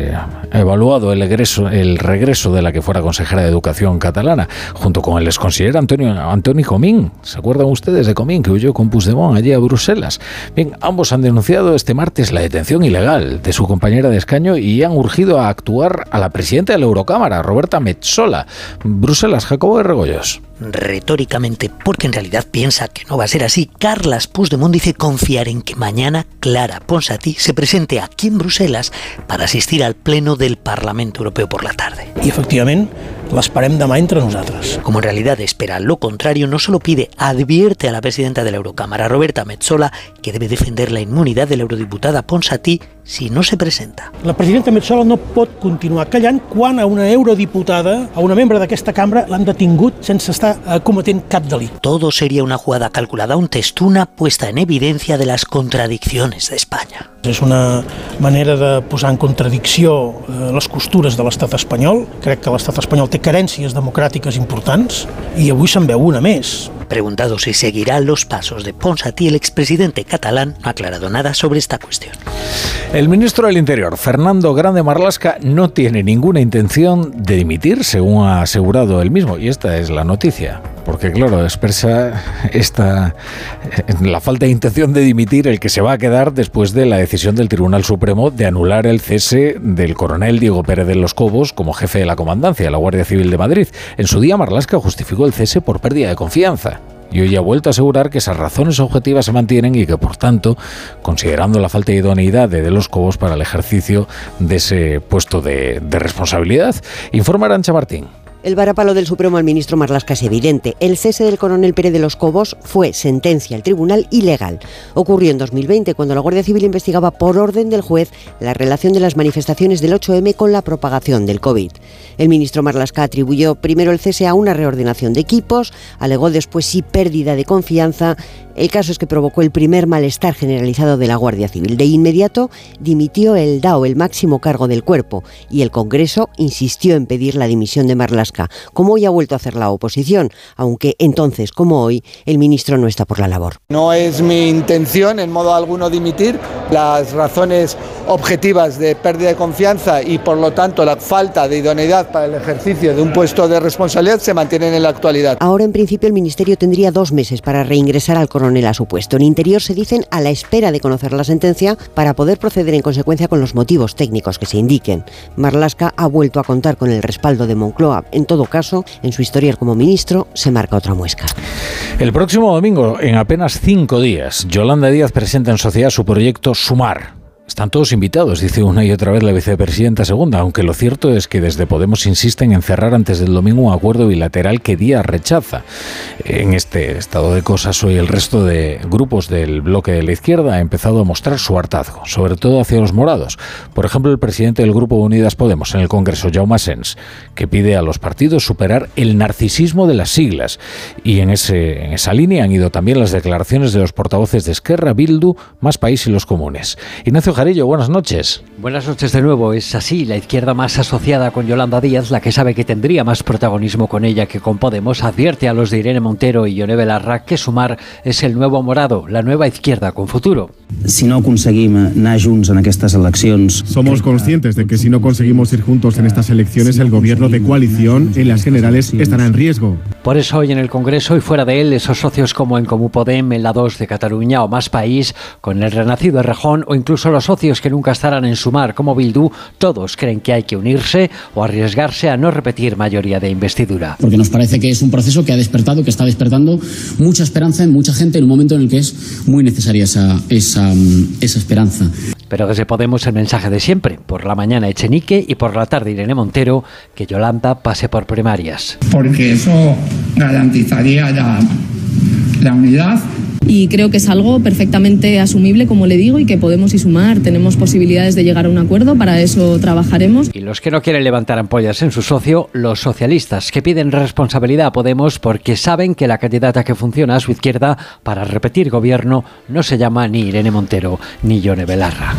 Speaker 2: evaluado el regreso, de la que fuera consejera de Educación catalana, junto con el exconsejero Antonio, Antonio Comín. ¿Se acuerdan ustedes de Comín que huyó con Puigdemont allí a Bruselas? Bien, ambos han denunciado este martes la detención ilegal de su compañera de escaño y han urgido a actuar a la presidenta de la Eurocámara, Roberta Metsola. Bruselas, Jacobo de Regoyos
Speaker 79: retóricamente, porque en realidad piensa que no va a ser así, Carlas Puigdemont dice confiar en que mañana Clara Ponsatí se presente aquí en Bruselas para asistir al pleno del Parlamento Europeo por la tarde.
Speaker 65: Y efectivamente l'esperem demà entre nosaltres.
Speaker 79: Como en realidad espera lo contrario, no solo pide, advierte a la presidenta de la Eurocámara, Roberta Metsola, que debe defender la inmunidad de la eurodiputada Ponsatí si no se presenta.
Speaker 65: La presidenta Metsola no pot continuar callant quan a una eurodiputada, a una membre d'aquesta cambra, l'han detingut sense estar eh, cometent cap delit.
Speaker 79: Todo sería una jugada calculada, un test, una puesta en evidencia de las contradicciones de España.
Speaker 65: És una manera de posar en contradicció eh, les costures de l'estat espanyol. Crec que l'estat espanyol té carències democràtiques importants i avui se'n veu una més.
Speaker 79: Preguntado si seguirá los pasos de Ponsatí, el expresidente catalán no ha aclarado nada sobre esta cuestión.
Speaker 2: El ministro del Interior, Fernando Grande Marlasca, no tiene ninguna intención de dimitir, según ha asegurado él mismo, y esta es la noticia. Porque claro, expresa esta la falta de intención de dimitir el que se va a quedar después de la decisión del Tribunal Supremo de anular el cese del coronel Diego Pérez de los Cobos como jefe de la comandancia de la Guardia Civil de Madrid. En su día Marlasca justificó el cese por pérdida de confianza y hoy ha vuelto a asegurar que esas razones objetivas se mantienen y que, por tanto, considerando la falta de idoneidad de, los Cobos para el ejercicio de ese puesto de, de responsabilidad, informa Arancha Martín.
Speaker 80: El varapalo del Supremo al ministro Marlasca es evidente. El cese del coronel Pérez de los Cobos fue sentencia al tribunal ilegal. Ocurrió en 2020 cuando la Guardia Civil investigaba por orden del juez la relación de las manifestaciones del 8M con la propagación del COVID. El ministro Marlasca atribuyó primero el cese a una reordenación de equipos, alegó después sí pérdida de confianza el caso es que provocó el primer malestar generalizado de la Guardia Civil. De inmediato dimitió el DAO, el máximo cargo del cuerpo, y el Congreso insistió en pedir la dimisión de Marlasca, como hoy ha vuelto a hacer la oposición, aunque entonces, como hoy, el ministro no está por la labor.
Speaker 73: No es mi intención en modo alguno dimitir. Las razones objetivas de pérdida de confianza y por lo tanto la falta de idoneidad para el ejercicio de un puesto de responsabilidad se mantienen en la actualidad.
Speaker 80: Ahora en principio el Ministerio tendría dos meses para reingresar al coronel a su puesto. En Interior se dicen a la espera de conocer la sentencia para poder proceder en consecuencia con los motivos técnicos que se indiquen. Marlasca ha vuelto a contar con el respaldo de Moncloa. En todo caso, en su historial como ministro se marca otra muesca.
Speaker 2: El próximo domingo, en apenas cinco días, Yolanda Díaz presenta en sociedad su proyecto Sumar Están todos invitados, dice una y otra vez la vicepresidenta segunda, aunque lo cierto es que desde Podemos insisten en cerrar antes del domingo un acuerdo bilateral que Díaz rechaza. En este estado de cosas, hoy el resto de grupos del bloque de la izquierda ha empezado a mostrar su hartazgo, sobre todo hacia los morados. Por ejemplo, el presidente del Grupo Unidas Podemos en el Congreso, Jaume Sens, que pide a los partidos superar el narcisismo de las siglas. Y en, ese, en esa línea han ido también las declaraciones de los portavoces de Esquerra, Bildu, Más País y los Comunes. Ignacio buenas noches.
Speaker 66: Buenas noches de nuevo. Es así, la izquierda más asociada con Yolanda Díaz, la que sabe que tendría más protagonismo con ella que con Podemos, advierte a los de Irene Montero y Yone Belarra que sumar es el nuevo morado, la nueva izquierda con futuro.
Speaker 81: Si no conseguimos anar junts en estas elecciones...
Speaker 68: Somos conscientes de que si no conseguimos ir juntos en estas elecciones, el gobierno de coalición en las generales estará en riesgo.
Speaker 66: Por eso hoy en el Congreso y fuera de él, esos socios como en Comú Podem, en la 2 de Cataluña o Más País, con el renacido Errejón o incluso los socios que nunca estarán en sumar como Bildu, todos creen que hay que unirse o arriesgarse a no repetir mayoría de investidura.
Speaker 82: Porque nos parece que es un proceso que ha despertado, que está despertando mucha esperanza en mucha gente en un momento en el que es muy necesaria esa, esa, esa esperanza.
Speaker 66: Pero desde Podemos el mensaje de siempre, por la mañana Echenique y por la tarde Irene Montero, que Yolanda pase por primarias.
Speaker 67: Porque eso garantizaría la, la unidad
Speaker 63: y creo que es algo perfectamente asumible, como le digo, y que podemos y sumar. Tenemos posibilidades de llegar a un acuerdo, para eso trabajaremos.
Speaker 66: Y los que no quieren levantar ampollas en su socio, los socialistas, que piden responsabilidad a Podemos porque saben que la candidata que funciona a su izquierda para repetir gobierno no se llama ni Irene Montero ni Yone Belarra.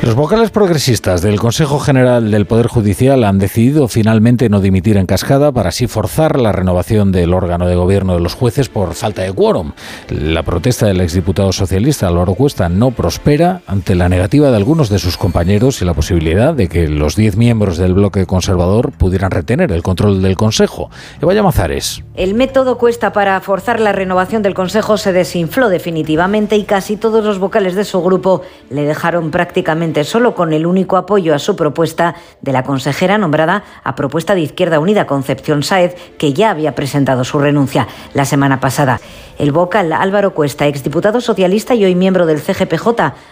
Speaker 2: Los vocales progresistas del Consejo General del Poder Judicial han decidido finalmente no dimitir en cascada para así forzar la renovación del órgano de gobierno de los jueces por falta de quórum. La protesta del exdiputado socialista Álvaro Cuesta no prospera ante la negativa de algunos de sus compañeros y la posibilidad de que los diez miembros del bloque conservador pudieran retener el control del Consejo. Eva Llamazares.
Speaker 83: El método Cuesta para forzar la renovación del Consejo se desinfló definitivamente y casi todos los vocales de su grupo le dejaron prácticamente solo con el único apoyo a su propuesta de la consejera nombrada a propuesta de Izquierda Unida, Concepción Saez, que ya había presentado su renuncia la semana pasada. El vocal Álvaro Cuesta, exdiputado socialista y hoy miembro del CGPJ,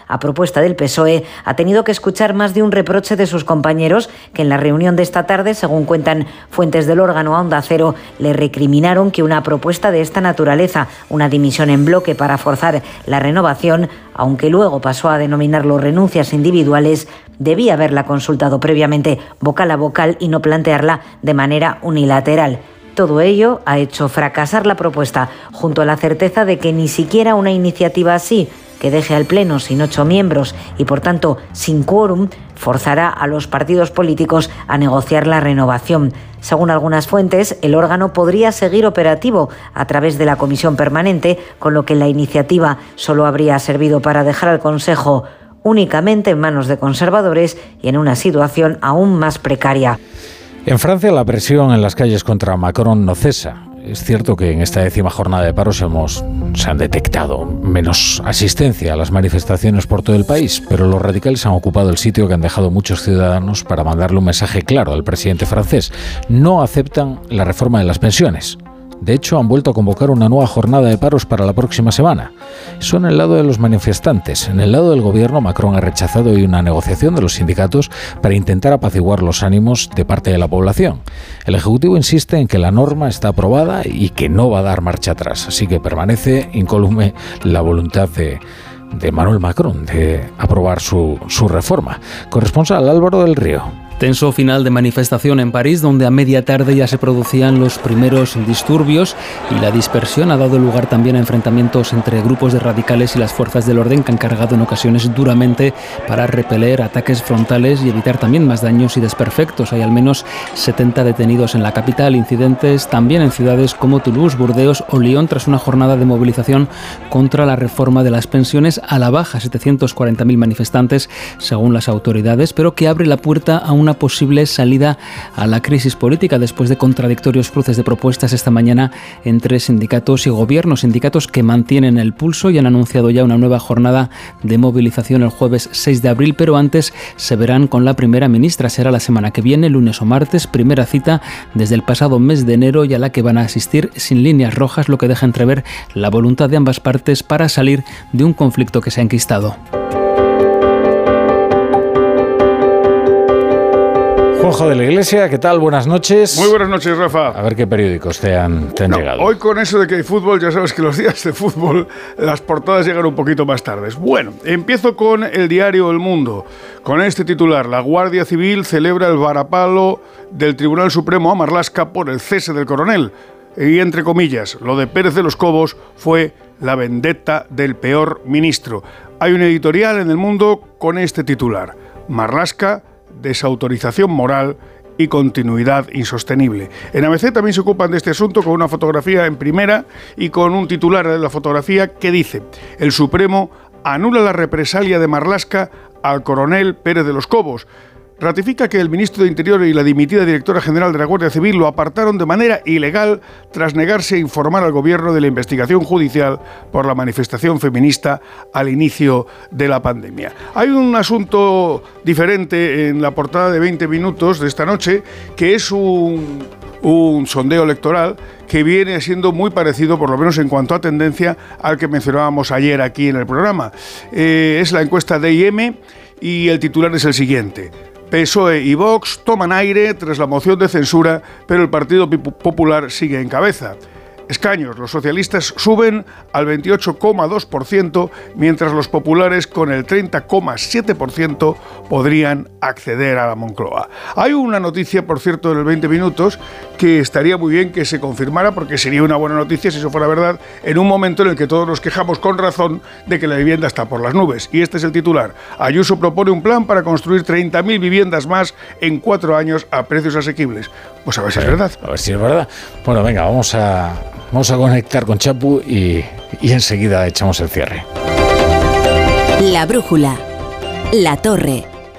Speaker 83: a propuesta del PSOE, ha tenido que escuchar más de un reproche de sus compañeros que en la reunión de esta tarde, según cuentan fuentes del órgano a Onda Cero, le recriminaron que una propuesta de esta naturaleza, una dimisión en bloque para forzar la renovación, aunque luego pasó a denominarlo renuncias individuales, debía haberla consultado previamente vocal a vocal y no plantearla de manera unilateral. Todo ello ha hecho fracasar la propuesta, junto a la certeza de que ni siquiera una iniciativa así, que deje al Pleno sin ocho miembros y por tanto sin quórum, forzará a los partidos políticos a negociar la renovación. Según algunas fuentes, el órgano podría seguir operativo a través de la comisión permanente, con lo que la iniciativa solo habría servido para dejar al Consejo únicamente en manos de conservadores y en una situación aún más precaria.
Speaker 2: En Francia la presión en las calles contra Macron no cesa. Es cierto que en esta décima jornada de paros hemos, se han detectado menos asistencia a las manifestaciones por todo el país, pero los radicales han ocupado el sitio que han dejado muchos ciudadanos para mandarle un mensaje claro al presidente francés. No aceptan la reforma de las pensiones. De hecho, han vuelto a convocar una nueva jornada de paros para la próxima semana. Son el lado de los manifestantes. En el lado del gobierno, Macron ha rechazado hoy una negociación de los sindicatos para intentar apaciguar los ánimos de parte de la población. El Ejecutivo insiste en que la norma está aprobada y que no va a dar marcha atrás, así que permanece incólume la voluntad de, Manuel Macron de aprobar su, su reforma. Corresponsal Álvaro del Río.
Speaker 6: Tenso final de manifestación en París, donde a media tarde ya se producían los primeros disturbios y la dispersión ha dado lugar también a enfrentamientos entre grupos de radicales y las fuerzas del orden que han cargado en ocasiones duramente para repeler ataques frontales y evitar también más daños y desperfectos. Hay al menos 70 detenidos en la capital, incidentes también en ciudades como Toulouse, Burdeos o Lyon tras una jornada de movilización contra la reforma de las pensiones a la baja, 740.000 manifestantes según las autoridades, pero que abre la puerta a un una posible salida a la crisis política después de contradictorios cruces de propuestas esta mañana entre sindicatos y gobiernos, sindicatos que mantienen el pulso y han anunciado ya una nueva jornada de movilización el jueves 6 de abril, pero antes se verán con la primera ministra. Será la semana que viene, lunes o martes, primera cita desde el pasado mes de enero y a la que van a asistir sin líneas rojas, lo que deja entrever la voluntad de ambas partes para salir de un conflicto que se ha enquistado.
Speaker 2: Juanjo de la Iglesia, ¿qué tal? Buenas noches.
Speaker 71: Muy buenas noches, Rafa.
Speaker 2: A ver qué periódicos te han, llegado.
Speaker 71: Hoy con eso de que hay fútbol, ya sabes que los días de fútbol las portadas llegan un poquito más tardes. Bueno, empiezo con el diario El Mundo, con este titular. La Guardia Civil celebra el varapalo del Tribunal Supremo a Marlasca por el cese del coronel. Y entre comillas, lo de Pérez de los Cobos fue la vendetta del peor ministro. Hay un editorial en El Mundo con este titular. Marlasca desautorización moral y continuidad insostenible. En ABC también se ocupan de este asunto con una fotografía en primera y con un titular de la fotografía que dice, el Supremo anula la represalia de Marlasca al coronel Pérez de los Cobos ratifica que el ministro de Interior y la dimitida directora general de la Guardia Civil lo apartaron de manera ilegal tras negarse a informar al gobierno de la investigación judicial por la manifestación feminista al inicio de la pandemia. Hay un asunto diferente en la portada de 20 minutos de esta noche, que es un, sondeo electoral que viene siendo muy parecido, por lo menos en cuanto a tendencia, al que mencionábamos ayer aquí en el programa. Eh, es la encuesta de IM y el titular es el siguiente. PSOE y Vox toman aire tras la moción de censura, pero el Partido Popular sigue en cabeza escaños. Los socialistas suben al 28,2%, mientras los populares con el 30,7% podrían acceder a la Moncloa. Hay una noticia, por cierto, en el 20 minutos que estaría muy bien que se confirmara, porque sería una buena noticia si eso fuera verdad, en un momento en el que todos nos quejamos con razón de que la vivienda está por las nubes. Y este es el titular. Ayuso propone un plan para construir 30.000 viviendas más en cuatro años a precios asequibles. Pues a ver si es verdad.
Speaker 2: A ver si es verdad. Bueno, venga, vamos a, Vamos a conectar con Chapu y, y enseguida echamos el cierre.
Speaker 1: La brújula. La torre.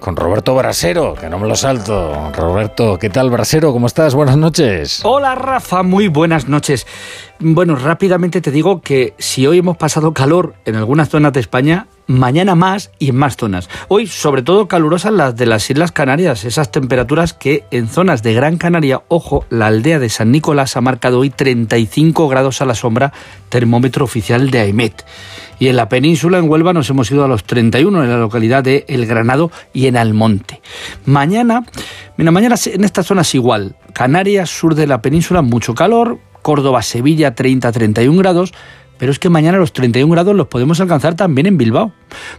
Speaker 2: con Roberto Brasero, que no me lo salto. Roberto, ¿qué tal Brasero? ¿Cómo estás? Buenas noches.
Speaker 84: Hola Rafa, muy buenas noches. Bueno, rápidamente te digo que si hoy hemos pasado calor en algunas zonas de España, mañana más y en más zonas. Hoy, sobre todo calurosas las de las Islas Canarias, esas temperaturas que en zonas de Gran Canaria, ojo, la aldea de San Nicolás ha marcado hoy 35 grados a la sombra, termómetro oficial de AIMET. Y en la península, en Huelva, nos hemos ido a los 31 en la localidad de El Granado y en Almonte. Mañana, mira, mañana en estas zonas igual. Canarias, sur de la península, mucho calor. Córdoba, Sevilla, 30-31 grados pero es que mañana los 31 grados los podemos alcanzar también en Bilbao.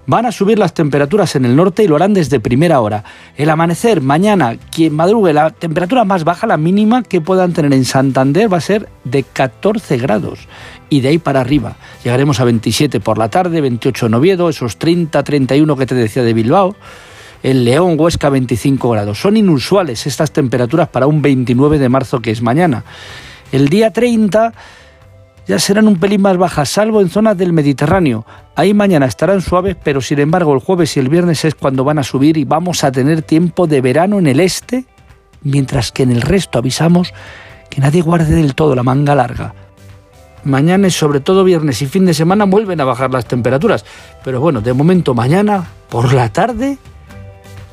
Speaker 84: Van a subir las temperaturas en el norte y lo harán desde primera hora. El amanecer, mañana, quien madrugue, la temperatura más baja, la mínima que puedan tener en Santander va a ser de 14 grados. Y de ahí para arriba. Llegaremos a 27 por la tarde, 28 en Oviedo, esos 30-31 que te decía de Bilbao. El León, Huesca, 25 grados. Son inusuales estas temperaturas para un 29 de marzo que es mañana. El día 30 ya serán un pelín más bajas, salvo en zonas del Mediterráneo. Ahí mañana estarán suaves, pero sin embargo el jueves y el viernes es cuando van a subir y vamos a tener tiempo de verano en el este, mientras que en el resto avisamos que nadie guarde del todo la manga larga. Mañana sobre todo viernes y fin de semana vuelven a bajar las temperaturas, pero bueno, de momento mañana por la tarde,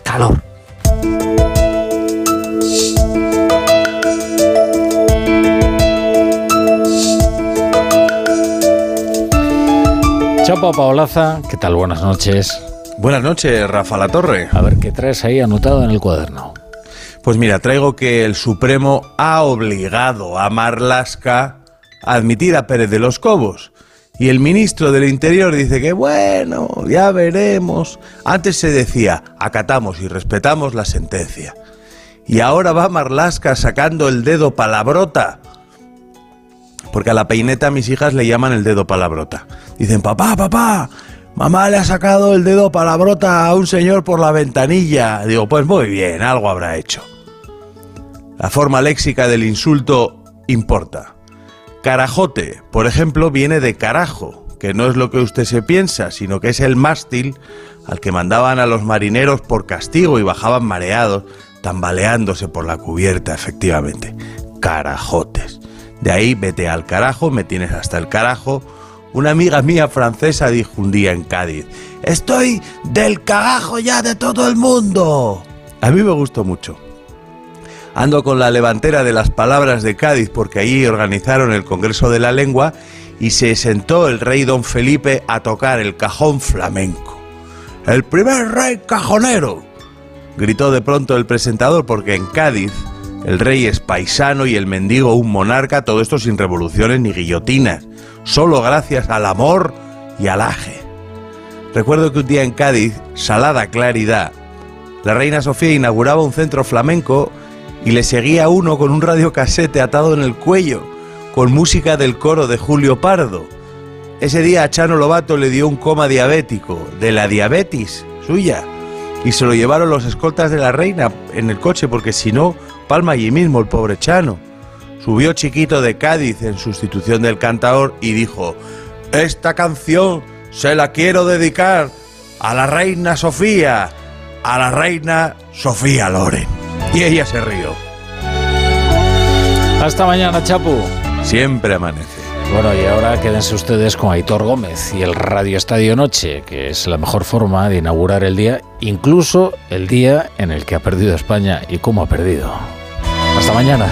Speaker 84: calor.
Speaker 2: Chapa Paolaza, ¿qué tal? Buenas noches.
Speaker 85: Buenas noches, Rafa La Torre.
Speaker 2: A ver qué traes ahí anotado en el cuaderno.
Speaker 85: Pues mira, traigo que el Supremo ha obligado a Marlasca a admitir a Pérez de los Cobos. Y el ministro del Interior dice que bueno, ya veremos. Antes se decía, acatamos y respetamos la sentencia. Y ahora va Marlasca sacando el dedo palabrota. Porque a la peineta mis hijas le llaman el dedo palabrota. Dicen, papá, papá, mamá le ha sacado el dedo palabrota a un señor por la ventanilla. Digo, pues muy bien, algo habrá hecho. La forma léxica del insulto importa. Carajote, por ejemplo, viene de carajo, que no es lo que usted se piensa, sino que es el mástil al que mandaban a los marineros por castigo y bajaban mareados, tambaleándose por la cubierta, efectivamente. Carajotes. De ahí vete al carajo, me tienes hasta el carajo. Una amiga mía francesa dijo un día en Cádiz, estoy del carajo ya de todo el mundo. A mí me gustó mucho. Ando con la levantera de las palabras de Cádiz porque allí organizaron el Congreso de la Lengua y se sentó el rey don Felipe a tocar el cajón flamenco. ¡El primer rey cajonero! gritó de pronto el presentador porque en Cádiz el rey es paisano y el mendigo un monarca, todo esto sin revoluciones ni guillotinas, solo gracias al amor y al aje. Recuerdo que un día en Cádiz, salada claridad, la reina Sofía inauguraba un centro flamenco y le seguía uno con un radiocasete atado en el cuello, con música del coro de Julio Pardo. Ese día a Chano Lobato le dio un coma diabético, de la diabetes suya, y se lo llevaron los escoltas de la reina en el coche, porque si no, palma allí mismo el pobre Chano. Subió chiquito de Cádiz en sustitución del cantaor y dijo, esta canción se la quiero dedicar a la reina Sofía, a la reina Sofía Loren. Y ella se rió.
Speaker 2: Hasta mañana, Chapu.
Speaker 85: Siempre amanece.
Speaker 2: Bueno, y ahora quédense ustedes con Aitor Gómez y el Radio Estadio Noche, que es la mejor forma de inaugurar el día, incluso el día en el que ha perdido España y cómo ha perdido. Hasta mañana.